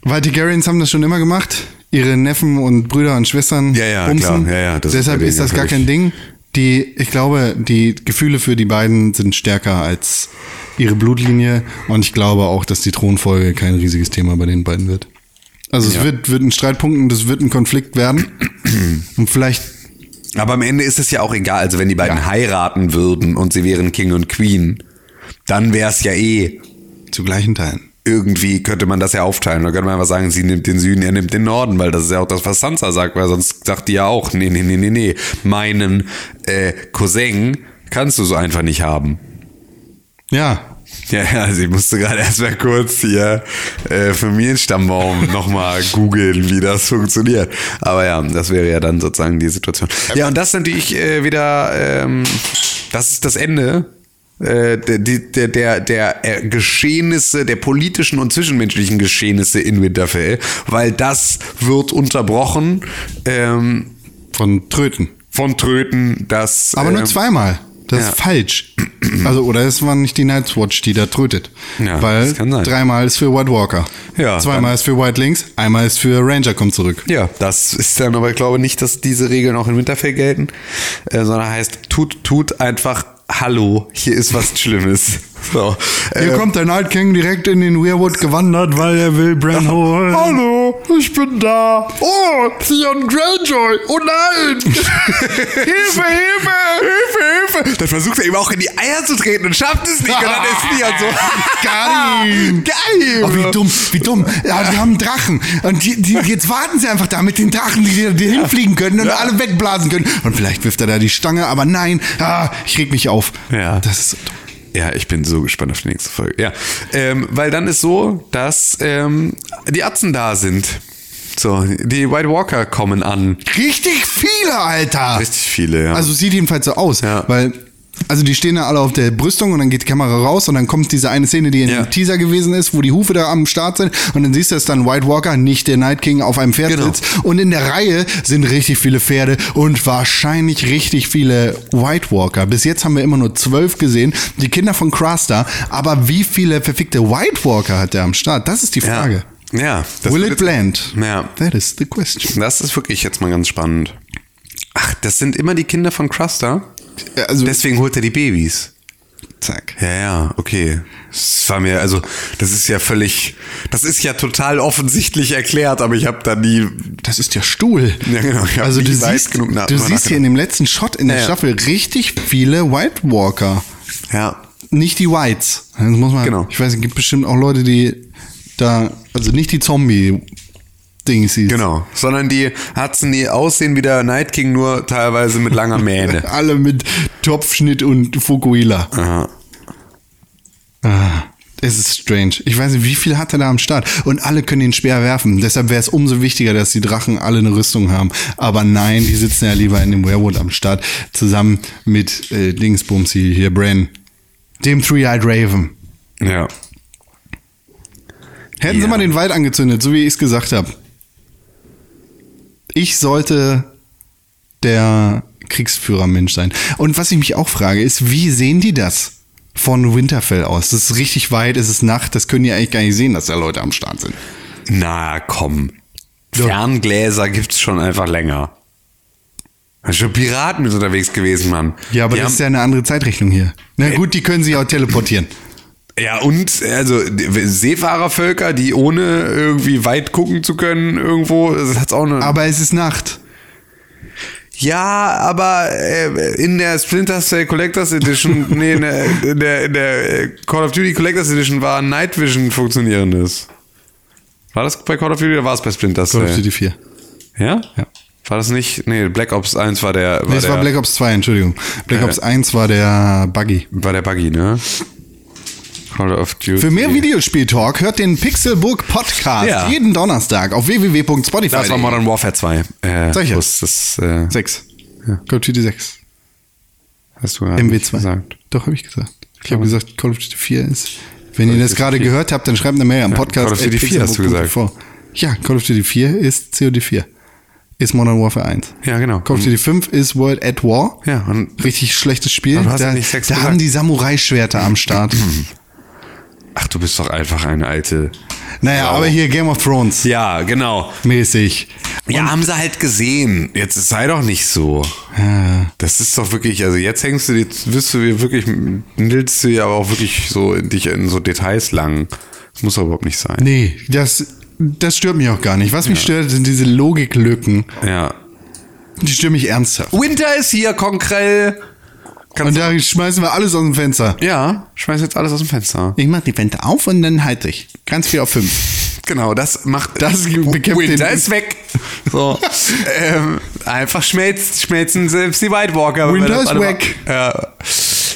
weil Targaryens haben das schon immer gemacht. Ihre Neffen und Brüder und Schwestern Ja, ja, bumsen. klar. Ja, ja, Deshalb ist das gar kein Ding. Die, ich glaube, die Gefühle für die beiden sind stärker als ihre Blutlinie. Und ich glaube auch, dass die Thronfolge kein riesiges Thema bei den beiden wird. Also es Ja. wird, wird ein Streitpunkt und es wird ein Konflikt werden. und vielleicht Aber am Ende ist es ja auch egal. Also wenn die beiden Ja. heiraten würden und sie wären King und Queen, dann wäre es ja eh zu gleichen Teilen. irgendwie könnte man das ja aufteilen. Da könnte man einfach sagen, sie nimmt den Süden, er nimmt den Norden, weil das ist ja auch das, was Sansa sagt, weil sonst sagt die ja auch, nee, nee, nee, nee, nee, meinen äh, Cousin kannst du so einfach nicht haben. Ja, Ja, ja, also ich musste gerade erstmal kurz hier äh, Familienstammbaum nochmal googeln, wie das funktioniert. Aber ja, das wäre ja dann sozusagen die Situation. Ja, und das ist natürlich äh, wieder, ähm, das ist das Ende äh, der, der, der, der Geschehnisse, der politischen und zwischenmenschlichen Geschehnisse in Winterfell, weil das wird unterbrochen ähm, von Tröten. von Tröten, das... Aber nur ähm, zweimal. Das ja. ist falsch. Also, oder es war nicht die Night's Watch, die da trötet. Ja, Weil dreimal ist für White Walker. Ja, Zweimal ist für White Links, einmal ist für Ranger kommt zurück. Ja, das ist dann aber, ich glaube nicht, dass diese Regeln auch in Winterfell gelten, äh, sondern heißt, tut, tut einfach Hallo, hier ist was Schlimmes. So, Hier äh, kommt der Night King direkt in den Weirwood gewandert, weil er will Bran holen. Hallo, ich bin da. Oh, Theon Greyjoy. Oh nein. Hilfe, Hilfe. Hilfe, Hilfe. Dann versucht er ihm auch in die Eier zu treten und schafft es nicht. Und dann ist Theon so. Geil! Geil. Oh, wie dumm, wie dumm. Ja, die haben einen Drachen. Und die, die, jetzt warten sie einfach da mit den Drachen, die, die hinfliegen können und alle wegblasen können. Und vielleicht wirft er da die Stange, aber nein. Ah, ich reg mich auf. Ja. Das ist so dumm. Ja, ich bin so gespannt auf die nächste Folge. Ja, ähm, weil dann ist so, dass ähm, die Atzen da sind. So, die White Walker kommen an. Richtig viele, Alter. Richtig viele, ja. Also sieht jedenfalls so aus, Ja. weil Also die stehen da alle auf der Brüstung und dann geht die Kamera raus und dann kommt diese eine Szene, die in Ja. dem Teaser gewesen ist, wo die Hufe da am Start sind und dann siehst du, dass dann White Walker, nicht der Night King, auf einem Pferd Genau. sitzt und in der Reihe sind richtig viele Pferde und wahrscheinlich richtig viele White Walker. Bis jetzt haben wir immer nur zwölf gesehen, die Kinder von Craster, aber wie viele verfickte White Walker hat der am Start? Das ist die Frage. Ja. ja das Will it blend? Ja. That is the question. Das ist wirklich jetzt mal ganz spannend. Ach, das sind immer die Kinder von Cruster? Also, Deswegen holt er die Babys. zack. Ja, ja, okay. Das war mir, also, das ist ja völlig, das ist ja total offensichtlich erklärt, aber ich habe da nie, Das ist der Stuhl. Ja, genau. Also du siehst, genug nach- du siehst hier in dem letzten Shot in der Ja. Staffel richtig viele White Walker. ja, Nicht die Whites. Das muss man, Genau. Ich weiß, es gibt bestimmt auch Leute, die da, also nicht die Zombie-Dings. genau. Sondern die Hudson, die aussehen wie der Night King, nur teilweise mit langer Mähne. Alle mit Topfschnitt und Fukuhila. Aha. Ah, es ist strange. Ich weiß nicht, wie viel hat er da am Start? Und alle können den Speer werfen. Deshalb wäre es umso wichtiger, dass die Drachen alle eine Rüstung haben. Aber nein, die sitzen ja lieber in dem Werewolf am Start. Zusammen mit äh, Dingsbumsi, hier Bran. Dem Three-Eyed Raven. Ja. Hätten Ja. sie mal den Wald angezündet, so wie ich es gesagt habe. Ich sollte der Kriegsführermensch sein. Und was ich mich auch frage, ist, wie sehen die das von Winterfell aus? Das ist richtig weit, es ist Nacht, das können die eigentlich gar nicht sehen, dass da Leute am Start sind. Na, komm. Ferngläser gibt's schon einfach länger. Schon Piraten mit unterwegs gewesen, Mann. Ja, aber Die das ist ja eine andere Zeitrechnung hier. Na gut, die können sich auch teleportieren. Ja, und also Seefahrervölker, die ohne irgendwie weit gucken zu können, irgendwo, das hat's auch eine. Aber es ist Nacht. ja, aber äh, in der Splinter Cell Collectors Edition, nee, in der, in der, in der äh, Call of Duty Collectors Edition war Night Vision funktionierendes. War das bei Call of Duty oder war es bei Splinter Cell? Call of Duty 4. Ja? Ja. War das nicht? Nee, Black Ops 1 war der. War Nee, es der, war Black Ops 2, Entschuldigung. Black Äh. Ops 1 war der Buggy. War der Buggy, ne? Call of Duty. Für mehr Videospiel-Talk hört den Pixelbook Podcast Ja. jeden Donnerstag auf www.spotify. Das war Modern Warfare 2. Äh, ja. es Das, äh, 6. Call of Duty 6. hast du gerade MW2. nicht gesagt. Doch, habe ich gesagt. Ich habe gesagt, Call of Duty 4 ist. Wenn ihr das gerade gehört habt, dann schreibt eine Mail am Podcast. Call of Duty 4 hast du gesagt. Ja, Call of Duty 4 ist COD 4. Ist Modern Warfare 1. Ja, genau. Call of Duty 5 ist World at War. Ja, und Richtig schlechtes Spiel. Aber du hast Da, ja nicht Sex da haben die Samurai-Schwerter am Start. ach, du bist doch einfach eine alte. naja, Sau. aber hier Game of Thrones Ja, genau. mäßig. Ja, haben sie halt gesehen. Jetzt sei doch nicht so. Das ist doch wirklich, also jetzt hängst du, jetzt wirst du dir wirklich, nilst du ja aber auch wirklich so in dich in so Details lang. Das muss doch überhaupt nicht sein. Nee, das, das stört mich auch gar nicht. Was mich stört, sind diese Logiklücken. Ja. Die stören mich ernsthaft. Winter ist hier, Konkrell. Und da schmeißen wir alles aus dem Fenster. Ja, schmeiß jetzt alles aus dem Fenster. Ich mach die Fenster auf und dann halte ich. Ganz viel auf fünf. Genau, das macht. Das bekämpft Winter den- ist weg. So. ähm, einfach schmelzt, schmelzen selbst die White Walker. Winter ist weg. mal- Ja.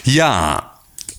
Ja.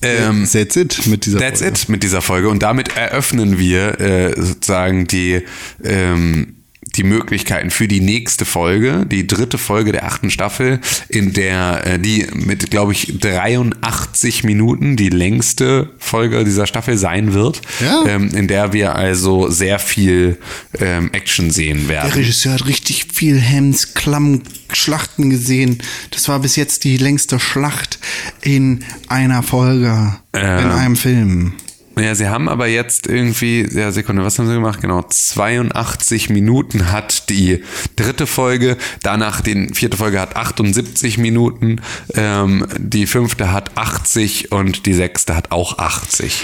Ähm, That's it mit dieser That's Folge. it mit dieser Folge. Und damit eröffnen wir äh, sozusagen die, ähm, die Möglichkeiten für die nächste Folge, die dritte Folge der achten Staffel, in der äh, die mit, glaube ich, 83 Minuten die längste Folge dieser Staffel sein wird. Ja. Ähm, in der wir also sehr viel ähm, Action sehen Der werden. Regisseur hat richtig viel Hems, Klamm, Schlachten gesehen. Das war bis jetzt die längste Schlacht in einer Folge, in einem Film. Ja, sie haben aber jetzt irgendwie, ja, Sekunde, was haben sie gemacht? Genau, 82 Minuten hat die dritte Folge, danach die vierte Folge hat 78 Minuten, ähm, die fünfte hat 80 und die sechste hat auch 80.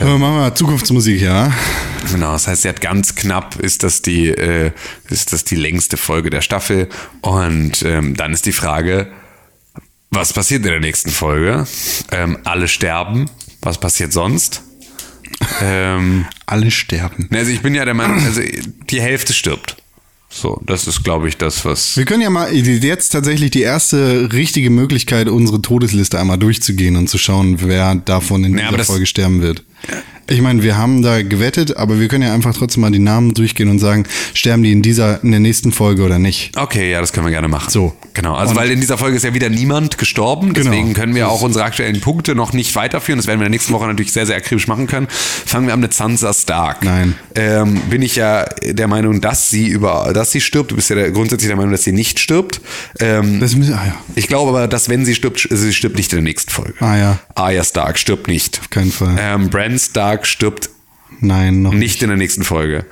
Äh, machen wir Zukunftsmusik, ja. Genau, das heißt, sie hat ganz knapp, ist das die, äh, ist das die längste Folge der Staffel und ähm, dann ist die Frage, was passiert in der nächsten Folge? Ähm, alle sterben, was passiert sonst? Ähm, Alle sterben. also ich bin ja der Meinung, also die Hälfte stirbt. So, das ist, glaube ich, das, was. Wir können ja mal jetzt tatsächlich die erste richtige Möglichkeit, unsere Todesliste einmal durchzugehen und zu schauen, wer davon in Ja, dieser Folge sterben wird. Ich meine, wir haben da gewettet, aber wir können ja einfach trotzdem mal die Namen durchgehen und sagen, sterben die in dieser, in der nächsten Folge oder nicht. Okay, ja, das können wir gerne machen. So. Genau, also Und- weil in dieser Folge ist ja wieder niemand gestorben, Genau. deswegen können wir auch unsere aktuellen Punkte noch nicht weiterführen. Das werden wir in der nächsten Woche natürlich sehr, sehr akribisch machen können. Fangen wir an mit Sansa Stark. Nein. Ähm, bin ich ja der Meinung, dass sie über, dass sie stirbt. Du bist ja der, grundsätzlich der Meinung, dass sie nicht stirbt. Ähm, Das müssen, ah ja, ich glaube aber, dass wenn sie stirbt, sie stirbt nicht in der nächsten Folge. Ah ja. Arya Stark stirbt nicht. auf keinen Fall. Ähm, Bran Stark stirbt Nein, noch nicht. nicht in der nächsten Folge.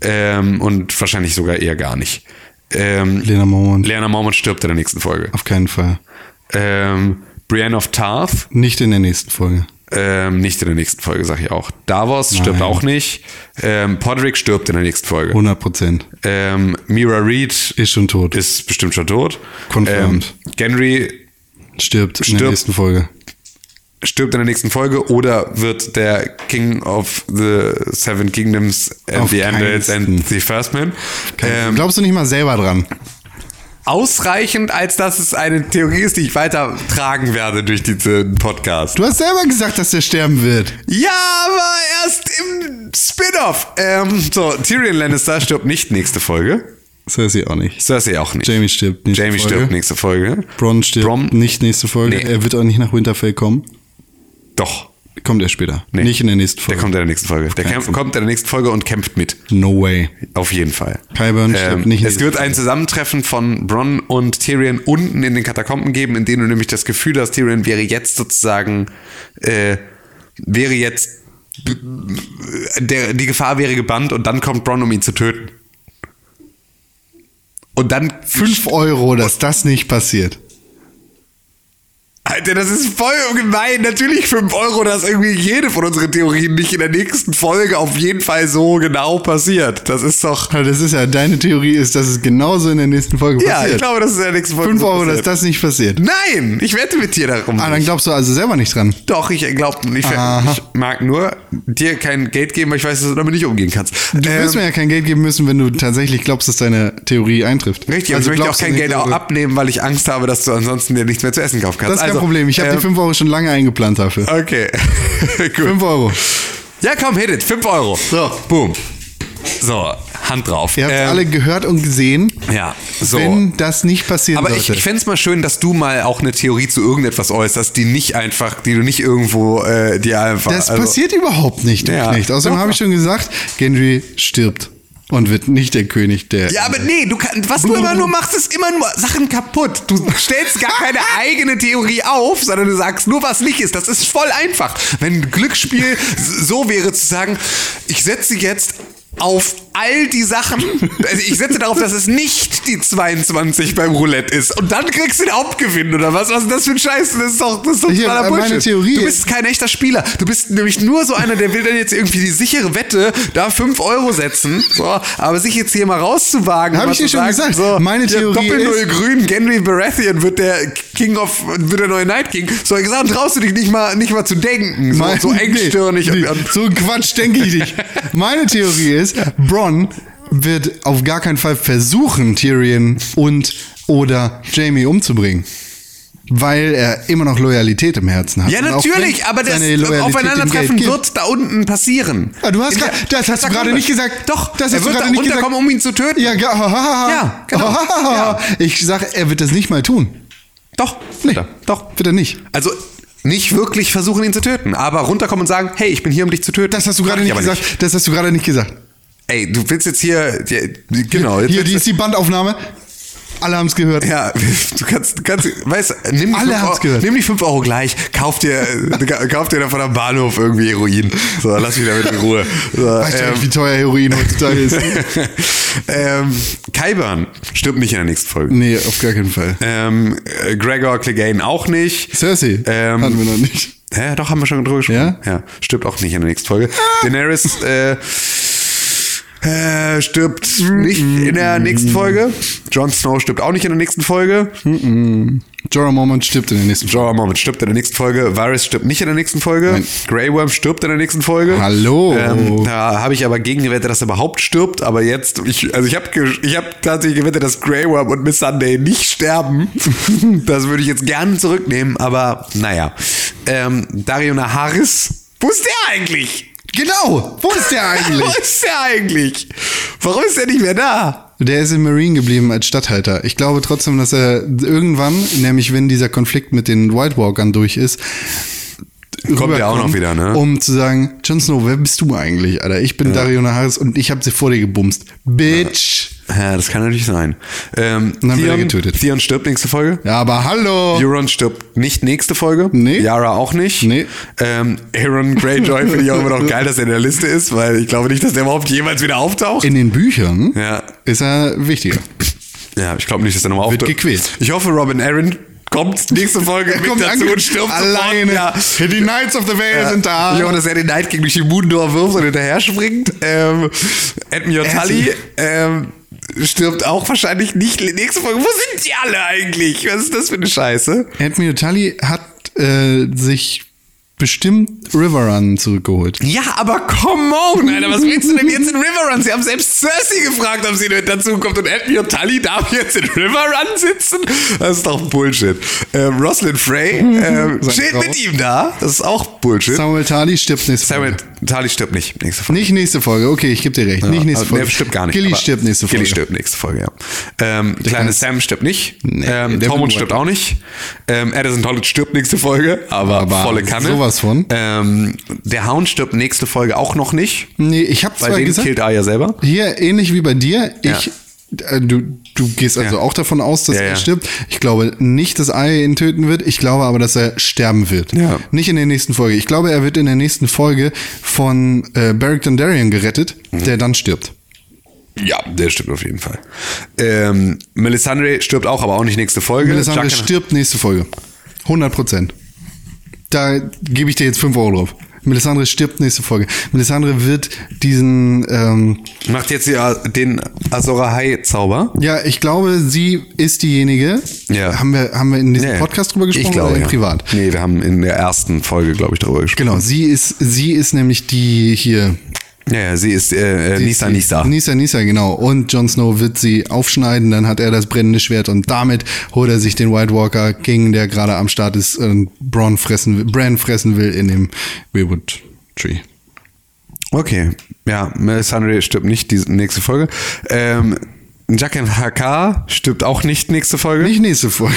Ähm, und wahrscheinlich sogar eher gar nicht. Ähm, Lena Mormont. Lena Mormont stirbt in der nächsten Folge. Auf keinen Fall. Ähm, Brienne of Tarth, Nicht in der nächsten Folge. ähm, nicht in der nächsten Folge, sag ich auch. Davos stirbt Nein. auch nicht. Ähm, Podrick stirbt in der nächsten Folge. 100 Prozent. Ähm, Mira Reed Ist schon tot. ist bestimmt schon tot. Confirmed. Ähm, Gendry Stirbt, in der Stirbt. nächsten Folge. Stirbt in der nächsten Folge oder wird der King of the Seven Kingdoms and Auf the Andals and the First Man. Ähm, Glaubst du nicht mal selber dran? ausreichend, als dass es eine Theorie ist, die ich weiter tragen werde durch diesen Podcast. Du hast selber gesagt, dass der sterben wird. Ja, aber erst im Spin-off. Ähm, so, Tyrion Lannister stirbt nicht nächste Folge. Cersei auch nicht. Cersei auch nicht. Jamie stirbt nächste Jamie Folge. stirbt nächste Folge. Bronn stirbt Bronn- nicht nächste Folge. Nee. Er wird auch nicht nach Winterfell kommen. Doch. Kommt er später. Nee. Nicht in der nächsten Der Folge. kommt in der nächsten Folge. Der kommt in der nächsten Folge und kämpft mit. No way. Auf jeden Fall. Qyburn stirbt nicht es wird ein Zusammentreffen von Bronn und Tyrion unten in den Katakomben geben, in denen du nämlich das Gefühl hast, Tyrion wäre jetzt sozusagen, äh, wäre jetzt, der, die Gefahr wäre gebannt und dann kommt Bronn, um ihn zu töten. Und dann 5 Euro, dass das nicht passiert. Alter, das ist voll gemein. Natürlich 5 Euro, dass irgendwie jede von unseren Theorien nicht in der nächsten Folge auf jeden Fall so genau passiert. Das ist doch. Das ist ja, deine Theorie ist, dass es genauso in der nächsten Folge Ja, passiert. ich glaube, das ist in der nächsten Folge. 5 so Euro, dass das nicht passiert. Nein, ich wette mit dir darum. Ah, dann nicht. glaubst du also selber nicht dran. Doch, ich glaube, ich, Aha. ich mag nur dir kein Geld geben, weil ich weiß, dass du damit nicht umgehen kannst. Du wirst Ähm, mir ja kein Geld geben müssen, wenn du tatsächlich glaubst, dass deine Theorie eintrifft. Richtig, also ich möchte auch kein nicht, Geld auch du- abnehmen, weil ich Angst habe, dass du ansonsten dir nichts mehr zu essen kaufen kannst. Das ist kein also, Problem. Ich habe die ähm, 5 Euro schon lange eingeplant dafür. Okay, gut. 5 Euro. Ja, komm, hit it. 5 Euro. So. Boom. So, Hand drauf. Ihr habt Ähm, alle gehört und gesehen, Ja, so. wenn das nicht passieren Aber ich, sollte. ich fände es mal schön, dass du mal auch eine Theorie zu irgendetwas äußerst, die nicht einfach, die du nicht irgendwo äh, dir einfach. das also- passiert überhaupt nicht, Ja. Knecht. Außerdem habe ich schon gesagt, Gendry stirbt und wird nicht der König der. Ja, aber nee, du kannst, was du immer nur machst, ist immer nur Sachen kaputt. Du stellst gar keine eigene Theorie auf, sondern du sagst nur, was nicht ist. Das ist voll einfach. Wenn ein Glücksspiel so wäre zu sagen, ich setze jetzt auf all die Sachen, also ich setze darauf, dass es nicht die 22 beim Roulette ist und dann kriegst du den Hauptgewinn oder was? Was ist das für ein Scheiß? Das ist doch, das ist doch Hier, totaler äh, meine Bullshit. Theorie Du bist kein echter Spieler. Du bist nämlich nur so einer, der will dann jetzt irgendwie die sichere Wette da 5 Euro setzen, so, aber sich jetzt hier mal rauszuwagen. Hab mal ich dir schon gesagt. So, Meine Theorie Doppel-Null grün, Gendry Baratheon wird der King of, wird der neue Night King. So gesagt, traust du dich nicht mal, nicht mal zu denken. So, Mein- so engstirnig. Nee, und, so Quatsch denke ich nicht. Meine Theorie ist, Bronn wird auf gar keinen Fall versuchen, Tyrion und oder Jamie umzubringen. Weil er immer noch Loyalität im Herzen hat. ja, natürlich, aber das Aufeinandertreffen wird da unten passieren. Ah, du hast der- das hast du gerade nicht gesagt. Doch, Das er wird da nicht gesagt. um ihn zu töten. Ja, ja, Ja, genau. Ja. Ich sage, er wird das nicht mal tun. Doch, Nee, wird doch. Wird er nicht. Also nicht wirklich versuchen, ihn zu töten, aber runterkommen und sagen, hey, ich bin hier, um dich zu töten. Das hast du gerade nicht gesagt. Das hast du gerade nicht gesagt. Ey, du willst jetzt hier, genau. Jetzt Hier, die du- ist die Bandaufnahme. Alle haben es gehört. Ja, du kannst, du kannst, weißt, nimm die, Alle 5 haben's Euro, gehört. nimm die 5 Euro gleich, kauf dir, kauf dir da von am Bahnhof irgendwie Heroin. So, lass mich damit in Ruhe. So, Weißt du eigentlich, wie teuer Heroin heutzutage ist? ähm, Kyburn stirbt nicht in der nächsten Folge. nee, auf gar keinen Fall. Ähm, äh, Gregor Clegane auch nicht. Cersei Ähm, hatten wir noch nicht. Hä, doch, haben wir schon drüber gesprochen. Ja? Ja, stirbt auch nicht in der nächsten Folge. Daenerys äh, äh, stirbt nicht in der nächsten Folge. Jon Snow stirbt auch nicht in der nächsten Folge. Jorah Mormont stirbt in der nächsten Folge. Jorah Mormont stirbt in der nächsten Folge. Varys stirbt nicht in der nächsten Folge. Nein. Grey Worm stirbt in der nächsten Folge. Hallo. Ähm, da habe ich aber gegen gewettet, dass er überhaupt stirbt. Aber jetzt, ich, also ich habe ich hab tatsächlich gewettet, dass Grey Worm und Miss Sunday nicht sterben. das würde ich jetzt gerne zurücknehmen. Aber naja. Ähm, Dario Naharis, wo ist der eigentlich? Genau, wo ist der eigentlich? Wo ist der eigentlich? Warum ist der nicht mehr da? Der ist in Marine geblieben als Stadthalter. Ich glaube trotzdem, dass er irgendwann, nämlich wenn dieser Konflikt mit den White Walkern durch ist, Kommt der auch noch wieder, ne? Um zu sagen, Jon Snow, wer bist du eigentlich, Alter? Ich bin Dario Naharis und ich habe sie vor dir gebumst. Bitch. Ja, das kann natürlich sein. Ähm, dann wird er Theon, getötet. Theon stirbt nächste Folge. Ja, aber hallo. Euron stirbt nicht nächste Folge. Nee. Yara auch nicht. Nee. Ähm, Aaron Greyjoy finde ich auch immer noch geil, dass er in der Liste ist, weil ich glaube nicht, dass der überhaupt jemals wieder auftaucht. In den Büchern Ja. ist er wichtiger. Ja, ich glaube nicht, dass er nochmal Wird auftaucht. gequält. Ich hoffe, Robin Aaron kommt nächste Folge mit dazu und stirbt alleine. Sofort. Ja. Die Knights of the Vale Ja. sind da. Ich hoffe, dass er den Night King durch die Moondor wirft und hinterher springt. Ähm, Edmure Er Tully ähm, stirbt auch wahrscheinlich nicht nächste Folge. Wo sind die alle eigentlich? Was ist das für eine Scheiße? Admiral Tully hat äh, sich bestimmt Riverrun zurückgeholt. Ja, aber come on, Alter, was willst du denn jetzt in Riverrun? Sie haben selbst Cersei gefragt, ob sie mit dazu kommt und Admiral Tully darf jetzt in Riverrun sitzen? Das ist doch Bullshit. Ähm, Roslyn Frey ähm, steht Frau. mit ihm da. Das ist auch Bullshit. Samuel Tully stirbt nächste Samuel Folge. Tully stirbt nicht nächste Folge. Nicht nächste Folge, okay, ich gebe dir recht. nicht nächste Also, Folge. Nee, stimmt gar nicht. Gilly stirbt nächste Folge. Gilly stirbt nächste Folge, ja. Ähm, kleine Sam stirbt nicht. Nee, ähm, der Tormund stirbt auch nicht. Ähm, Addison Tollett stirbt nächste Folge, aber, Aber volle Kanne. sowas von. Ähm, der Hound stirbt nächste Folge auch noch nicht. Nee, ich habe zwar den gesagt, killt Arya selber. hier ähnlich wie bei dir, Ja. ich äh, du, du gehst also Ja. auch davon aus, dass Ja, er ja. stirbt. Ich glaube nicht, dass Arya ihn töten wird. Ich glaube aber, dass er sterben wird. Ja. Nicht in der nächsten Folge. Ich glaube, er wird in der nächsten Folge von äh, Beric Dondarrion gerettet, Mhm. der dann stirbt. Ja, der stirbt auf jeden Fall. Ähm, Melisandre stirbt auch, aber auch nicht nächste Folge. Melisandre Jaqen- stirbt nächste Folge. 100 Prozent. Da gebe ich dir jetzt 5 Euro drauf. Melisandre stirbt nächste Folge. Melisandre wird diesen, ähm, Macht jetzt ja den Azor Ahai-Zauber. ja, ich glaube, sie ist diejenige. Ja. Haben wir, haben wir in diesem Nee. Podcast drüber gesprochen ich glaube, oder in ja. privat? Nee, wir haben in der ersten Folge, glaube ich, darüber gesprochen. Genau, sie ist, sie ist nämlich die hier. Ja, ja, sie ist äh, äh, Nisa Nisa. Nisa Nisa, genau. Und Jon Snow wird sie aufschneiden, dann hat er das brennende Schwert und damit holt er sich den White Walker King, der gerade am Start ist und Bran fressen, will- Bran fressen will in dem Weirwood Tree. Okay, ja, Melisandre stirbt nicht die nächste Folge. Ähm, Jaqen Haka stirbt auch nicht nächste Folge. Nicht nächste Folge.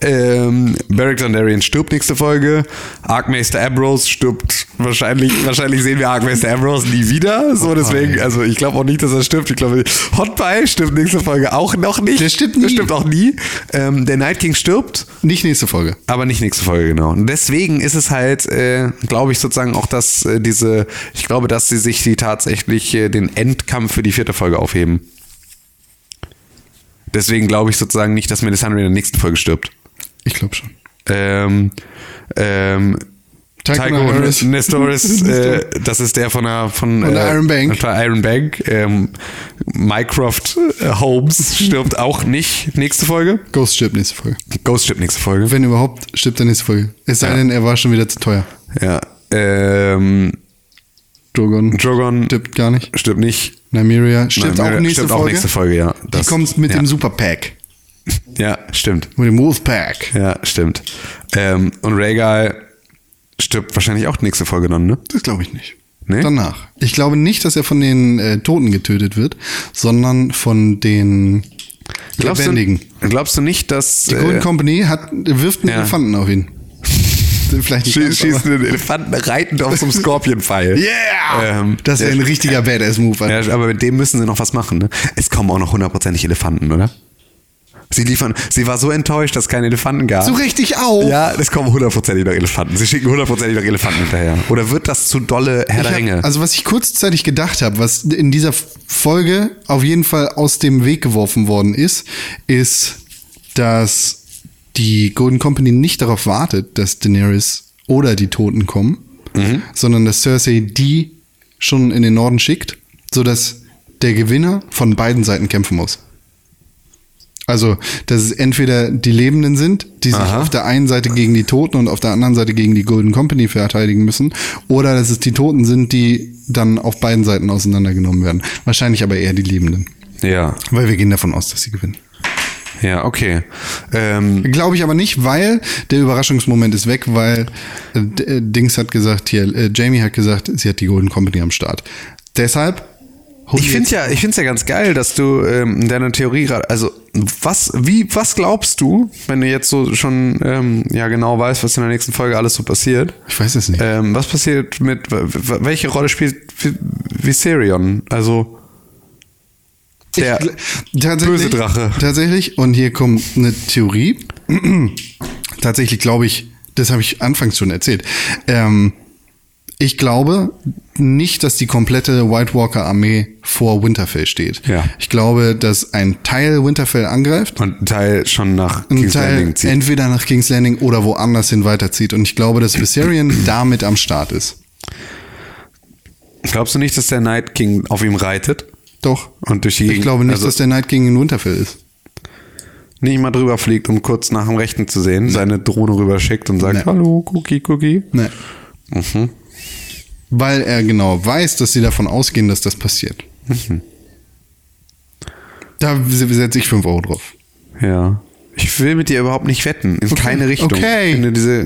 Ähm, Beric Dondarrion stirbt nächste Folge. Arkmeister Ambrose stirbt wahrscheinlich, wahrscheinlich sehen wir Arkmeister Ambrose nie wieder. So, deswegen, also ich glaube auch nicht, dass er stirbt. Ich glaube, Hot Pie stirbt nächste Folge auch noch nicht. Der stirbt nie. Der stirbt auch nie. Ähm, der Night King stirbt. Nicht nächste Folge. Aber nicht nächste Folge, genau. Und deswegen ist es halt, äh, glaube ich, sozusagen auch, dass äh, diese, ich glaube, dass sie sich die tatsächlich äh, den Endkampf für die vierte Folge aufheben. Deswegen glaube ich sozusagen nicht, dass Melisandre in der nächsten Folge stirbt. Ich glaube schon. Ähm, ähm, Tycho. Nestoris, äh, das ist der von der von, Von der äh, Iron Bank. Von Iron Bank. Ähm, Mycroft äh, Holmes stirbt auch nicht nächste Folge. Ghost stirbt nächste Folge. Ghost stirbt nächste Folge. Wenn überhaupt, stirbt er nächste Folge. Es sei Ja. denn, er war schon wieder zu teuer. Ja. Ähm, Drogon Drogon stirbt gar nicht. stirbt nicht. Nymeria stirbt Nein, auch nächste stirbt Folge. auch nächste Folge, ja. Die Das- kommt mit ja. dem Superpack. Ja, stimmt. Mit dem Wolfpack. Ja, stimmt. Ähm, und Rhaegal stirbt wahrscheinlich auch nächste Folge dann, ne? Das glaube ich nicht. Nee? Danach. Ich glaube nicht, dass er von den äh, Toten getötet wird, sondern von den Glaubst Lebendigen. du, glaubst du nicht, dass Die Golden äh, Company hat, wirft einen ja. Elefanten auf ihn. Vielleicht nicht schie ganz, schießt aber- einen Elefanten reitend auf so einem Scorpion-Pfeil? Yeah! Ähm, das wäre ein richtiger Badass-Move. ja, aber mit dem müssen sie noch was machen, ne? Es kommen auch noch hundertprozentig Elefanten, oder? Sie liefern, sie war so enttäuscht, dass es keine Elefanten gab. So richtig auch. Ja, es kommen hundertprozentig noch Elefanten. Sie schicken hundertprozentig noch Elefanten hinterher. Oder wird das zu dolle Herr hab, Ringe? also was ich kurzzeitig gedacht habe, was in dieser Folge auf jeden Fall aus dem Weg geworfen worden ist, ist, dass die Golden Company nicht darauf wartet, dass Daenerys oder die Toten kommen, Mhm. sondern dass Cersei die schon in den Norden schickt, sodass der Gewinner von beiden Seiten kämpfen muss. Also, dass es entweder die Lebenden sind, die sich Aha. auf der einen Seite gegen die Toten und auf der anderen Seite gegen die Golden Company verteidigen müssen, oder dass es die Toten sind, die dann auf beiden Seiten auseinandergenommen werden. Wahrscheinlich aber eher die Lebenden. ja. Weil wir gehen davon aus, dass sie gewinnen. Ja, okay. Ähm, Glaube ich aber nicht, weil der Überraschungsmoment ist weg, weil äh, äh, Dings hat gesagt, hier, äh, Jamie hat gesagt, sie hat die Golden Company am Start. Deshalb. ich finde ja, ich finde ja ganz geil, dass du ähm, in deiner Theorie gerade, also was, wie, was glaubst du, wenn du jetzt so schon ähm, ja genau weißt, was in der nächsten Folge alles so passiert? Ich weiß es nicht. Ähm, was passiert mit, welche Rolle spielt Viserion? Also der böse Drache. Tatsächlich, und hier kommt eine Theorie. tatsächlich glaube ich, das habe ich anfangs schon erzählt. Ähm, ich glaube nicht, dass die komplette White Walker Armee vor Winterfell steht. Ja. Ich glaube, dass ein Teil Winterfell angreift und ein Teil schon nach King's Teil Landing zieht. entweder nach King's Landing oder woanders hin weiterzieht. Und ich glaube, dass Viserion damit am Start ist. Glaubst du nicht, dass der Night King auf ihm reitet Doch. und durch die Ich glaube nicht, also dass der Night King in Winterfell ist. nicht mal drüber fliegt, um kurz nach dem Rechten zu sehen, seine Drohne rüber schickt und sagt, Nee. hallo, Cookie, Cookie. Nee. Mhm. Weil er genau weiß, dass sie davon ausgehen, dass das passiert. Mhm. Da setze ich 5 Euro drauf. Ja. Ich will mit dir überhaupt nicht wetten, in keine Richtung. okay. Diese,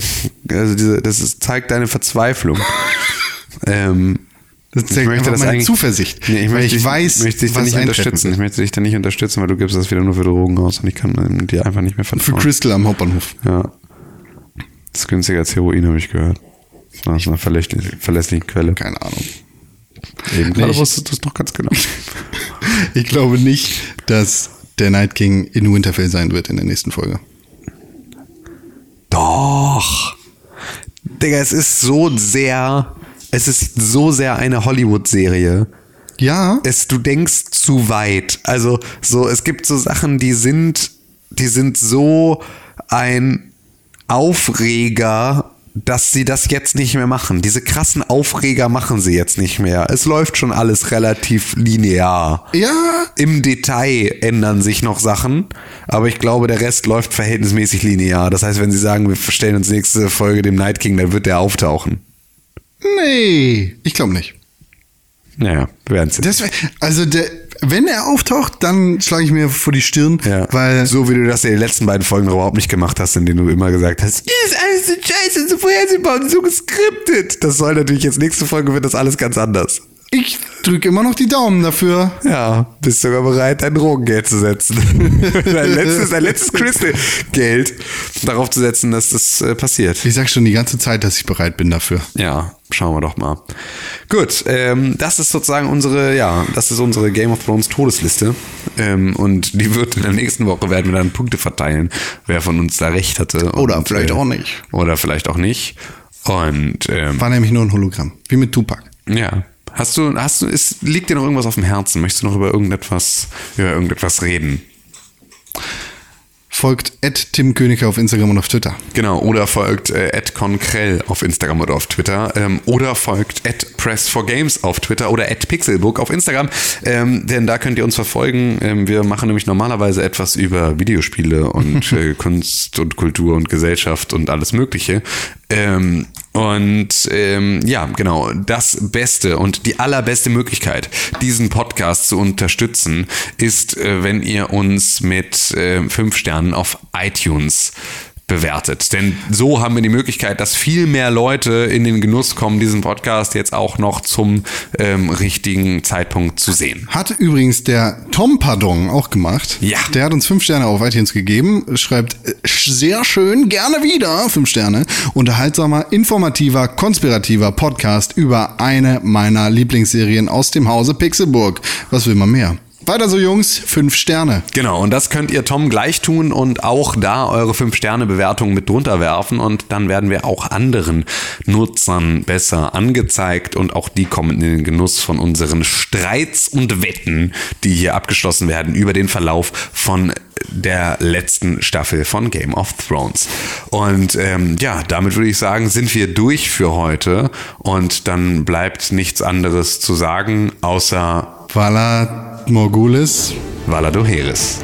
also diese, das ist, zeigt deine Verzweiflung. ähm, Das zeigt einfach meine Zuversicht, Nee, ich möchte ich weiß, möchte dich da nicht unterstützen. Ich möchte dich da nicht unterstützen, weil du gibst das wieder nur für Drogen aus und ich kann dir einfach nicht mehr Für vertrauen. Crystal am Hauptbahnhof. Ja. Das ist günstiger als Heroin, habe ich gehört. Das ist eine verlässliche, verlässliche Quelle. Keine Ahnung. Eben gerade ich- wusstest du es doch ganz genau. Ich glaube nicht, dass der Night King in Winterfell sein wird in der nächsten Folge. Doch. Digga, es ist so sehr, es ist so sehr eine Hollywood-Serie. Ja, Es, du denkst zu weit. Also, so, es gibt so Sachen, die sind, die sind so ein Aufreger, dass sie das jetzt nicht mehr machen. Diese krassen Aufreger machen sie jetzt nicht mehr. Es läuft schon alles relativ linear. ja, Im Detail ändern sich noch Sachen, aber ich glaube, der Rest läuft verhältnismäßig linear. Das heißt, wenn sie sagen, wir stellen uns nächste Folge dem Night King, dann wird der auftauchen. Nee, ich glaube nicht. Naja, wir werden. Das wär, also der, wenn er auftaucht, dann schlage ich mir vor die Stirn, Ja, weil so wie du das in den letzten beiden Folgen überhaupt nicht gemacht hast, in denen du immer gesagt hast, "Ihr ist alles so scheiße, so vorhersehbar und so geskriptet. Das soll natürlich jetzt nächste Folge wird das alles ganz anders. Ich drücke immer noch die Daumen dafür. Ja, bist sogar bereit, dein Drogengeld zu setzen. dein letztes, dein letztes Crystal-Geld darauf zu setzen, dass das äh, passiert. Ich sag schon die ganze Zeit, dass ich bereit bin dafür. Ja, schauen wir doch mal. Gut, ähm, das ist sozusagen unsere, ja, das ist unsere Game of Thrones Todesliste. Ähm, und die wird in der nächsten Woche werden wir dann Punkte verteilen, wer von uns da recht hatte. Oder und, vielleicht auch nicht. Oder vielleicht auch nicht. Und ähm, War nämlich nur ein Hologramm, wie mit Tupac. ja. Hast du, hast du, ist, liegt dir noch irgendwas auf dem Herzen? Möchtest du noch über irgendetwas, über irgendetwas reden? Folgt Ed Tim Königke auf Instagram und auf Twitter. Genau, oder folgt äh, @conkrell auf Instagram oder auf Twitter ähm, oder folgt @press4games auf Twitter oder @pixelbook auf Instagram, ähm, denn da könnt ihr uns verfolgen. Ähm, wir machen nämlich normalerweise etwas über Videospiele und äh, Kunst und Kultur und Gesellschaft und alles Mögliche. Ähm, und ähm, ja, genau, das Beste und die allerbeste Möglichkeit, diesen Podcast zu unterstützen, ist, äh, wenn ihr uns mit äh, fünf Sternen auf iTunes bewertet. Denn so haben wir die Möglichkeit, dass viel mehr Leute in den Genuss kommen, diesen Podcast jetzt auch noch zum ähm, richtigen Zeitpunkt zu sehen. Hat übrigens der Tom Pardon auch gemacht. Ja. Der hat uns fünf Sterne auf iTunes gegeben. Schreibt äh, sehr schön, gerne wieder. Fünf Sterne. Unterhaltsamer, informativer, konspirativer Podcast über eine meiner Lieblingsserien aus dem Hause Pixelburg. Was will man mehr? Weiter so, Jungs. Fünf Sterne. Genau, und das könnt ihr Tom gleich tun und auch da eure 5-Sterne-Bewertung mit drunter werfen und dann werden wir auch anderen Nutzern besser angezeigt und auch die kommen in den Genuss von unseren Streits und Wetten, die hier abgeschlossen werden über den Verlauf von der letzten Staffel von Game of Thrones. Und ähm, ja, damit würde ich sagen, sind wir durch für heute und dann bleibt nichts anderes zu sagen, außer Vala Morgulis. Valadoheris.